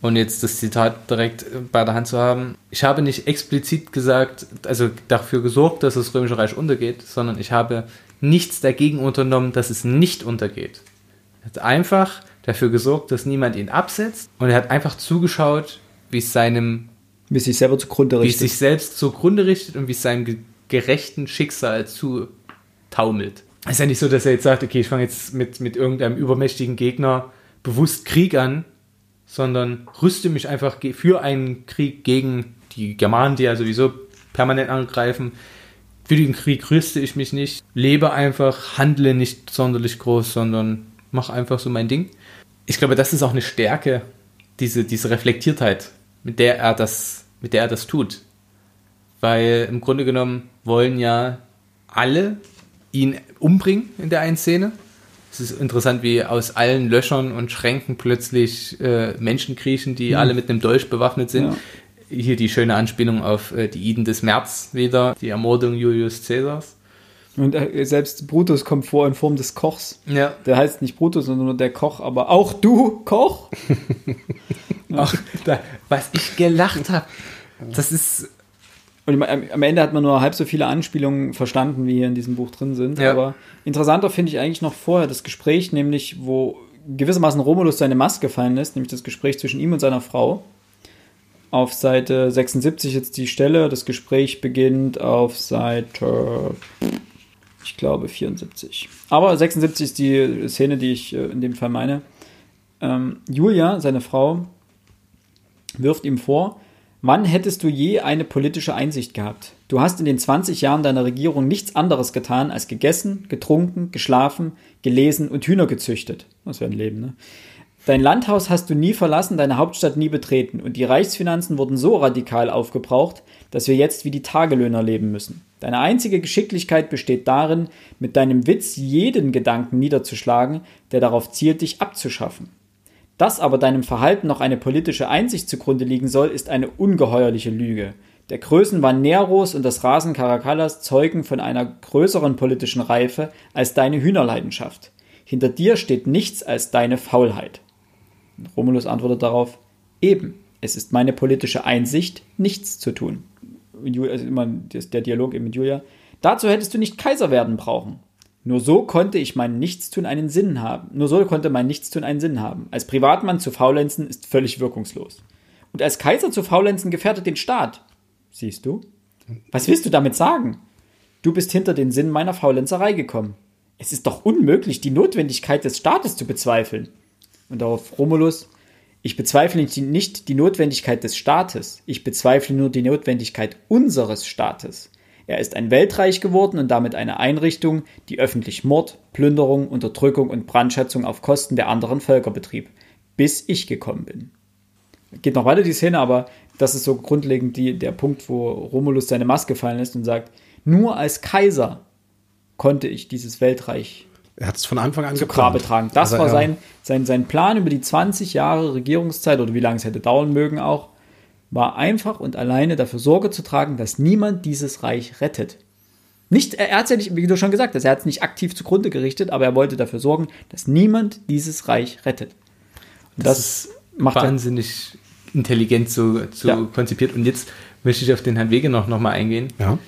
und jetzt das Zitat direkt bei der Hand zu haben, ich habe nicht explizit gesagt, also dafür gesorgt, dass das Römische Reich untergeht, sondern ich habe nichts dagegen unternommen, dass es nicht untergeht. Er hat einfach dafür gesorgt, dass niemand ihn absetzt und er hat einfach zugeschaut, wie es seinem, Wie es sich selber zugrunde wie es richtet. sich selbst zugrunde richtet und wie es seinem ge gerechten Schicksal zutaumelt. Es ist ja nicht so, dass er jetzt sagt, okay, ich fange jetzt mit, mit irgendeinem übermächtigen Gegner bewusst Krieg an, sondern rüste mich einfach für einen Krieg gegen die Germanen, die ja sowieso permanent angreifen. Für den Krieg rüste ich mich nicht, lebe einfach, handle nicht sonderlich groß, sondern mache einfach so mein Ding. Ich glaube, das ist auch eine Stärke, diese, diese Reflektiertheit, mit der er das, mit der er das tut. Weil im Grunde genommen wollen ja alle ihn umbringen in der einen Szene. Es ist interessant, wie aus allen Löchern und Schränken plötzlich äh, Menschen kriechen, die alle mit einem Dolch bewaffnet sind. Ja. Hier die schöne Anspielung auf äh, die Iden des März wieder, die Ermordung Julius Caesars. Und äh, selbst Brutus kommt vor in Form des Kochs. Ja. Der heißt nicht Brutus, sondern nur der Koch, aber auch du, Koch? *laughs* Auch da, was ich gelacht habe, das ist Und am Ende hat man nur halb so viele Anspielungen verstanden, wie hier in diesem Buch drin sind. Ja. Aber interessanter finde ich eigentlich noch vorher das Gespräch, nämlich wo gewissermaßen Romulus seine Maske fallen lässt, nämlich das Gespräch zwischen ihm und seiner Frau. Auf Seite 76 jetzt die Stelle. Das Gespräch beginnt auf Seite, ich glaube, 74. Aber 76 ist die Szene, die ich äh, in dem Fall meine. Ähm, Julia, seine Frau, wirft ihm vor, wann hättest du je eine politische Einsicht gehabt? Du hast in den 20 Jahren deiner Regierung nichts anderes getan, als gegessen, getrunken, geschlafen, gelesen und Hühner gezüchtet. Das wäre ein Leben, ne? Dein Landhaus hast du nie verlassen, deine Hauptstadt nie betreten und die Reichsfinanzen wurden so radikal aufgebraucht, dass wir jetzt wie die Tagelöhner leben müssen. Deine einzige Geschicklichkeit besteht darin, mit deinem Witz jeden Gedanken niederzuschlagen, der darauf zielt, dich abzuschaffen. Dass aber deinem Verhalten noch eine politische Einsicht zugrunde liegen soll, ist eine ungeheuerliche Lüge. Der Größenwahn Neros und das Rasen Caracalas zeugen von einer größeren politischen Reife als deine Hühnerleidenschaft. Hinter dir steht nichts als deine Faulheit. Romulus antwortet darauf, eben, es ist meine politische Einsicht, nichts zu tun. Ju- also immer der Dialog eben mit Julia. Dazu hättest du nicht Kaiser werden brauchen. Nur so konnte ich mein Nichtstun einen Sinn haben. Nur so konnte mein Nichtstun einen Sinn haben. Als Privatmann zu faulenzen ist völlig wirkungslos. Und als Kaiser zu faulenzen gefährdet den Staat. Siehst du? Was willst du damit sagen? Du bist hinter den Sinn meiner Faulenzerei gekommen. Es ist doch unmöglich, die Notwendigkeit des Staates zu bezweifeln. Und darauf Romulus, ich bezweifle nicht die Notwendigkeit des Staates, ich bezweifle nur die Notwendigkeit unseres Staates. Er ist ein Weltreich geworden und damit eine Einrichtung, die öffentlich Mord, Plünderung, Unterdrückung und Brandschatzung auf Kosten der anderen Völker betrieb, bis ich gekommen bin. Geht noch weiter die Szene, aber das ist so grundlegend die, der Punkt, wo Romulus seine Maske fallen lässt und sagt, nur als Kaiser konnte ich dieses Weltreich Er hat es von Anfang an zu Grabe tragen. Das Also war er- sein, sein, sein Plan über die 20 Jahre Regierungszeit oder wie lange es hätte dauern mögen auch, war einfach und alleine dafür Sorge zu tragen, dass niemand dieses Reich rettet. Nicht, er er hat es ja nicht, wie du schon gesagt hast, er hat es nicht aktiv zugrunde gerichtet, aber er wollte dafür sorgen, dass niemand dieses Reich rettet. Und das, ist macht er, wahnsinnig intelligent so, so Ja. konzipiert. Und jetzt möchte ich auf den Herrn Wege noch, noch mal eingehen. Ja.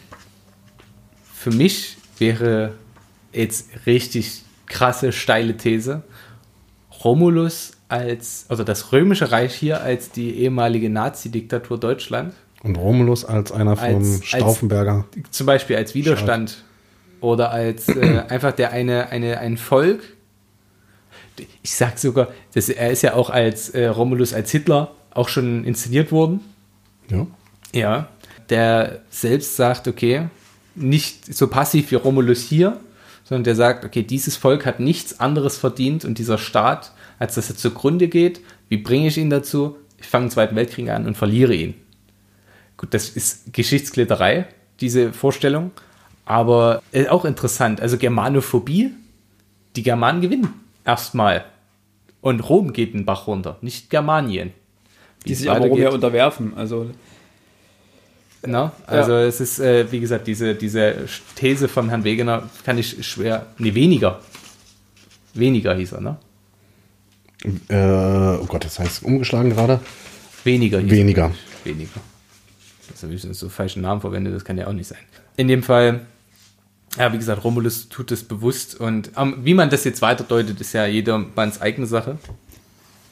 Für mich wäre jetzt richtig krasse, steile These, Romulus als, also das Römische Reich hier als die ehemalige Nazi-Diktatur Deutschland, Und Romulus als einer vom Als- als- Stauffenberger. zum Beispiel als Widerstand oder als äh, *clears throat* einfach der eine, eine, ein Volk. Ich sag sogar, dass er ist ja auch als äh, Romulus als Hitler auch schon inszeniert worden. ja. Ja. Der selbst sagt, okay, nicht so passiv wie Romulus hier, sondern der sagt, okay, dieses Volk hat nichts anderes verdient und dieser Staat, als dass er zugrunde geht. Wie bringe ich ihn dazu? Ich fange den Zweiten Weltkrieg an und verliere ihn. Gut, das ist Geschichtsklitterei, diese Vorstellung, aber äh, auch interessant. Also Germanophobie, die Germanen gewinnen erstmal. Und Rom geht den Bach runter, nicht Germanien. Wie die sich aber Rom ja unterwerfen. Also Na, also es ist, äh, wie gesagt, diese, diese These von Herrn Wegener kann ich schwer, nee, weniger. Weniger hieß er, ne? Äh, oh Gott, das heißt umgeschlagen gerade. Weniger hieß Weniger. er. Weniger. Das habe ich jetzt so falschen Namen verwendet, das kann ja auch nicht sein. In dem Fall, ja, wie gesagt, Romulus tut es bewusst und ähm, wie man das jetzt weiterdeutet, ist ja jedermanns eigene Sache.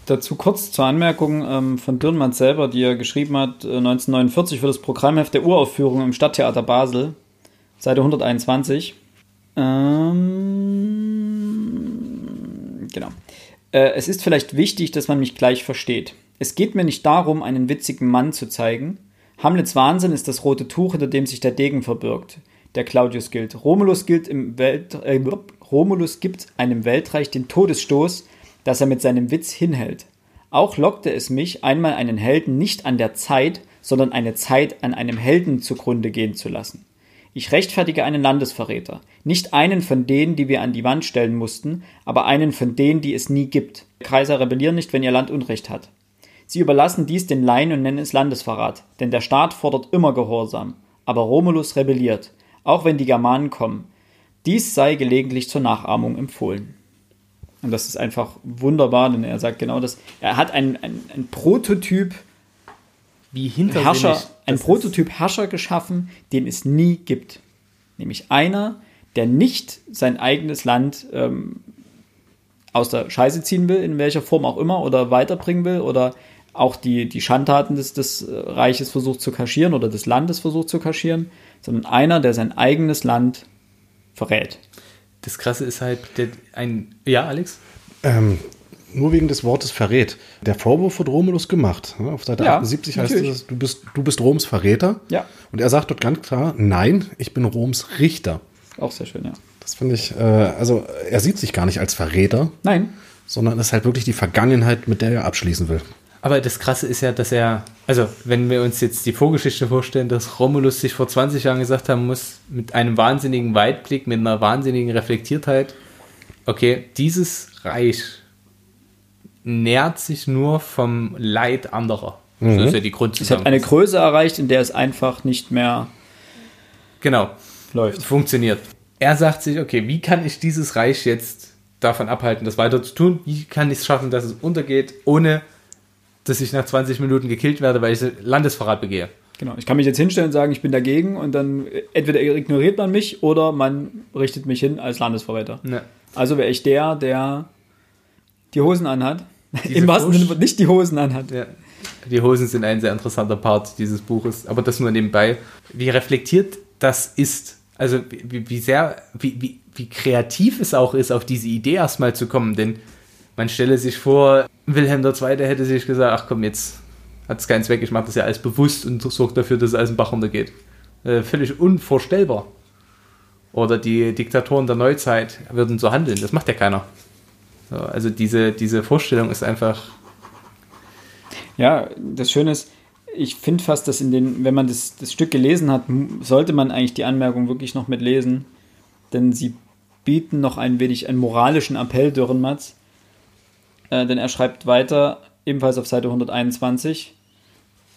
Dazu kurz zur Anmerkung ähm, von Dürrenmann selber, die er geschrieben hat äh, 1949 für das Programmheft der Uraufführung im Stadttheater Basel, Seite 121. Ähm, genau. Äh, es ist vielleicht wichtig, dass man mich gleich versteht. Es geht mir nicht darum, einen witzigen Mann zu zeigen. Hamlets Wahnsinn ist das rote Tuch, hinter dem sich der Degen verbirgt, der Claudius gilt. Romulus gilt im Welt, äh, Romulus gibt einem Weltreich den Todesstoß, dass er mit seinem Witz hinhält. Auch lockte es mich, einmal einen Helden nicht an der Zeit, sondern eine Zeit an einem Helden zugrunde gehen zu lassen. Ich rechtfertige einen Landesverräter. Nicht einen von denen, die wir an die Wand stellen mussten, aber einen von denen, die es nie gibt. Kaiser rebellieren nicht, wenn ihr Land Unrecht hat. Sie überlassen dies den Laien und nennen es Landesverrat, denn der Staat fordert immer Gehorsam. Aber Romulus rebelliert, auch wenn die Germanen kommen. Dies sei gelegentlich zur Nachahmung empfohlen. Und das ist einfach wunderbar, denn er sagt genau das. Er hat einen, einen, einen Prototyp Wie hintersinnig. Herrscher, ein. Prototyp Herrscher geschaffen, den es nie gibt. Nämlich einer, der nicht sein eigenes Land ähm, aus der Scheiße ziehen will, in welcher Form auch immer, oder weiterbringen will, oder auch die, die Schandtaten des, des äh, Reiches versucht zu kaschieren oder des Landes versucht zu kaschieren, sondern einer, der sein eigenes Land verrät. Das Krasse ist halt, der, ein, ja, Alex? Ähm, nur wegen des Wortes verrät. Der Vorwurf wird Romulus gemacht. ne? Auf Seite Ja, 78 heißt es, du bist, du bist Roms Verräter. Ja. Und er sagt dort ganz klar, nein, ich bin Roms Richter. Auch sehr schön, ja. Das finde ich, äh, also er sieht sich gar nicht als Verräter, Nein, sondern es ist halt wirklich die Vergangenheit, mit der er abschließen will. Aber das Krasse ist ja, dass er, also wenn wir uns jetzt die Vorgeschichte vorstellen, dass Romulus sich vor 20 Jahren gesagt haben muss, mit einem wahnsinnigen Weitblick, mit einer wahnsinnigen Reflektiertheit, okay, dieses Reich nährt sich nur vom Leid anderer. So ist ja die es hat Grundzusammenfassung. eine Größe erreicht, in der es einfach nicht mehr Genau, läuft. funktioniert. Er sagt sich, okay, wie kann ich dieses Reich jetzt davon abhalten, das weiter zu tun? Wie kann ich es schaffen, dass es untergeht, ohne dass ich nach 20 Minuten gekillt werde, weil ich Landesverrat begehe? Genau, ich kann mich jetzt hinstellen und sagen, ich bin dagegen und dann entweder ignoriert man mich oder man richtet mich hin als Landesverräter. Ne. Also wäre ich der, der die Hosen anhat. Im wahrsten Sinne nicht die Hosen anhat. Ja. Die Hosen sind ein sehr interessanter Part dieses Buches, aber das nur nebenbei. Wie reflektiert das ist, also wie, wie sehr, wie, wie, wie kreativ es auch ist, auf diese Idee erstmal zu kommen, denn man stelle sich vor, Wilhelm II. hätte sich gesagt, ach komm, jetzt hat es keinen Zweck, ich mache das ja alles bewusst und sorge dafür, dass es alles im Bach runtergeht. Äh, völlig unvorstellbar. Oder die Diktatoren der Neuzeit würden so handeln, das macht ja keiner. So, also diese, diese Vorstellung ist einfach. Ja, das Schöne ist, ich finde fast, dass in den, wenn man das, das Stück gelesen hat, sollte man eigentlich die Anmerkung wirklich noch mitlesen, denn sie bieten noch ein wenig einen moralischen Appell Dürrenmatz, äh, denn er schreibt weiter, ebenfalls auf Seite 121,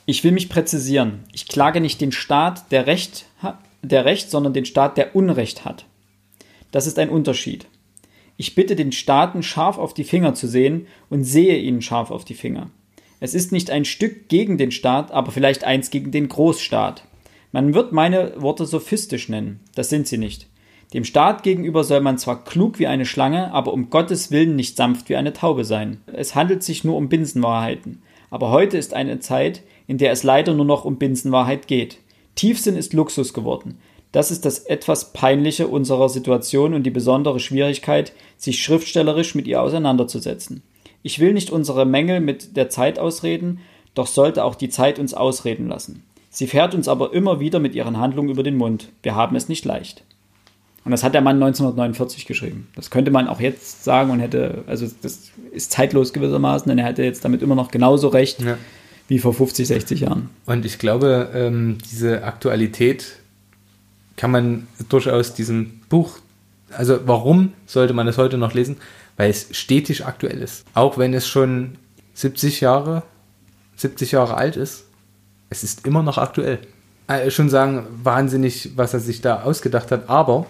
ich will mich präzisieren. Ich klage nicht den Staat, der Recht, der Recht, sondern den Staat, der Unrecht hat. Das ist ein Unterschied. Ich bitte den Staaten scharf auf die Finger zu sehen und sehe ihnen scharf auf die Finger. Es ist nicht ein Stück gegen den Staat, aber vielleicht eins gegen den Großstaat. Man wird meine Worte sophistisch nennen. Das sind sie nicht. Dem Staat gegenüber soll man zwar klug wie eine Schlange, aber um Gottes Willen nicht sanft wie eine Taube sein. Es handelt sich nur um Binsenwahrheiten. Aber heute ist eine Zeit, in der es leider nur noch um Binsenwahrheit geht. Tiefsinn ist Luxus geworden. Das ist das etwas Peinliche unserer Situation und die besondere Schwierigkeit, sich schriftstellerisch mit ihr auseinanderzusetzen. Ich will nicht unsere Mängel mit der Zeit ausreden, doch sollte auch die Zeit uns ausreden lassen. Sie fährt uns aber immer wieder mit ihren Handlungen über den Mund. Wir haben es nicht leicht. Und das hat der Mann 1949 geschrieben. Das könnte man auch jetzt sagen und hätte, also das ist zeitlos gewissermaßen, denn er hätte jetzt damit immer noch genauso recht ja. wie vor 50, 60 Jahren. Und ich glaube, ähm, diese Aktualität kann man durchaus diesem Buch, also warum sollte man es heute noch lesen? Weil es stetig aktuell ist. Auch wenn es schon 70 Jahre, 70 Jahre alt ist, es ist immer noch aktuell. Äh, schon sagen, wahnsinnig, was er sich da ausgedacht hat, aber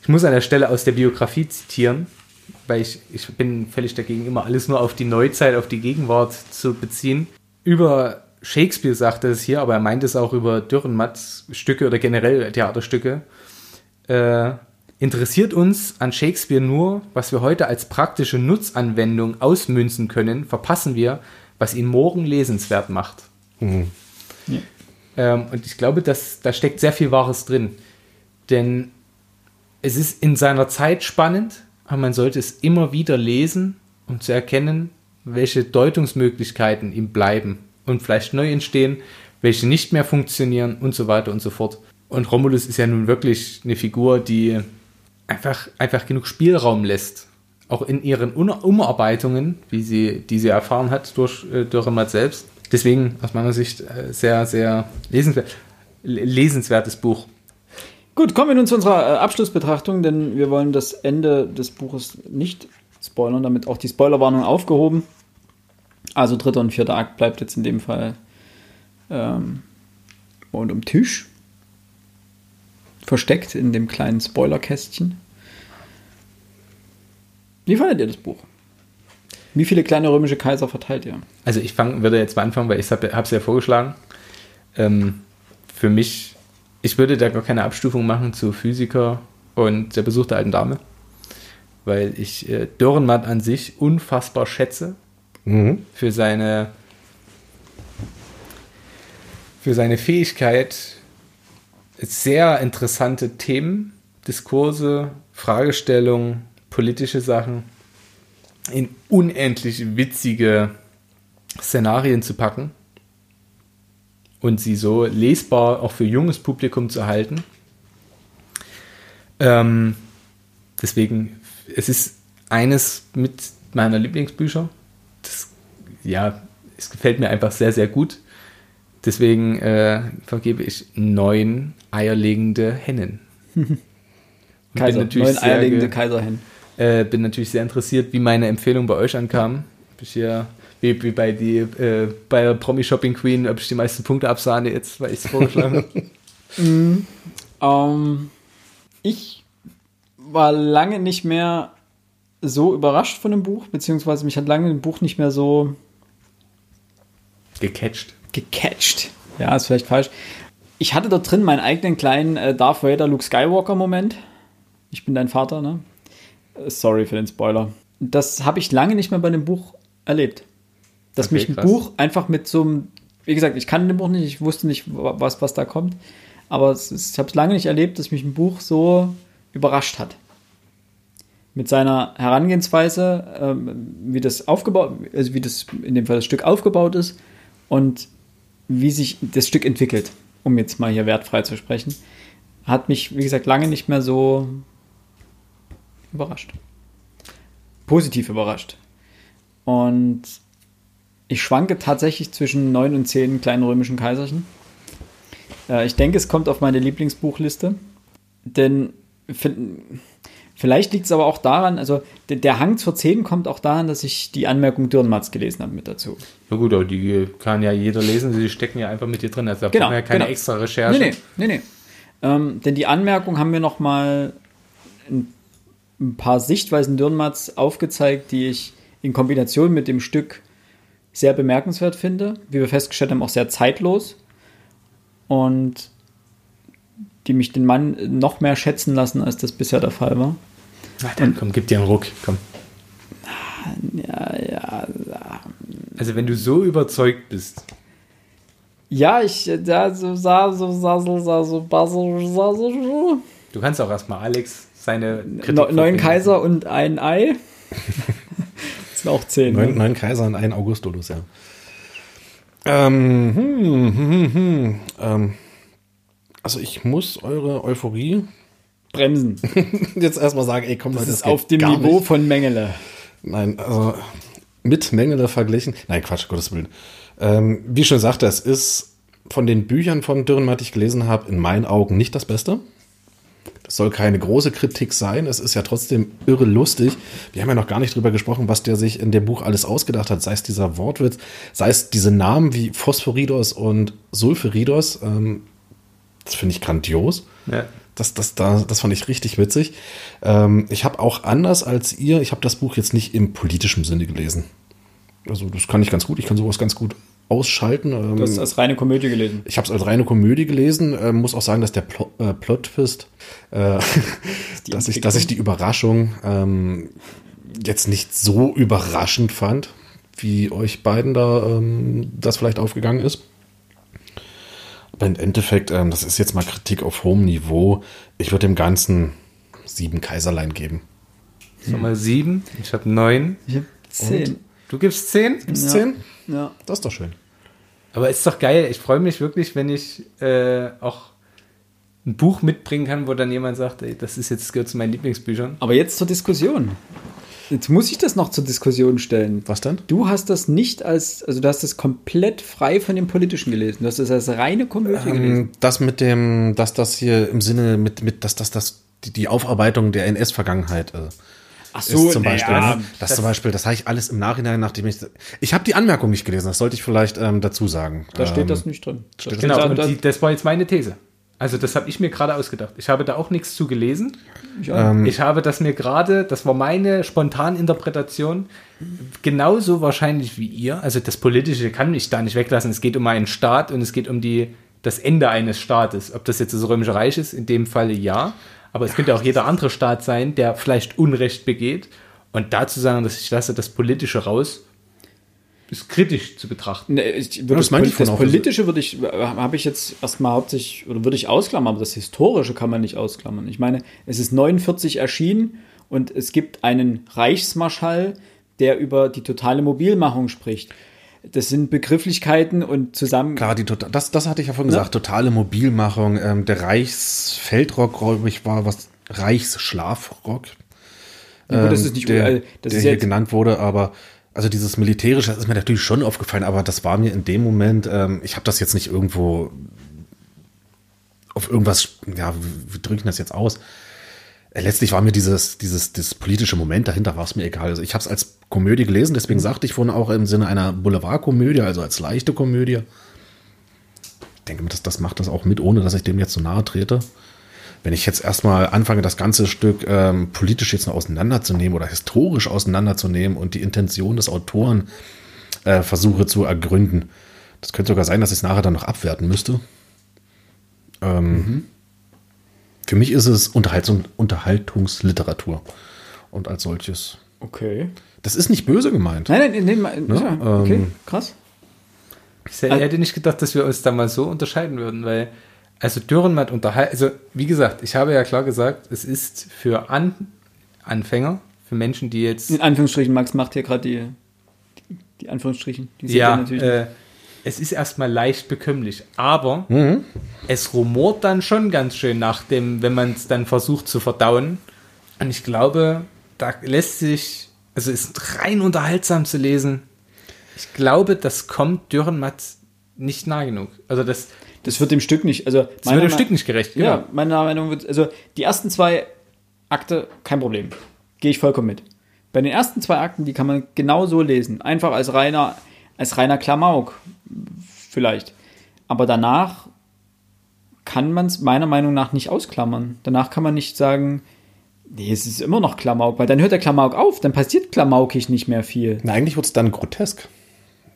ich muss an der Stelle aus der Biografie zitieren, weil ich, ich bin völlig dagegen, immer alles nur auf die Neuzeit, auf die Gegenwart zu beziehen. Über Shakespeare sagt er es hier, aber er meint es auch über Dürrenmatts Stücke oder generell Theaterstücke. Äh, interessiert uns an Shakespeare nur, was wir heute als praktische Nutzanwendung ausmünzen können, verpassen wir, was ihn morgen lesenswert macht. Mhm. Ja. Ähm, und ich glaube, dass, da steckt sehr viel Wahres drin. Denn es ist in seiner Zeit spannend, aber man sollte es immer wieder lesen, um zu erkennen, welche Deutungsmöglichkeiten ihm bleiben und vielleicht neu entstehen, welche nicht mehr funktionieren und so weiter und so fort. Und Romulus ist ja nun wirklich eine Figur, die einfach, einfach genug Spielraum lässt. Auch in ihren Umarbeitungen, wie sie, die erfahren hat durch äh, Dürrenmatt selbst. Deswegen aus meiner Sicht äh, sehr, sehr lesenswert, lesenswertes Buch. Gut, kommen wir nun zu unserer äh, Abschlussbetrachtung, denn wir wollen das Ende des Buches nicht spoilern, damit auch die Spoilerwarnung aufgehoben. Also dritter und vierter Akt bleibt jetzt in dem Fall ähm, unterm Tisch. Versteckt in dem kleinen Spoilerkästchen. Wie fandet ihr das Buch? Wie viele kleine römische Kaiser verteilt ihr? Also ich fang, würde jetzt mal anfangen, weil ich habe es ja vorgeschlagen. Ähm, für mich ich würde da gar keine Abstufung machen zu Physiker und der Besuch der alten Dame, weil ich äh, Dürrenmatt an sich unfassbar schätze mhm. für seine für seine Fähigkeit, sehr interessante Themen, Diskurse, Fragestellungen, politische Sachen in unendlich witzige Szenarien zu packen und sie so lesbar auch für junges Publikum zu halten. Ähm, deswegen, es ist eines mit meiner Lieblingsbücher. Ja, es gefällt mir einfach sehr, sehr gut. Deswegen äh, vergebe ich neun eierlegende Hennen. *laughs* Kaiser, neun eierlegende Kaiserhennen. Äh, bin natürlich sehr interessiert, wie meine Empfehlung bei euch ankam. Habe ich hier wie, wie bei, die, äh, bei der Promi Shopping Queen, ob ich die meisten Punkte absahne jetzt, weil ich es vorgeschlagen habe. *laughs* mm, um, ich war lange nicht mehr so überrascht von dem Buch, beziehungsweise mich hat lange ein Buch nicht mehr so gecatcht. Gecatcht. Ja, ist vielleicht falsch. Ich hatte da drin meinen eigenen kleinen äh, Darth Vader Luke Skywalker Moment. Ich bin dein Vater, ne? Äh, sorry für den Spoiler. Das habe ich lange nicht mehr bei dem Buch erlebt. Dass Okay, mich ein krass. Buch einfach mit so einem, wie gesagt, ich kannte den Buch nicht, ich wusste nicht, was, was da kommt. Aber es ist, ich habe es lange nicht erlebt, dass mich ein Buch so überrascht hat. Mit seiner Herangehensweise, ähm, wie das aufgebaut, also wie das in dem Fall das Stück aufgebaut ist und wie sich das Stück entwickelt, um jetzt mal hier wertfrei zu sprechen, hat mich, wie gesagt, lange nicht mehr so überrascht. Positiv überrascht. Und ich schwanke tatsächlich zwischen neun und zehn kleinen römischen Kaiserchen. Äh, ich denke, es kommt auf meine Lieblingsbuchliste. Denn vielleicht liegt es aber auch daran, also der, der Hang zur 10 kommt auch daran, dass ich die Anmerkung Dürrenmatz gelesen habe mit dazu. Ja gut, aber die kann ja jeder lesen, die stecken ja einfach mit dir drin. Also da Genau, brauchen wir ja keine genau. extra Recherche. Nee, nee, nee, nee. Ähm, denn die Anmerkung haben mir noch mal ein, ein paar Sichtweisen Dürrenmatz aufgezeigt, die ich in Kombination mit dem Stück sehr bemerkenswert finde, wie wir festgestellt haben, auch sehr zeitlos und die mich den Mann noch mehr schätzen lassen, als das bisher der Fall war. Dann komm, gib dir einen Ruck, komm. Ja, ja, Also wenn du so überzeugt bist, ja, ich da so sah so sah so sah so sah so du kannst auch erstmal Alex seine Kritik Ne- neun. Kaiser und ein Ei. das sind auch zehn. Neun, Ne? neun Kaiser und ein Augustulus, ja. Ähm, hm, hm, hm, hm, ähm, also ich muss eure Euphorie Bremsen. *laughs* jetzt erstmal sagen, ey komm Das Leute, ist auf dem Niveau nicht. von Mengele. Nein, also mit Mengele verglichen. Nein, Quatsch, Gottes Willen. Ähm, wie ich schon sagte, es ist von den Büchern von Dürrenmatt, die ich gelesen habe, in meinen Augen nicht das Beste. Das soll keine große Kritik sein. Es ist ja trotzdem irre lustig. Wir haben ja noch gar nicht drüber gesprochen, was der sich in dem Buch alles ausgedacht hat. Sei es dieser Wortwitz, sei es diese Namen wie Phosphoridos und Sulfuridos. Ähm, das finde ich grandios. Ja. Das, das, da, das fand ich richtig witzig. Ähm, ich habe auch anders als ihr, ich habe das Buch jetzt nicht im politischen Sinne gelesen. Also das kann ich ganz gut. Ich kann sowas ganz gut ausschalten. Ähm, Du hast als reine Komödie gelesen. ich habe es als reine Komödie gelesen. Ähm, muss auch sagen, dass der Plo äh, Plot-Twist, äh, *laughs* dass, ich, dass ich die Überraschung ähm, jetzt nicht so überraschend fand, wie euch beiden da ähm, das vielleicht aufgegangen ist. Aber im Endeffekt, ähm, das ist jetzt mal Kritik auf hohem Niveau. Ich würde dem Ganzen sieben Kaiserlein geben. Sag mal sieben, ich habe neun. Ich habe zehn. Du gibst zehn? Gibt's Ja. zehn? Ja. Das ist doch schön. Aber ist doch geil. Ich freue mich wirklich, wenn ich äh, auch ein Buch mitbringen kann, wo dann jemand sagt, ey, das ist jetzt das gehört zu meinen Lieblingsbüchern. Aber jetzt zur Diskussion. Jetzt muss ich das noch zur Diskussion stellen. Was denn? Du hast das nicht als, also du hast das komplett frei von dem Politischen gelesen. Du hast das als reine Komödie gelesen. Ähm, das mit dem, dass das hier im Sinne mit, mit dass das, das, die, die Aufarbeitung der NS-Vergangenheit äh, Ach ist zum Beispiel. naja, ne? Das, zum Beispiel, das habe ich alles im Nachhinein, nachdem ich. Ich habe die Anmerkung nicht gelesen, das sollte ich vielleicht ähm, dazu sagen. Da steht ähm, das nicht drin. Da steht Genau, da- und da- die, das war jetzt meine These. Also das habe ich mir gerade ausgedacht. Ich habe da auch nichts zu gelesen. ich auch. Ich habe das mir gerade, das war meine Spontaninterpretation, genauso wahrscheinlich wie ihr. Also das Politische kann ich da nicht weglassen. Es geht um einen Staat und es geht um die, das Ende eines Staates. Ob das jetzt das Römische Reich ist, in dem Falle ja. Aber es könnte auch jeder andere Staat sein, der vielleicht Unrecht begeht. Und dazu sagen, dass ich lasse das Politische raus, ist kritisch zu betrachten. Nee, ich würde das das, ich das. Politische würde ich, habe ich jetzt erstmal hauptsächlich, oder würde ich ausklammern, aber das Historische kann man nicht ausklammern. Ich meine, es ist 49 erschienen und es gibt einen Reichsmarschall, der über die totale Mobilmachung spricht. Das sind Begrifflichkeiten und zusammen. Klar, die, tota- das, das hatte ich ja vorhin gesagt, totale Mobilmachung. Ähm, der Reichsfeldrock, glaube ich, war was, Reichsschlafrock. Ja, gut, das ähm, ist nicht der, äh, das der ist hier jetzt, genannt wurde, aber also dieses militärische, das ist mir natürlich schon aufgefallen, aber das war mir in dem Moment, ähm, ich habe das jetzt nicht irgendwo auf irgendwas, ja, wie, wie drücke ich das jetzt aus? Äh, Letztlich war mir dieses, dieses, dieses politische Moment dahinter war es mir egal. Also ich habe es als Komödie gelesen, deswegen sagte ich vorhin auch im Sinne einer Boulevardkomödie, also als leichte Komödie. Ich denke, das, das macht das auch mit, ohne dass ich dem jetzt so nahe trete. Wenn ich jetzt erstmal anfange, das ganze Stück ähm, politisch jetzt noch auseinanderzunehmen oder historisch auseinanderzunehmen und die Intention des Autoren äh, versuche zu ergründen, das könnte sogar sein, dass ich es nachher dann noch abwerten müsste. Ähm, Für mich ist es Unterhaltung, Unterhaltungsliteratur. Und als solches Okay. Das ist nicht böse gemeint. Nein, nein, nein, nein Ne? ja, okay, Ähm, krass. Ich hätte nicht gedacht, dass wir uns da mal so unterscheiden würden, weil, also Dürrenmatt unterhalten, also wie gesagt, ich habe ja klar gesagt, es ist für An Anfänger, für Menschen, die jetzt, In Anführungsstrichen, Max macht hier gerade die, die, die Anführungsstrichen. Die ja, natürlich äh, es ist erstmal leicht bekömmlich, aber Mhm. es rumort dann schon ganz schön nach dem, wenn man es dann versucht zu verdauen. Und ich glaube, da lässt sich, also es ist rein unterhaltsam zu lesen. Ich glaube, das kommt Dürrenmatt nicht nah genug. Also das, Das wird dem Stück nicht, also das wird dem Stück nicht gerecht. genau. Ja, meiner Meinung wird, also die ersten zwei Akte, kein Problem. Gehe ich vollkommen mit. Bei den ersten zwei Akten, die kann man genau so lesen. Einfach als reiner, als reiner Klamauk. Vielleicht. Aber danach kann man es meiner Meinung nach nicht ausklammern. Danach kann man nicht sagen, nee, es ist immer noch Klamauk, weil dann hört der Klamauk auf, dann passiert klamaukig nicht mehr viel. Na, eigentlich wird es dann grotesk.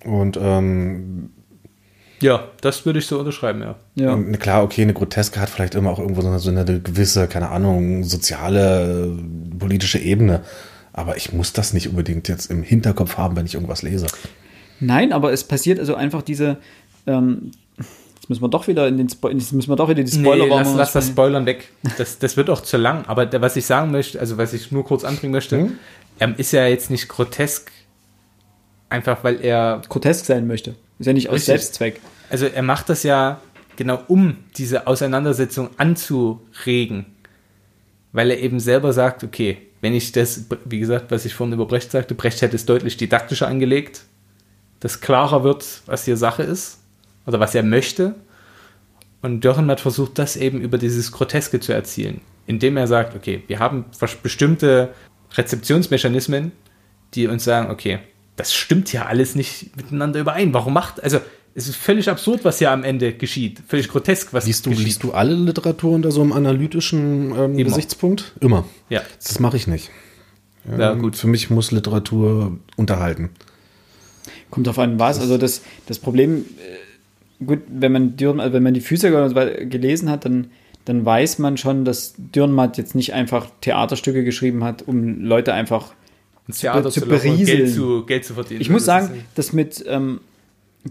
Und ähm, Ja, das würde ich so unterschreiben, ja. Ja. Und, klar, okay, eine Groteske hat vielleicht immer auch irgendwo so eine, so eine gewisse, keine Ahnung, soziale, politische Ebene. Aber ich muss das nicht unbedingt jetzt im Hinterkopf haben, wenn ich irgendwas lese. Nein, aber es passiert also einfach diese. Ähm, jetzt müssen wir doch wieder in den Spo jetzt müssen wir doch wieder die Spoiler nee, lass, lass das Spoilern weg. Das, das wird auch zu lang. Aber was ich sagen möchte, also was ich nur kurz anbringen möchte, Mhm. ähm, ist ja jetzt nicht grotesk, einfach weil er grotesk sein möchte. Ist ja nicht aus. Selbstzweck. Also er macht das ja genau um diese Auseinandersetzung anzuregen, weil er eben selber sagt, okay, wenn ich das, wie gesagt, was ich vorhin über Brecht sagte, Brecht hätte es deutlich didaktischer angelegt, dass klarer wird, was hier Sache ist oder was er möchte. Und Dürrenmatt versucht das eben über dieses Groteske zu erzielen, indem er sagt, okay, wir haben bestimmte Rezeptionsmechanismen, die uns sagen, okay, das stimmt ja alles nicht miteinander überein. Warum macht, also es ist völlig absurd, was hier am Ende geschieht. Völlig grotesk, was Liest du, geschieht. liest du alle Literatur unter so einem analytischen ähm, Immer. Gesichtspunkt? Immer. Ja, Das mache ich nicht. ja, Ähm, gut. Für mich muss Literatur unterhalten. Kommt auf an was. Also das, das Problem, äh, gut, wenn man Dürren, also wenn man die Physiker weiter gelesen hat, dann, dann weiß man schon, dass Dürrenmatt jetzt nicht einfach Theaterstücke geschrieben hat, um Leute einfach. Ins Theater zu zu, laufen berieseln. Geld zu, Geld zu verdienen. Ich muss Das sagen, das mit ähm,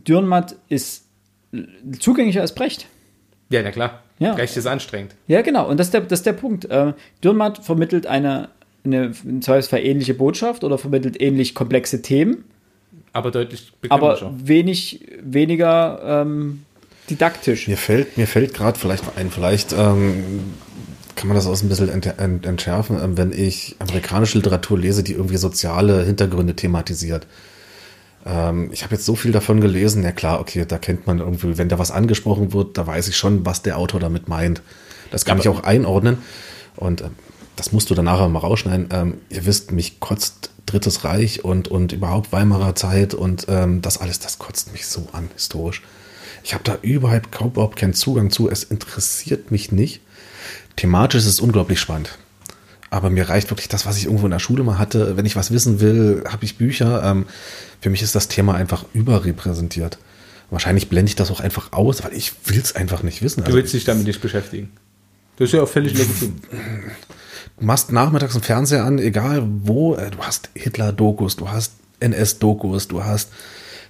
Dürrenmatt ist zugänglicher als Brecht. Ja, na klar. Ja. Recht ist anstrengend. Ja, genau. Und das ist der, das ist der Punkt. Äh, Dürrenmatt vermittelt eine, eine im Zweifelsfall ähnliche Botschaft oder vermittelt ähnlich komplexe Themen, Aber deutlich aber wenig, weniger ähm, didaktisch. Mir fällt, mir fällt gerade vielleicht ein, vielleicht ähm, kann man das auch ein bisschen ent, ent, entschärfen, ähm, wenn ich amerikanische Literatur lese, die irgendwie soziale Hintergründe thematisiert. Ähm, ich habe jetzt so viel davon gelesen, ja klar, okay, da kennt man irgendwie, wenn da was angesprochen wird, da weiß ich schon, was der Autor damit meint. Das kann ich auch einordnen. Und ähm, das musst du danach mal rausschneiden. Ihr wisst, mich kotzt Drittes Reich und, und überhaupt Weimarer Zeit und das alles, das kotzt mich so an, historisch. Ich habe da überhaupt keinen Zugang zu. Es interessiert mich nicht. Thematisch ist es unglaublich spannend. Aber mir reicht wirklich das, was ich irgendwo in der Schule mal hatte. Wenn ich was wissen will, habe ich Bücher. Ähm, für mich ist das Thema einfach überrepräsentiert. Wahrscheinlich blende ich das auch einfach aus, weil ich will es einfach nicht wissen. Du Also, willst dich damit nicht beschäftigen. Das ist ja auch völlig *laughs* legitim. du machst nachmittags einen Fernseher an, egal wo. äh, Du hast Hitler-Dokus, du hast NS-Dokus, du hast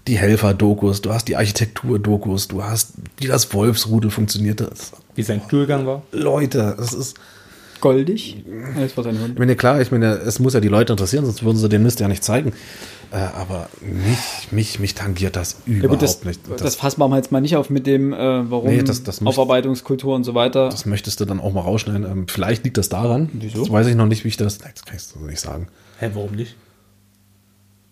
die Helfer-Dokus, du hast die Architektur-Dokus, du hast, wie das Wolfsrudel funktionierte. Wie sein Stuhlgang war. Leute, das ist. Goldig. Ja, Das war sein Hund. Ich meine, klar, ich meine, es muss ja die Leute interessieren, sonst würden sie den Mist ja nicht zeigen. Äh, aber mich, mich, mich tangiert das Ja, überhaupt gut, das, nicht. das, Das, fassen wir mal jetzt mal nicht auf mit dem, äh, warum Nee, das- das möchte- Aufarbeitungskultur und so weiter. das möchtest du dann auch mal rausschneiden. Ähm, vielleicht liegt das daran. Wieso? Das weiß ich noch nicht, wie ich das. Nein, das kann ich so nicht sagen. Hä, warum nicht?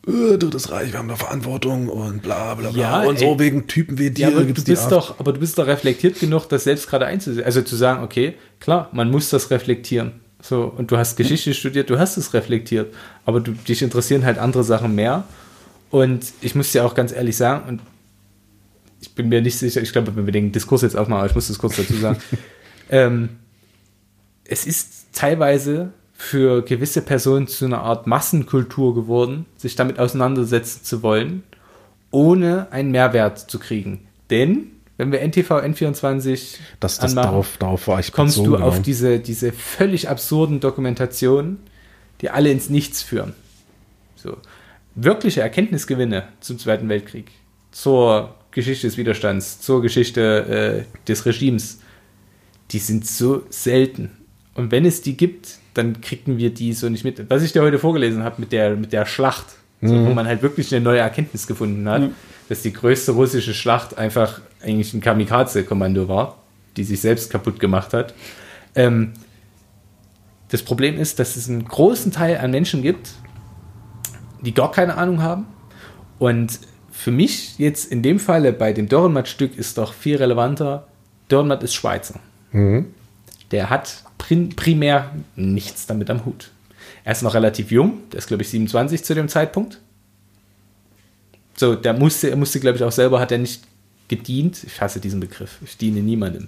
Äh, Drittes Reich, wir haben da Verantwortung und bla bla bla. Ja, und so ey. wegen Typen wie dir Ja, aber du gibt's die bist doch, aber du bist doch reflektiert genug, das selbst gerade einzusehen. Also zu sagen, okay, klar, man muss das reflektieren. So, und du hast Geschichte studiert, du hast es reflektiert. Aber du, dich interessieren halt andere Sachen mehr. Und ich muss dir auch ganz ehrlich sagen, und ich bin mir nicht sicher, ich glaube, wenn wir den Diskurs jetzt aufmachen, aber ich muss das kurz dazu sagen. *laughs* ähm, es ist teilweise für gewisse Personen zu einer Art Massenkultur geworden, sich damit auseinandersetzen zu wollen, ohne einen Mehrwert zu kriegen. Denn, wenn wir NTV N24 Das, das anmachen, darauf, darauf war ich kommst bezogen, du auf genau. diese, diese völlig absurden Dokumentationen, die alle ins Nichts führen. So. Wirkliche Erkenntnisgewinne zum Zweiten Weltkrieg, zur Geschichte des Widerstands, zur Geschichte äh, des Regimes, die sind so selten. Und wenn es die gibt, dann kriegen wir die so nicht mit. Was ich dir heute vorgelesen habe mit der, mit der Schlacht, so, wo man halt wirklich eine neue Erkenntnis gefunden hat, dass die größte russische Schlacht einfach eigentlich ein Kamikaze-Kommando war, die sich selbst kaputt gemacht hat. Ähm, das Problem ist, dass es einen großen Teil an Menschen gibt, die gar keine Ahnung haben. Und für mich jetzt in dem Falle bei dem Dörrenmatt-Stück ist doch viel relevanter, Dörrenmatt ist Schweizer. Der hat primär nichts damit am Hut. Er ist noch relativ jung, der ist glaube ich 27 zu dem Zeitpunkt. So, der musste, er musste glaube ich auch selber, hat er nicht gedient. Ich hasse diesen Begriff, ich diene niemandem.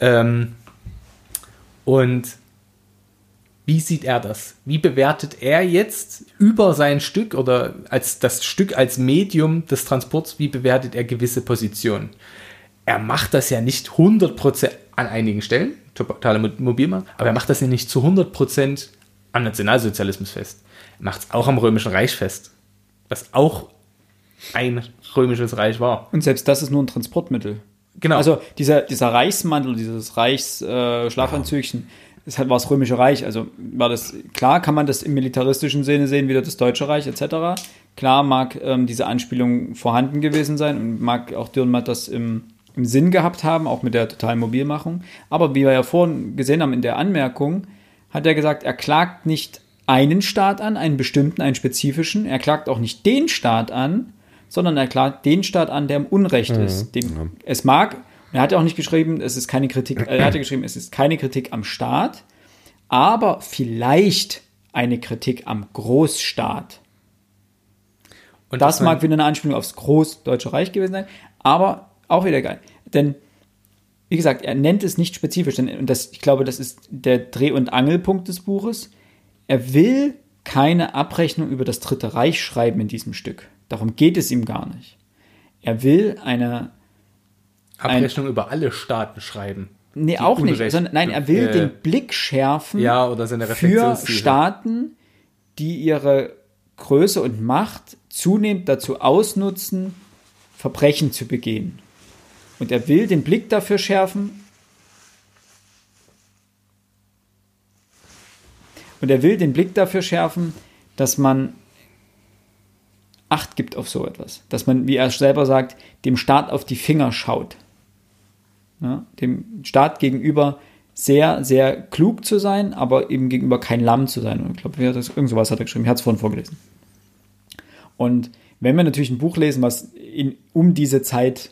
Ähm, und wie sieht er das? Wie bewertet er jetzt über sein Stück oder als das Stück als Medium des Transports, wie bewertet er gewisse Positionen? Er macht das ja nicht 100% an einigen Stellen, totale Mo- Mobilmarkt, aber er macht das ja nicht zu 100% am Nationalsozialismus fest. Er macht es auch am Römischen Reich fest, was auch ein römisches Reich war. Und selbst das ist nur ein Transportmittel. Genau. Also dieser, dieser Reichsmantel, dieses Reichsschlafanzügchen, äh, halt war das Römische Reich. Also war das, klar kann man das im militaristischen Sinne sehen, wieder das Deutsche Reich etc. Klar mag ähm, diese Anspielung vorhanden gewesen sein und mag auch Dürrenmatt das im Sinn gehabt haben, auch mit der totalen Mobilmachung. Aber wie wir ja vorhin gesehen haben in der Anmerkung, hat er gesagt, er klagt nicht einen Staat an, einen bestimmten, einen spezifischen. Er klagt auch nicht den Staat an, sondern er klagt den Staat an, der im Unrecht ist. Dem, Es mag, er hat ja auch nicht geschrieben, es ist keine Kritik, er hatte geschrieben, es ist keine Kritik am Staat, aber vielleicht eine Kritik am Großstaat. Und Das man- mag wieder eine Anspielung aufs Großdeutsche Reich gewesen sein, aber auch wieder geil. Denn, wie gesagt, er nennt es nicht spezifisch, denn, und das, ich glaube, das ist der Dreh- und Angelpunkt des Buches. Er will keine Abrechnung über das Dritte Reich schreiben in diesem Stück. Darum geht es ihm gar nicht. Er will eine, Abrechnung über alle Staaten schreiben. nee, auch nicht, sondern nein, er will äh, den Blick schärfen Ja, oder seine für. Staaten, die ihre Größe und Macht zunehmend dazu ausnutzen, Verbrechen zu begehen. Und er will den Blick dafür schärfen. Und er will den Blick dafür schärfen, dass man Acht gibt auf so etwas. Dass man, wie er selber sagt, dem Staat auf die Finger schaut. Ja, dem Staat gegenüber sehr, sehr klug zu sein, aber eben gegenüber kein Lamm zu sein. Und ich glaube, irgend hat er geschrieben. Ich hatte es vorhin vorgelesen. Und wenn wir natürlich ein Buch lesen, was in, um diese Zeit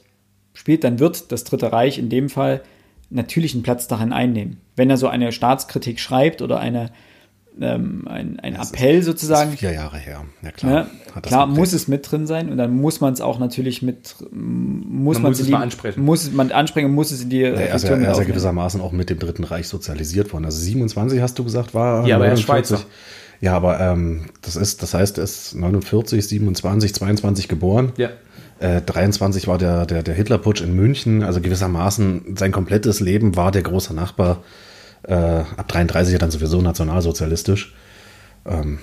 spielt, dann wird das Dritte Reich in dem Fall natürlich einen Platz darin einnehmen. Wenn er so eine Staatskritik schreibt oder eine, ähm, ein, ein Appell sozusagen, Das ist vier Jahre her. Ja, klar. Ne? Hat das Klar muss es mit drin sein und dann muss man es auch natürlich mit, muss Man man, muss sie es mal lieben- ansprechen. Muss es man ansprechen und muss es in die Ja, er ist ja, Reflexion er ist ja gewissermaßen auch mit dem Dritten Reich sozialisiert worden. Also 27 hast du gesagt, war Ja, aber er ist 49. Schweizer. Ja, aber ähm, das ist, das heißt, er ist 49, 27, 22 geboren. Ja. Äh, 23 war der, der, der Hitlerputsch in München. Also gewissermaßen sein komplettes Leben war der große Nachbar. Äh, ab 33 ja dann sowieso nationalsozialistisch. Ähm,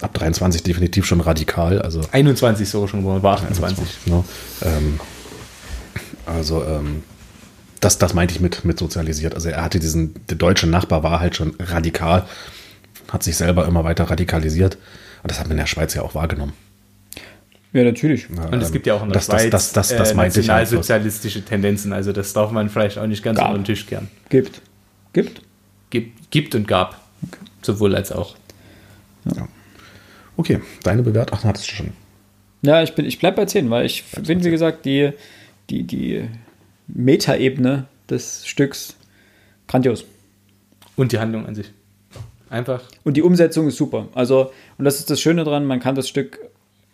ab 23 definitiv schon radikal. Also 21 so schon war 28. Ne? Ähm, also ähm, das, das meinte ich mit, mit sozialisiert. Also er hatte diesen, der deutsche Nachbar war halt schon radikal, hat sich selber immer weiter radikalisiert. Und das hat man in der Schweiz ja auch wahrgenommen. Ja, natürlich. Und es gibt ja auch in der das, Schweiz das, das, das, das äh, ich halt. nationalsozialistische Tendenzen. Also das darf man vielleicht auch nicht ganz Gab. unter den Tisch kehren. Gibt. Gibt. Gibt, gibt und gab. Sowohl als auch. Okay, deine Bewertung, ach, hattest du schon. Ja, ich bin, ich bleib bei 10, weil ich finde, wie gesagt, die, die, die Metaebene des Stücks grandios. Und die Handlung an sich. Einfach. Und die Umsetzung ist super. Also, und das ist das Schöne dran, man kann das Stück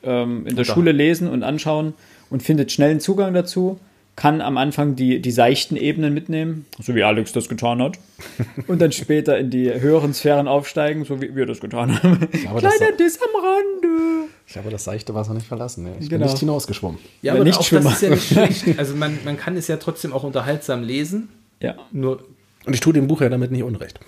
ähm, in der Oder- Schule lesen und anschauen und findet schnellen Zugang dazu, kann am Anfang die, die seichten Ebenen mitnehmen, so wie Alex das getan hat, *laughs* und dann später in die höheren Sphären aufsteigen, so wie wir das getan haben. glaube, das- Kleiner Diss am Rande. Ich habe das seichte Wasser nicht verlassen. Ich Genau. bin nicht hinausgeschwommen. Ja, aber aber nicht auch Schwimmer. das ist ja nicht *laughs* schlecht. Also man, man kann es ja trotzdem auch unterhaltsam lesen. Ja. Nur Und ich tue dem Buch ja damit nicht unrecht.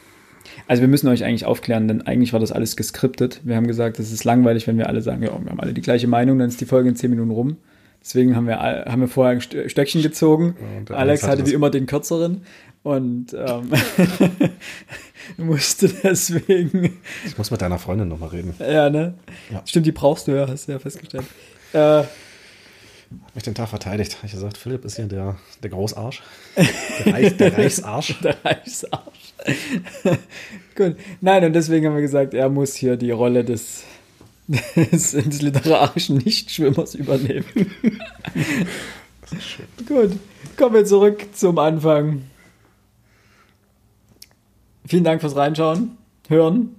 Also wir müssen euch eigentlich aufklären, denn eigentlich war das alles geskriptet. Wir haben gesagt, es ist langweilig, wenn wir alle sagen, ja, wir haben alle die gleiche Meinung, dann ist die Folge in zehn Minuten rum. Deswegen haben wir, haben wir vorher ein Stö- Stöckchen gezogen. der Alex hatte hatte wie immer den kürzeren und ähm, *laughs* musste deswegen, Ich muss mit deiner Freundin nochmal reden. ja, ne? Ja. Stimmt, die brauchst du ja, hast du ja festgestellt. Äh, Hat mich den Tag verteidigt. Hab ich gesagt, Philipp ist hier der, der Großarsch. Der, Reich, der Reichsarsch. *laughs* der Reichsarsch. *laughs* Gut. Nein, und deswegen haben wir gesagt, er muss hier die Rolle des, des, *laughs* des literarischen Nichtschwimmers übernehmen. Gut. Kommen wir zurück zum Anfang. Vielen Dank fürs Reinschauen, Hören.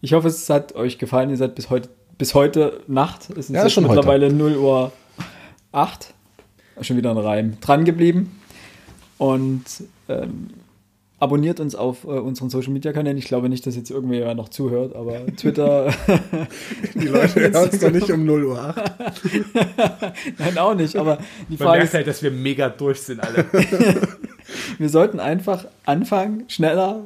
Ich hoffe, es hat euch gefallen. Ihr seid bis heute, bis heute Nacht. Es ist Ja, jetzt schon heute. mittlerweile 0 Uhr 8. Schon wieder ein Reim. Dran geblieben. Und ähm, abonniert uns auf äh, unseren Social Media Kanälen. Ich glaube nicht, dass jetzt irgendwer noch zuhört, aber *laughs* Twitter, Die Leute *laughs* hören uns doch nicht um 0 Uhr 8. *laughs* nein, auch nicht. Aber die Man Frage merkt ist, halt, dass wir mega durch sind alle. wir sollten einfach anfangen, schneller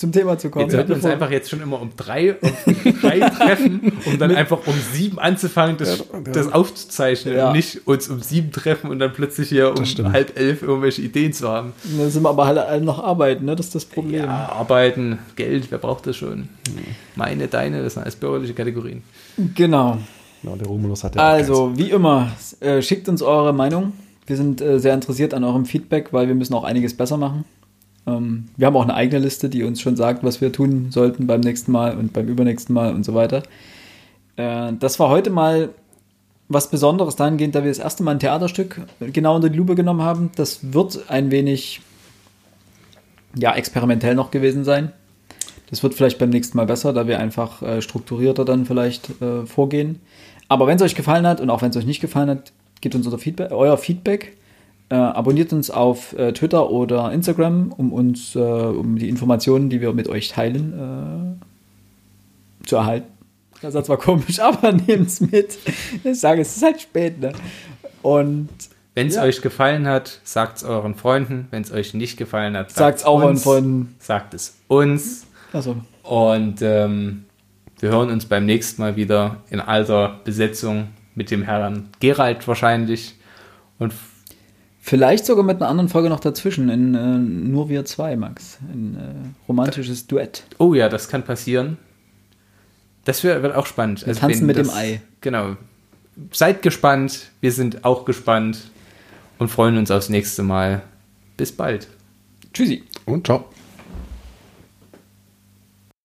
zum Thema zu kommen. Wir sollten uns einfach jetzt schon immer um drei, um *laughs* drei treffen, um dann einfach um sieben anzufangen, das, Ja, ja. das aufzuzeichnen Ja. und nicht uns um sieben treffen und dann plötzlich hier um halb elf irgendwelche Ideen zu haben. Da sind wir aber alle, alle noch arbeiten, ne? Das ist das Problem. Ja, arbeiten, Geld, wer braucht das schon? Meine, deine, das sind alles bürgerliche Kategorien. Genau. Ja, der Romulus hat ja Also, wie immer, äh, schickt uns eure Meinung. Wir sind äh, sehr interessiert an eurem Feedback, weil wir müssen auch einiges besser machen. Ähm, wir haben auch eine eigene Liste, die uns schon sagt, was wir tun sollten beim nächsten Mal und beim übernächsten Mal und so weiter. Äh, das war heute mal was Besonderes dahingehend, da wir das erste Mal ein Theaterstück genau unter die Lupe genommen haben. Das wird ein wenig ja, experimentell noch gewesen sein. Das wird vielleicht beim nächsten Mal besser, da wir einfach äh, strukturierter dann vielleicht äh, vorgehen. Aber wenn es euch gefallen hat und auch wenn es euch nicht gefallen hat, gebt uns unser Feedback, euer Feedback. Äh, abonniert uns auf äh, Twitter oder Instagram, um uns, äh, um die Informationen, die wir mit euch teilen, äh, zu erhalten. Der Satz war komisch, *laughs* aber nehmt's mit. Ich sage, es ist halt spät, ne? Und Wenn es Ja. euch gefallen hat, sagt es euren Freunden. Wenn es euch nicht gefallen hat, sagt's auch uns. von. Sagt es uns. Also, Und ähm, wir hören uns beim nächsten Mal wieder in alter Besetzung mit dem Herrn Gerald wahrscheinlich. Und vielleicht sogar mit einer anderen Folge noch dazwischen, in äh, Nur wir zwei, Max. Ein äh, romantisches Duett. oh ja, das kann passieren. Das wär, wird auch spannend. Wir tanzen wenn mit dem das- Ei. Genau. Seid gespannt. Wir sind auch gespannt und freuen uns aufs nächste Mal. Bis bald. Tschüssi. Und ciao.